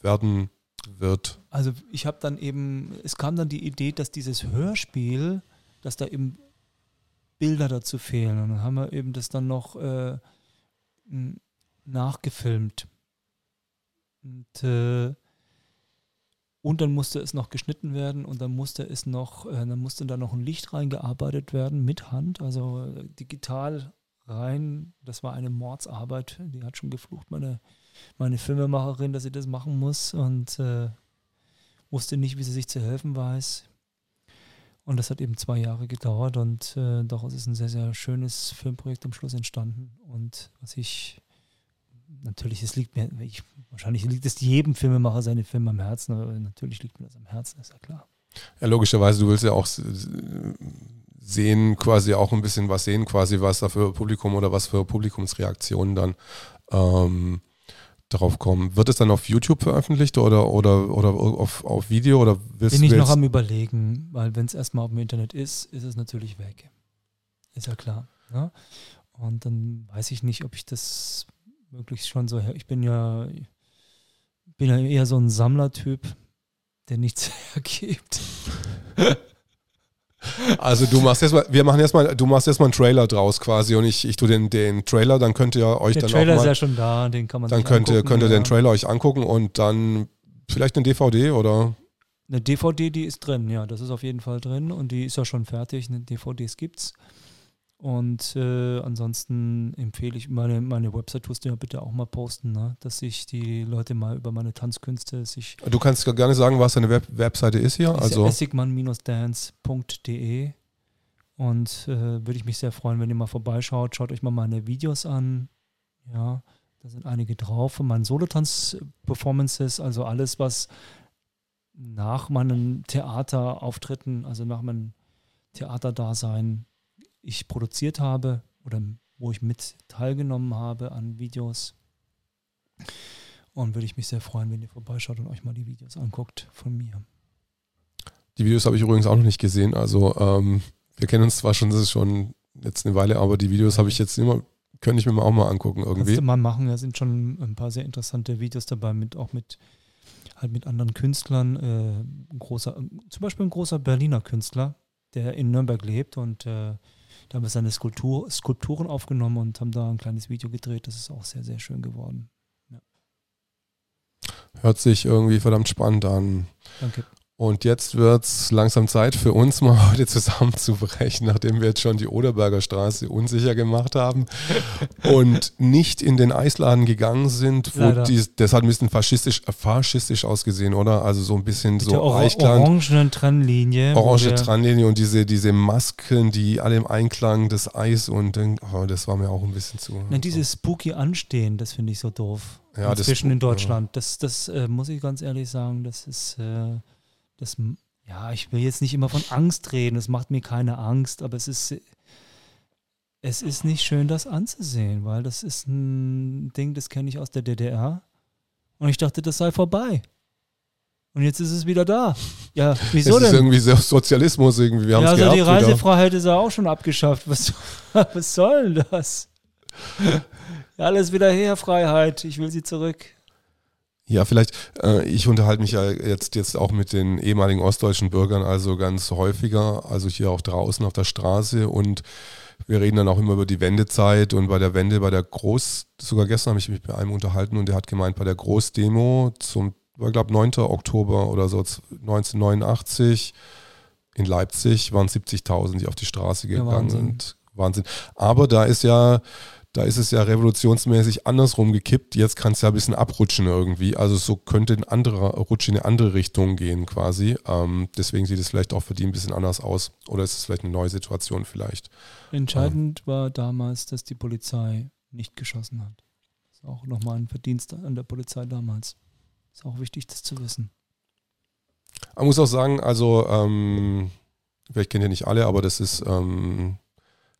werden wird? Also ich habe dann eben, es kam dann die Idee, dass dieses Hörspiel, dass da eben Bilder dazu fehlen. Und dann haben wir eben das dann noch äh, nachgefilmt. Und, äh, und dann musste es noch geschnitten werden und dann musste es noch, äh, dann musste da noch ein Licht reingearbeitet werden mit Hand, also äh, digital rein. Das war eine Mordsarbeit. Die hat schon geflucht, meine, meine Filmemacherin, dass sie das machen muss und äh, wusste nicht, wie sie sich zu helfen weiß. Und das hat eben zwei Jahre gedauert und äh, daraus ist ein sehr, sehr schönes Filmprojekt am Schluss entstanden. Und was ich, natürlich, es liegt mir, ich, wahrscheinlich liegt es jedem Filmemacher seine Filme am Herzen, aber natürlich liegt mir das am Herzen, ist ja klar. Ja, logischerweise, du willst ja auch sehen, quasi auch ein bisschen was sehen, quasi was da für Publikum oder was für Publikumsreaktionen dann ähm, darauf kommen. Wird es dann auf YouTube veröffentlicht oder, oder, oder auf, auf Video? Oder willst, Bin ich noch am überlegen, weil wenn es erstmal auf dem Internet ist, ist es natürlich weg. Ist ja klar. Ne? Und dann weiß ich nicht, ob ich das möglichst schon so her. Ich bin ja, bin ja eher so ein Sammlertyp, der nichts hergibt. Also du machst erstmal, wir machen erstmal, du machst erstmal einen Trailer draus quasi und ich, ich tue den, den Trailer, dann könnt ihr euch Der dann Trailer auch mal, ist ja schon da, den kann man Dann könnt ihr, könnt ihr den Trailer euch angucken und dann vielleicht eine DVD oder? Eine DVD, die ist drin, ja, das ist auf jeden Fall drin und die ist ja schon fertig. Eine DVDs gibt's. Und äh, ansonsten empfehle ich, meine, meine Website tust du ja bitte auch mal posten, ne? dass sich die Leute mal über meine Tanzkünste sich. Du kannst nicht sagen, was deine Web Webseite ist hier. Ist also essigmann-dance.de und äh, würde ich mich sehr freuen, wenn ihr mal vorbeischaut. Schaut euch mal meine Videos an. Ja, da sind einige drauf von meinen Solotanz-Performances, also alles, was nach meinen Theaterauftritten, also nach meinem Theaterdasein ich produziert habe oder wo ich mit teilgenommen habe an Videos. Und würde ich mich sehr freuen, wenn ihr vorbeischaut und euch mal die Videos anguckt von mir. Die Videos habe ich übrigens auch noch nicht gesehen. Also ähm, wir kennen uns zwar schon, das ist schon jetzt eine Weile, aber die Videos habe ich jetzt immer, könnte ich mir auch mal angucken irgendwie. Kannst du mal machen, da sind schon ein paar sehr interessante Videos dabei, mit auch mit halt mit anderen Künstlern. Äh, ein großer, zum Beispiel ein großer Berliner Künstler, der in Nürnberg lebt und äh, da haben wir seine Skulptur, Skulpturen aufgenommen und haben da ein kleines Video gedreht. Das ist auch sehr, sehr schön geworden. Ja. Hört sich irgendwie verdammt spannend an. Danke. Und jetzt wird es langsam Zeit für uns mal heute zusammenzubrechen, nachdem wir jetzt schon die Oderberger Straße unsicher gemacht haben und nicht in den Eisladen gegangen sind. Wo die, das hat ein bisschen faschistisch, faschistisch ausgesehen, oder? Also so ein bisschen Mit so der Eichklang. Orange Trennlinie. Orange Trennlinie und diese, diese Masken, die alle im Einklang, das Eis und oh, das war mir auch ein bisschen zu. Na, dieses spooky Anstehen, das finde ich so doof. Ja, Inzwischen in Deutschland. Das, das äh, muss ich ganz ehrlich sagen, das ist. Äh, das, ja, ich will jetzt nicht immer von Angst reden, es macht mir keine Angst, aber es ist, es ist nicht schön, das anzusehen, weil das ist ein Ding, das kenne ich aus der DDR. Und ich dachte, das sei vorbei. Und jetzt ist es wieder da. Ja, wieso es denn? ist irgendwie Sozialismus irgendwie. Wir ja, also gehabt, die Reisefreiheit wieder. ist ja auch schon abgeschafft. Was, was soll das? Alles wieder her, Freiheit. Ich will sie zurück. Ja, vielleicht, äh, ich unterhalte mich ja jetzt, jetzt auch mit den ehemaligen ostdeutschen Bürgern also ganz häufiger, also hier auch draußen auf der Straße und wir reden dann auch immer über die Wendezeit und bei der Wende, bei der Groß, sogar gestern habe ich mich mit einem unterhalten und der hat gemeint, bei der Großdemo zum, ich glaube 9. Oktober oder so 1989 in Leipzig waren 70.000, die auf die Straße gegangen ja, sind. Wahnsinn. Aber da ist ja da ist es ja revolutionsmäßig andersrum gekippt. Jetzt kann es ja ein bisschen abrutschen irgendwie. Also so könnte ein anderer Rutsch in eine andere Richtung gehen quasi. Ähm, deswegen sieht es vielleicht auch für die ein bisschen anders aus. Oder ist es vielleicht eine neue Situation vielleicht? Entscheidend ähm. war damals, dass die Polizei nicht geschossen hat. Das ist auch nochmal ein Verdienst an der Polizei damals. Ist auch wichtig, das zu wissen. Man muss auch sagen, also, ähm, vielleicht kennt ihr nicht alle, aber das ist ähm,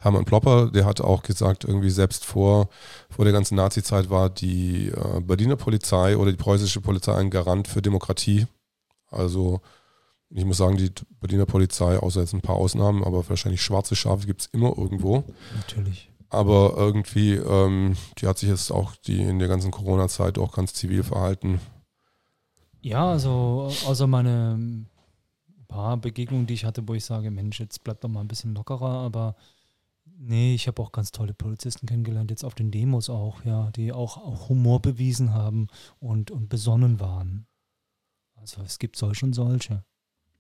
Hermann Plopper, der hat auch gesagt, irgendwie selbst vor, vor der ganzen Nazi-Zeit war die äh, Berliner Polizei oder die preußische Polizei ein Garant für Demokratie. Also ich muss sagen, die Berliner Polizei, außer jetzt ein paar Ausnahmen, aber wahrscheinlich schwarze Schafe gibt es immer irgendwo. Natürlich. Aber irgendwie, ähm, die hat sich jetzt auch die in der ganzen Corona-Zeit auch ganz zivil verhalten. Ja, also außer meine paar Begegnungen, die ich hatte, wo ich sage, Mensch, jetzt bleibt doch mal ein bisschen lockerer, aber Nee, ich habe auch ganz tolle Polizisten kennengelernt, jetzt auf den Demos auch, ja, die auch, auch Humor bewiesen haben und, und besonnen waren. Also es gibt solche und solche.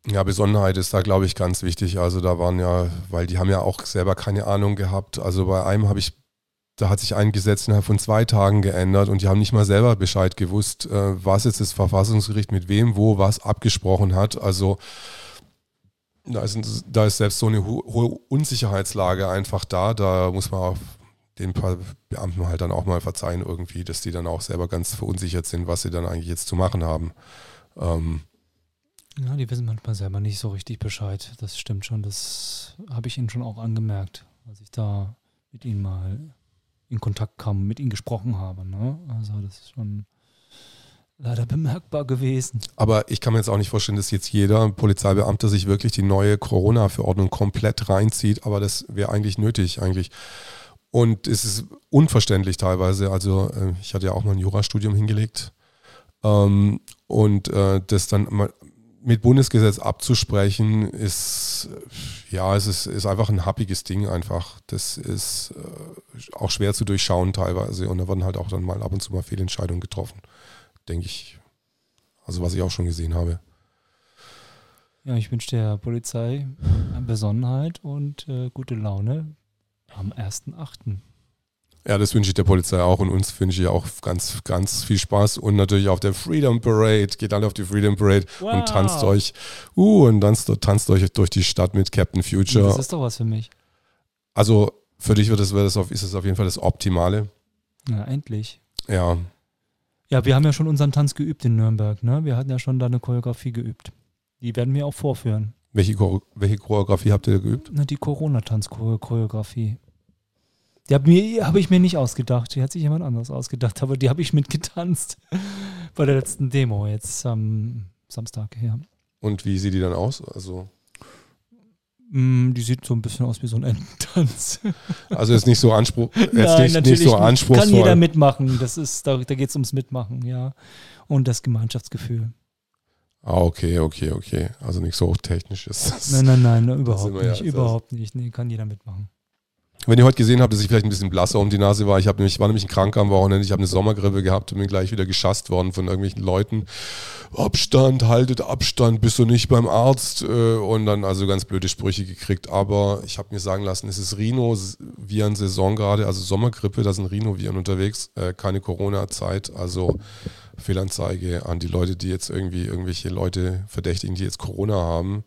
Ja, Besonnenheit ist da, glaube ich, ganz wichtig. Also da waren ja, weil die haben ja auch selber keine Ahnung gehabt. Also bei einem habe ich, da hat sich ein Gesetz innerhalb von zwei Tagen geändert und die haben nicht mal selber Bescheid gewusst, äh, was jetzt das Verfassungsgericht mit wem, wo, was abgesprochen hat. Also da ist, da ist selbst so eine hohe Unsicherheitslage einfach da. Da muss man auch den paar Beamten halt dann auch mal verzeihen irgendwie, dass die dann auch selber ganz verunsichert sind, was sie dann eigentlich jetzt zu machen haben. Ähm, ja, die wissen manchmal selber nicht so richtig Bescheid. Das stimmt schon. Das habe ich ihnen schon auch angemerkt, als ich da mit ihnen mal in Kontakt kam, mit ihnen gesprochen habe. Ne? Also das ist schon leider bemerkbar gewesen. Aber ich kann mir jetzt auch nicht vorstellen, dass jetzt jeder Polizeibeamte sich wirklich die neue Corona-Verordnung komplett reinzieht. Aber das wäre eigentlich nötig, eigentlich. Und es ist unverständlich teilweise. Also äh, ich hatte ja auch mal ein Jurastudium hingelegt. Ähm, und äh, das dann mal mit Bundesgesetz abzusprechen, ist ja, es ist, ist einfach ein happiges Ding einfach. Das ist äh, auch schwer zu durchschauen teilweise. Und da werden halt auch dann mal ab und zu mal Fehlentscheidungen getroffen, denke ich. Also was ich auch schon gesehen habe. Ja, ich wünsche der Polizei Besonnenheit und äh, gute Laune am 1.8. Ja, das wünsche ich der Polizei auch und uns wünsche ich auch ganz, ganz viel Spaß und natürlich auf der Freedom Parade. Geht alle auf die Freedom Parade wow. und tanzt euch, uh, und tanzt, tanzt euch durch die Stadt mit Captain Future. Das ist doch was für mich. Also für dich wird das, wird das auf, ist es auf jeden Fall das Optimale. Ja, endlich. Ja. Ja, wir haben ja schon unseren Tanz geübt in Nürnberg, ne? Wir hatten ja schon da eine Choreografie geübt. Die werden wir auch vorführen. Welche, welche Choreografie habt ihr geübt? Na, die Corona-Tanz-Choreografie. Die habe hab ich mir nicht ausgedacht. Die hat sich jemand anderes ausgedacht, aber die habe ich mitgetanzt bei der letzten Demo jetzt am Samstag. Ja. Und wie sieht die dann aus? Also die sieht so ein bisschen aus wie so ein Ententanz. Also ist nicht so Anspruch, jetzt Nein, nicht, natürlich nicht so anspruchsvoll. Kann jeder mitmachen. Das ist, da, da geht es ums Mitmachen, ja. Und das Gemeinschaftsgefühl. Ah, okay, okay, okay. Also nicht so technisch ist das. Nein, nein, nein, überhaupt nicht. Ja, überhaupt nicht. Nee, kann jeder mitmachen. Wenn ihr heute gesehen habt, dass ich vielleicht ein bisschen blasser um die Nase war, ich habe nämlich, war nämlich krank am Wochenende, ich habe eine Sommergrippe gehabt und bin gleich wieder geschasst worden von irgendwelchen Leuten. Abstand, haltet Abstand, bist du nicht beim Arzt äh, und dann also ganz blöde Sprüche gekriegt. Aber ich habe mir sagen lassen, es ist Rhino-Viren-Saison gerade, also Sommergrippe, da sind Rhino-Viren unterwegs, äh, keine Corona-Zeit, also Fehlanzeige an die Leute, die jetzt irgendwie irgendwelche Leute verdächtigen, die jetzt Corona haben,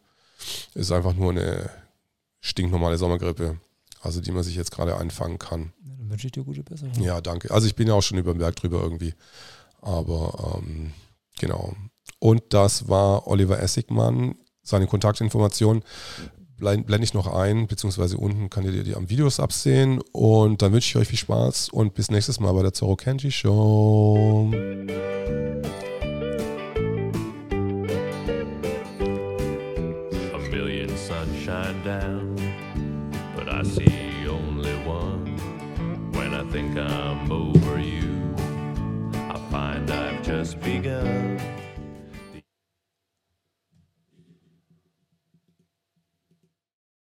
ist einfach nur eine stinknormale Sommergrippe also die man sich jetzt gerade einfangen kann. Ja, dann wünsche ich dir gute Besserung. Ja, danke. Also ich bin ja auch schon über den Berg drüber irgendwie. Aber ähm, genau. Und das war Oliver Essigmann. Seine Kontaktinformationen blende ich noch ein, beziehungsweise unten kann ihr die am Videos absehen. Und dann wünsche ich euch viel Spaß und bis nächstes Mal bei der Zorro Kenji Show. A billion sunshine down. I see only one. When I think I'm over you, I find I've just begun.